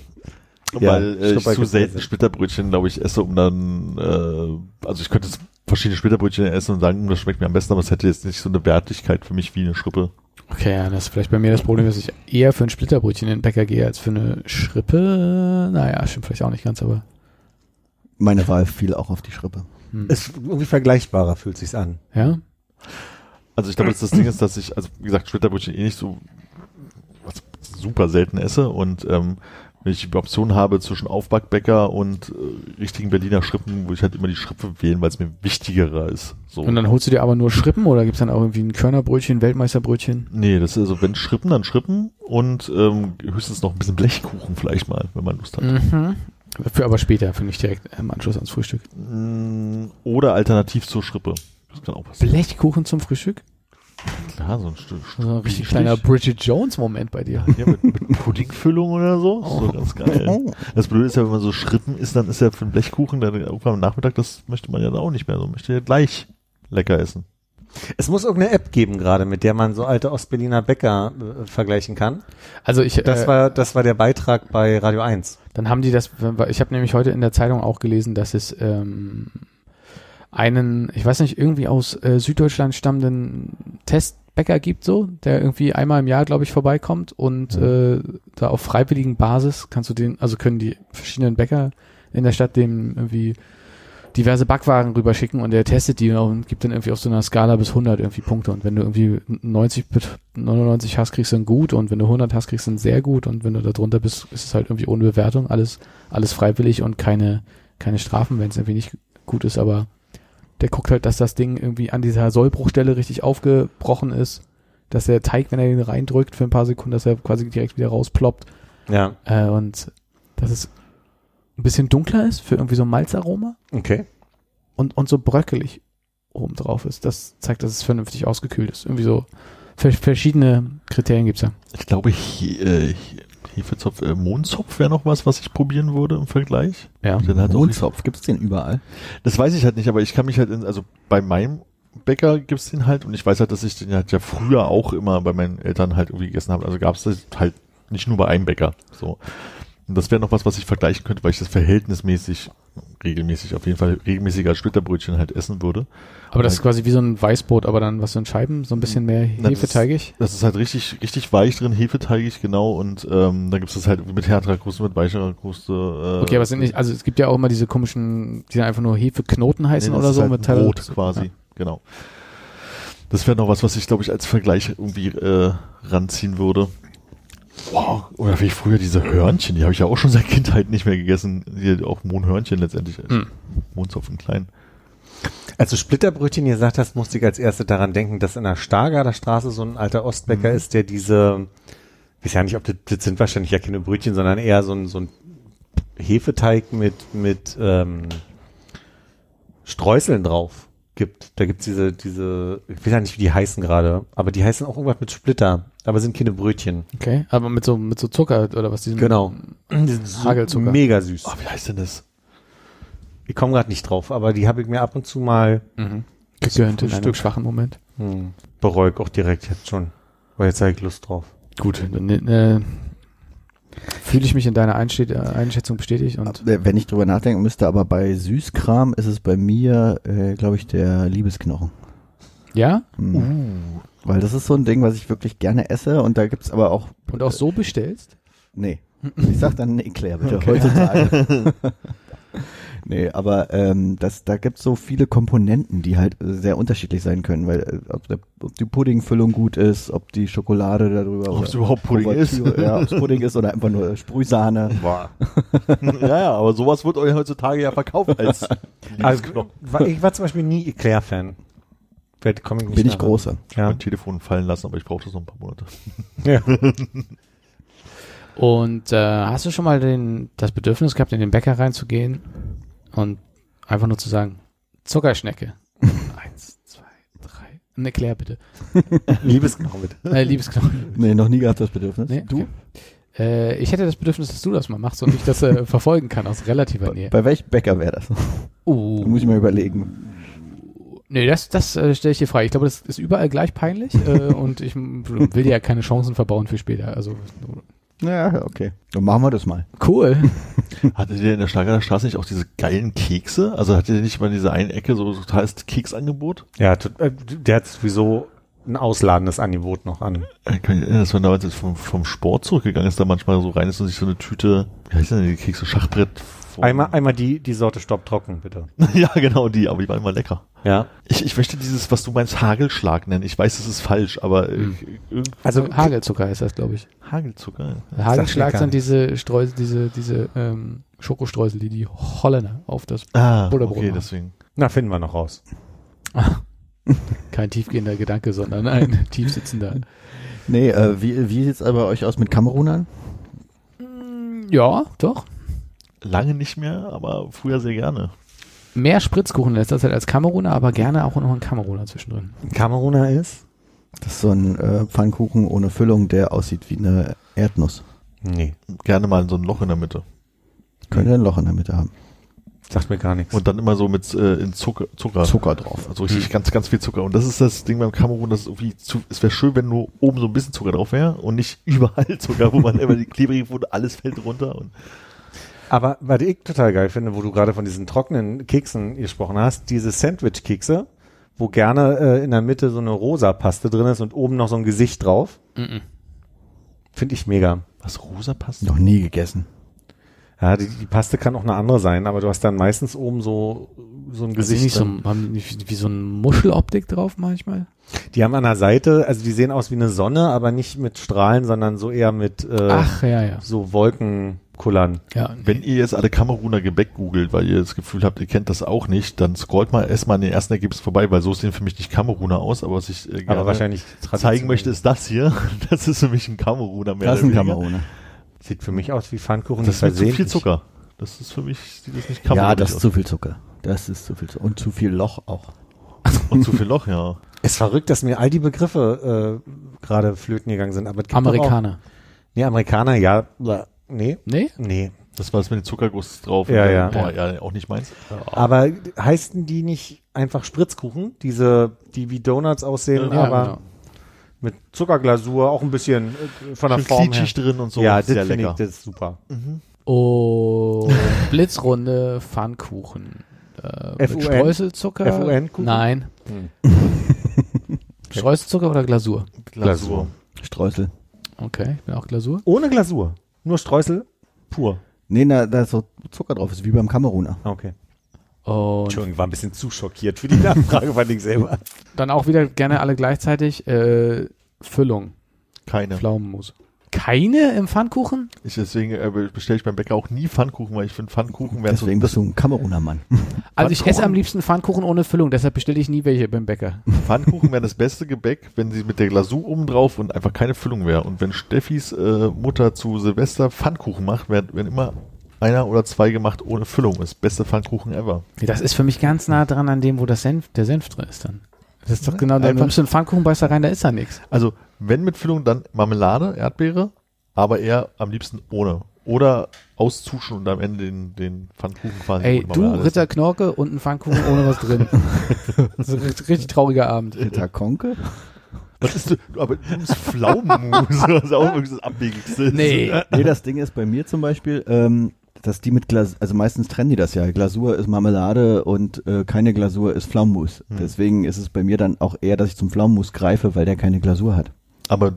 Ja, Weil äh, ich zu selten. Splitterbrötchen, glaube ich, esse, um dann, äh, also ich könnte jetzt verschiedene Splitterbrötchen essen und sagen, hm, das schmeckt mir am besten, aber es hätte jetzt nicht so eine Wertigkeit für mich wie eine Schrippe. Okay, ja, das ist vielleicht bei mir das Problem, dass ich eher für ein Splitterbrötchen in den Bäcker gehe als für eine Schrippe. Naja, stimmt vielleicht auch nicht ganz, aber Meine Wahl fiel auch auf die Schrippe. Ist irgendwie vergleichbarer, fühlt sich's an. Ja? Also ich glaube, dass das Ding ist, dass ich, also wie gesagt, Splitterbrötchen eh nicht so was super selten esse und ähm, wenn ich die Option habe zwischen Aufbackbäcker und äh, richtigen Berliner Schrippen, würde ich halt immer die Schrippe wählen, weil es mir wichtigerer ist. So. Und dann holst du dir aber nur Schrippen oder gibt's dann auch irgendwie ein Körnerbrötchen, Weltmeisterbrötchen? Nee, das ist also, wenn Schrippen, dann Schrippen und ähm, höchstens noch ein bisschen Blechkuchen vielleicht mal, wenn man Lust hat. Mhm. Für aber später, für nicht direkt im Anschluss ans Frühstück. Mm, Oder alternativ zur Schrippe. Das kann auch passieren. Blechkuchen zum Frühstück? Klar, so ein Stück. So ein richtig kleiner Bridget Jones-Moment bei dir. Ja, mit, mit Puddingfüllung oder so. So ganz geil. Das Blöde ist ja, wenn man so Schrippen isst, dann ist ja für einen Blechkuchen, dann irgendwann am Nachmittag, das möchte man ja auch nicht mehr. So möchte ja gleich lecker essen. Es muss irgendeine App geben gerade, mit der man so alte Ostberliner Bäcker äh, vergleichen kann. Also ich, Das äh, war, das war der Beitrag bei Radio 1. Dann haben die das, ich habe nämlich heute in der Zeitung auch gelesen, dass es ähm, einen, ich weiß nicht, irgendwie aus äh, Süddeutschland stammenden Testbäcker gibt so, der irgendwie einmal im Jahr, glaube ich, vorbeikommt und äh, da auf freiwilligen Basis kannst du den, also können die verschiedenen Bäcker in der Stadt dem irgendwie diverse Backwaren rüberschicken und der testet die und gibt dann irgendwie auf so einer Skala bis 100 irgendwie Punkte. Und wenn du irgendwie 90 bis 99 hast, kriegst du dann gut. Und wenn du 100 hast, kriegst du dann sehr gut. Und wenn du da drunter bist, ist es halt irgendwie ohne Bewertung, alles alles freiwillig und keine keine Strafen, wenn es irgendwie nicht gut ist, aber der guckt halt, dass das Ding irgendwie an dieser Sollbruchstelle richtig aufgebrochen ist, dass der Teig, wenn er den reindrückt für ein paar Sekunden, dass er quasi direkt wieder rausploppt. Ja, äh, und dass es ein bisschen dunkler ist für irgendwie so ein Malzaroma okay. und, und so bröckelig oben drauf ist. Das zeigt, dass es vernünftig ausgekühlt ist. Irgendwie so ver verschiedene Kriterien gibt's ja. Ich glaube, he, äh, Hefezopf, äh, Mondzopf wäre noch was, was ich probieren würde im Vergleich. Ja. Nicht- Mondzopf, gibt's den überall? Das weiß ich halt nicht, aber ich kann mich halt, in, also bei meinem Bäcker gibt's den halt und ich weiß halt, dass ich den halt ja früher auch immer bei meinen Eltern halt irgendwie gegessen habe. Also gab's das halt nicht nur bei einem Bäcker. So. Und das wäre noch was, was ich vergleichen könnte, weil ich das verhältnismäßig regelmäßig, auf jeden Fall regelmäßiger als Splitterbrötchen halt essen würde. Aber das ist quasi wie so ein Weißbrot, aber dann was so in Scheiben, so ein bisschen mehr Na, das hefeteigig. Das ist halt richtig, richtig weich drin, hefeteigig, genau, und ähm, dann gibt's das halt mit härterer Kruste, mit weicherer Kruste. Äh, Okay, aber es sind nicht, also es gibt ja auch immer diese komischen, die dann einfach nur Hefeknoten heißen Nee, das oder so halt mit Teil- Brot quasi, genau. Das wäre noch was, was ich, glaube ich, als Vergleich irgendwie äh, ranziehen würde. Wow. Oder wie früher diese Hörnchen, die habe ich ja auch schon seit Kindheit nicht mehr gegessen. Die, auch Mohnhörnchen letztendlich. Hm. Mondzopf in klein. Als du Splitterbrötchen gesagt hast, musste ich als erste daran denken, dass in der Stargarder Straße so ein alter Ostbäcker Mhm. ist, der diese, ich weiß ja nicht, ob das, das sind wahrscheinlich ja keine Brötchen, sondern eher so ein, so ein Hefeteig mit, mit ähm, Streuseln drauf gibt. Da gibt's diese, diese, ich weiß ja nicht, wie die heißen gerade, aber die heißen auch irgendwas mit Splitter, aber sind keine Brötchen. Okay, aber mit so, mit so Zucker oder was diesem Genau. Die sind so Hagelzucker. Mega süß. Oh, wie heißt denn das? Ich komme gerade nicht drauf, aber die habe ich mir ab und zu mal Mhm. gegönnt in einem Frühstück. schwachen Moment. hm, bereut auch direkt jetzt schon. Weil jetzt habe ich Lust drauf. Gut, dann äh, fühle ich mich in deiner Einste äh, Einschätzung bestätigt und Äh, Wenn ich drüber nachdenken müsste, aber bei Süßkram ist es bei mir, äh, glaube ich, der Liebesknochen. ja Hm. Weil das ist so ein Ding, was ich wirklich gerne esse und da gibt's aber auch, und auch so bestellst. nee, ich sag dann nee, Claire, bitte, heutzutage. nee, aber ähm, das, da gibt's so viele Komponenten, die halt sehr unterschiedlich sein können, weil äh, ob, der, ob die Puddingfüllung gut ist, ob die Schokolade darüber Ob es überhaupt Pudding ist. Ja, ob es Pudding ist oder einfach nur Sprühsahne. ja, ja, aber sowas wird euch heutzutage ja verkauft als Also, ich war zum Beispiel nie Eclair-Fan. Vielleicht komme ich nicht Bin ich großer. Ja. mein Telefon fallen lassen, aber ich brauche das noch ein paar Monate. ja. Und äh, hast du schon mal den, das Bedürfnis gehabt, in den Bäcker reinzugehen und einfach nur zu sagen, Zuckerschnecke. Eins, zwei, drei. Eine Claire bitte. Liebesknochen mit. Äh, Liebesknochen. Nee, noch nie gehabt das Bedürfnis. Nee, du? okay. Äh, ich hätte das Bedürfnis, dass du das mal machst und ich das äh, verfolgen kann aus relativer Nähe. Bei welchem Bäcker wäre das? Da Uh, muss ich mal überlegen. Nee, das, das äh, stelle ich dir frei. Ich glaube, das ist überall gleich peinlich äh, und ich will dir ja keine Chancen verbauen für später. Also Ja, okay. Dann machen wir das mal. cool. Hattet ihr in der Schlager Straße nicht auch diese geilen Kekse? Also hattet ihr nicht mal in dieser einen Ecke so totales Keksangebot? Ja, tot- äh, der hat sowieso ein ausladendes Angebot noch an. Ich kann mich erinnern, dass man damals jetzt vom, vom Sport zurückgegangen ist, da manchmal so rein ist und sich so eine Tüte, wie heißt denn die Kekse, Schachbrett von- Einmal, einmal die, die Sorte Stopp trocken, bitte. ja, genau die, aber die waren immer lecker. Ja. Ich, ich möchte dieses, was du meinst, Hagelschlag nennen. Ich weiß, es ist falsch, aber äh, Hm. irgend- Also, Hagelzucker heißt das, glaube ich. Hagelzucker. Hagelschlag sind diese Streusel, diese, diese ähm, Schokostreusel, die die Holländer auf das Ah, Butterbrot okay, machen. deswegen. na, finden wir noch raus. kein tiefgehender Gedanke, sondern ein tiefsitzender. Nee, äh, wie, wie sieht's aber bei euch aus mit Kamerunern? Ja, doch. Lange nicht mehr, aber früher sehr gerne. Mehr Spritzkuchen in letzter Zeit als Kameruner, aber gerne auch noch ein Kameruner zwischendrin. Kameruner ist? Das ist so ein äh, Pfannkuchen ohne Füllung, der aussieht wie eine Erdnuss. Nee, Gerne mal so ein Loch in der Mitte. Könnte ein Loch in der Mitte haben. sagt mir gar nichts. Und dann immer so mit äh, in Zucker, Zucker. Zucker drauf. Also richtig ganz, ganz viel Zucker. Und das ist das Ding beim Kamerun, das ist irgendwie zu, es wäre schön, wenn nur oben so ein bisschen Zucker drauf wäre und nicht überall Zucker, wo man immer die klebrige Foto, alles fällt runter und Aber was ich total geil finde, wo du gerade von diesen trockenen Keksen gesprochen hast, diese Sandwich-Kekse, wo gerne äh, in der Mitte so eine rosa Paste drin ist und oben noch so ein Gesicht drauf, Mhm. finde ich mega. was rosa passt. Noch nie gegessen. Ja, die, die Paste kann auch eine andere sein, aber du hast dann meistens oben so, so ein Also Gesicht. nicht so, drin. haben die nicht wie so eine Muscheloptik drauf manchmal? Die haben an der Seite, also die sehen aus wie eine Sonne, aber nicht mit Strahlen, sondern so eher mit äh, Ach, ja, ja. so Wolkenkullern. ja. Wenn ihr jetzt alle Kameruner Gebäck googelt, weil ihr das Gefühl habt, ihr kennt das auch nicht, dann scrollt mal erstmal an den ersten Ergebnis vorbei, weil so sehen für mich nicht Kameruner aus, aber was ich äh, gerne Aber wahrscheinlich zeigen möchte, ist das hier. Das ist für mich ein Kameruner mehr Das ist ein. Kameruner. Sieht für mich aus wie Pfannkuchen. Das ist zu viel Zucker. Das ist für mich, sieht das nicht Ja, kamerunisch das ist aus. zu viel Zucker. Das ist zu viel Zucker. Und zu viel Loch auch. Und zu viel Loch, ja. Ist verrückt, dass mir all die Begriffe äh, gerade flöten gegangen sind. Aber Amerikaner. Auch, nee, Amerikaner, ja. Nee, Nee? nee. Das war das mit dem Zuckerguss drauf. Ja, ja. Boah, ja, auch nicht meins. Aber heißen die nicht einfach Spritzkuchen? Diese, die wie Donuts aussehen, Ja, aber genau. mit Zuckerglasur, auch ein bisschen äh, von der Schön Form her. drin und so. ja, das sehr finde ich, das ist super. Und Blitzrunde Pfannkuchen. Äh, mit FUN? Streuselzucker? FUN-Kuchen? Nein. Streuselzucker oder Glasur? Glasur. Streusel. Okay, ich bin auch Glasur. Ohne Glasur. Nur Streusel pur. Nee, na, da ist so Zucker drauf. Ist wie beim Kameruner. Okay. Und Entschuldigung, war ein bisschen zu schockiert für die Nachfrage, fand ich selber. dann auch wieder gerne alle gleichzeitig äh, Füllung, Keine. Pflaumenmus. Keine im Pfannkuchen? Ich, deswegen äh, bestelle ich beim Bäcker auch nie Pfannkuchen, weil ich finde Pfannkuchen wären so, Deswegen bist du ein Kameruner Mann. Also ich Pfannkuchen? esse am liebsten Pfannkuchen ohne Füllung, deshalb bestelle ich nie welche beim Bäcker. Pfannkuchen wären das beste Gebäck, wenn sie mit der Glasur oben drauf und einfach keine Füllung wäre. Und wenn Steffis äh, Mutter zu Silvester Pfannkuchen macht, werden, werden immer einer oder zwei gemacht ohne Füllung. Das beste Pfannkuchen ever. Das ist für mich ganz nah dran an dem, wo das Senf, der Senf drin ist dann. Das ist doch genau, da nimmst du einen Pfannkuchenbeißer rein, da ist da nichts. Also, wenn mit Füllung, dann Marmelade, Erdbeere, aber eher am liebsten ohne. Oder auszuschen und am Ende den, den Pfannkuchen quasi Ey, du, Ritter Knorke und ein Pfannkuchen ohne was drin. das ist ein richtig, trauriger Abend. Ritter Konke? Was ist du? Aber du bist Pflaumenmus. Das ist auch irgendwie das Abwegigste. Nee. Nee, das Ding ist bei mir zum Beispiel, ähm, dass die mit Glasur, also meistens trennen die das ja. Glasur ist Marmelade und äh, keine Glasur ist Pflaumenmus. Hm. Deswegen ist es bei mir dann auch eher, dass ich zum Pflaumenmus greife, weil der keine Glasur hat. Aber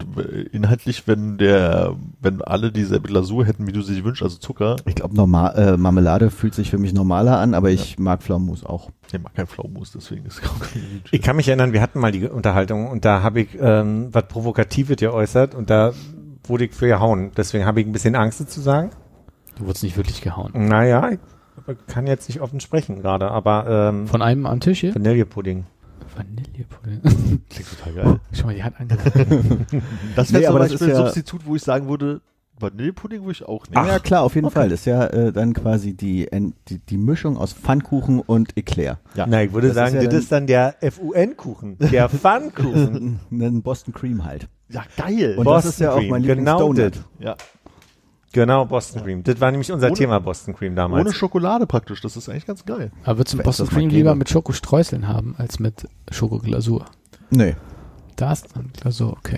inhaltlich, wenn der, wenn alle dieselbe Glasur hätten, wie du sie wünschst, also Zucker, Ich glaube, normal, äh, Marmelade fühlt sich für mich normaler an, aber ich mag Pflaumenmus auch. ich mag kein Pflaumenmus, deswegen ist es auch kein Ich kann mich erinnern, wir hatten mal die Unterhaltung und da habe ich ähm, was Provokatives geäußert und da wurde ich für gehauen. Deswegen habe ich ein bisschen Angst das zu sagen. Du wurdest nicht wirklich gehauen. Naja, ich kann jetzt nicht offen sprechen gerade, aber ähm, Von einem am Tisch hier? Vanillepudding. Vanillepudding. Klingt total geil. Schau mal, die hat angehört. Das Nee, wäre zum aber das Beispiel ist ein ja- Substitut, wo ich sagen würde, Vanillepudding würde ich auch nehmen. ja, klar, auf jeden Fall. Das ist ja äh, dann quasi die, die, die Mischung aus Pfannkuchen und Eclair. Ja. Na, ich würde Das sagen, ist ja das ist dann der FUN-Kuchen, der Pfannkuchen. Ein Boston Cream halt. Ja, geil. Und Boston das ist ja auch mein genau Lieblingsdonut. das. ja. Genau, Boston Cream. Das war nämlich unser Ohne- Thema Boston Cream damals. Ohne Schokolade praktisch, das ist eigentlich ganz geil. Aber würdest du Boston Cream lieber mit Schokostreuseln haben, als mit Schokoglasur? Nee. Da ist dann Glasur, okay.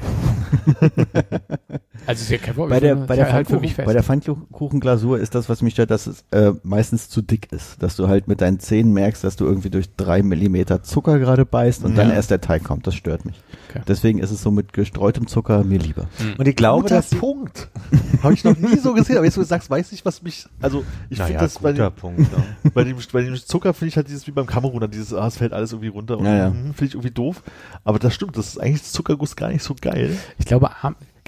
Also ist ja kein Problem. Bei der, bei der, halt für Pfannkuchen, mich fest. bei der Pfannkuchenglasur ist das, was mich stört, dass es äh, meistens zu dick ist. Dass du halt mit deinen Zähnen merkst, dass du irgendwie durch drei Millimeter Zucker gerade beißt und dann Ja. erst der Teig kommt. Das stört mich. Okay. Deswegen ist es so mit gestreutem Zucker mir lieber. Und ich glaube, guter dass Punkt. Habe ich noch nie so gesehen, aber jetzt, wo du sagst, weiß ich, was mich, also ich finde naja, das bei dem, Punkt. Ja. bei dem, bei dem Zucker finde ich halt dieses wie beim Kameruner, dieses, ah, es fällt alles irgendwie runter und Ja, ja. hm, finde ich irgendwie doof. Aber das stimmt, das ist eigentlich Zuckerguss gar nicht so geil. Ich glaube,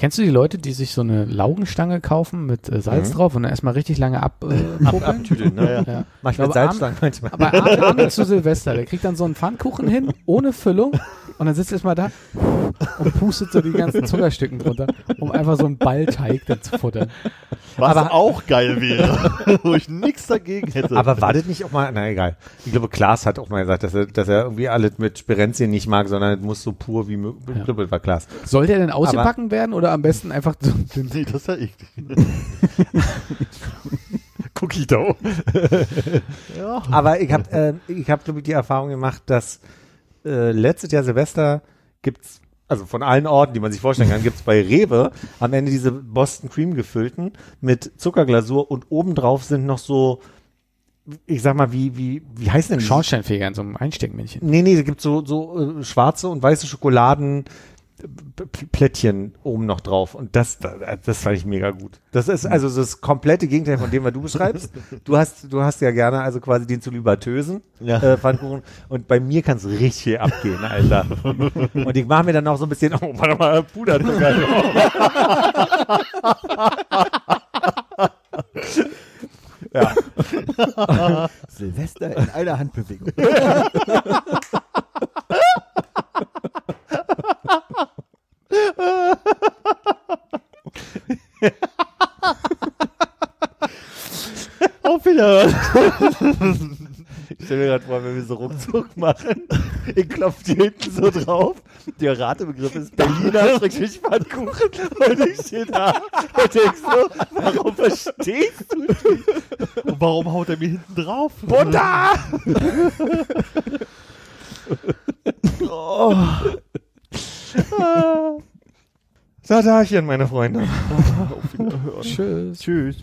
kennst du die Leute, die sich so eine Laugenstange kaufen mit äh, Salz Mhm. drauf und dann erstmal richtig lange ab, äh, Ab, abtüdeln, ne? Ja, ja. Mach ich mit Salzstangen manchmal. Aber Armin, Armin zu Silvester, der kriegt dann so einen Pfannkuchen hin, ohne Füllung, und dann sitzt er erstmal da und pustet so die ganzen Zuckerstücken drunter, um einfach so einen Ballteig dann zu futtern. Was Aber- auch geil wäre, wo ich nichts dagegen hätte. Aber war das nicht auch mal, na egal. Ich glaube, Klaas hat auch mal gesagt, dass er, dass er irgendwie alles mit Sperenzien nicht mag, sondern es muss so pur wie möglich. Ja. Ja. war Klaas. Soll der denn ausgebacken werden oder am besten einfach so nee, das ist ja eklig. Cookie Dough. ja. Aber ich habe, äh, ich habe glaube ich die Erfahrung gemacht, dass äh, letztes Jahr Silvester gibt's also von allen Orten, die man sich vorstellen kann, gibt's bei Rewe am Ende diese Boston Cream gefüllten mit Zuckerglasur und obendrauf sind noch so, ich sag mal, wie, wie, wie heißen denn die? Schornsteinfeger in so einem Einsteckmännchen. Nee, nee, da gibt's so, so äh, schwarze und weiße Schokoladen. Plättchen oben noch drauf und das, das, das fand ich mega gut. Das ist also das komplette Gegenteil von dem, was du beschreibst. Du hast, du hast ja gerne also quasi den Zölibatösen Ja. äh, Pfannkuchen und bei mir kann es richtig hier abgehen, Alter. Und ich mache mir dann auch so ein bisschen, oh, warte mal, Puderzucker. ja, Silvester in einer Handbewegung. Auf Wiederhören. ich stell mir gerade vor, wenn wir so ruckzuck machen, ich klopf die hinten so drauf. Der Ratebegriff ist Berliner Pfannkuchen und ich stehe da und denk so, warum verstehst du nicht? Und warum haut er mir hinten drauf? Butter! oh. Sadarchen, meine Freunde. Tschüss. Tschüss.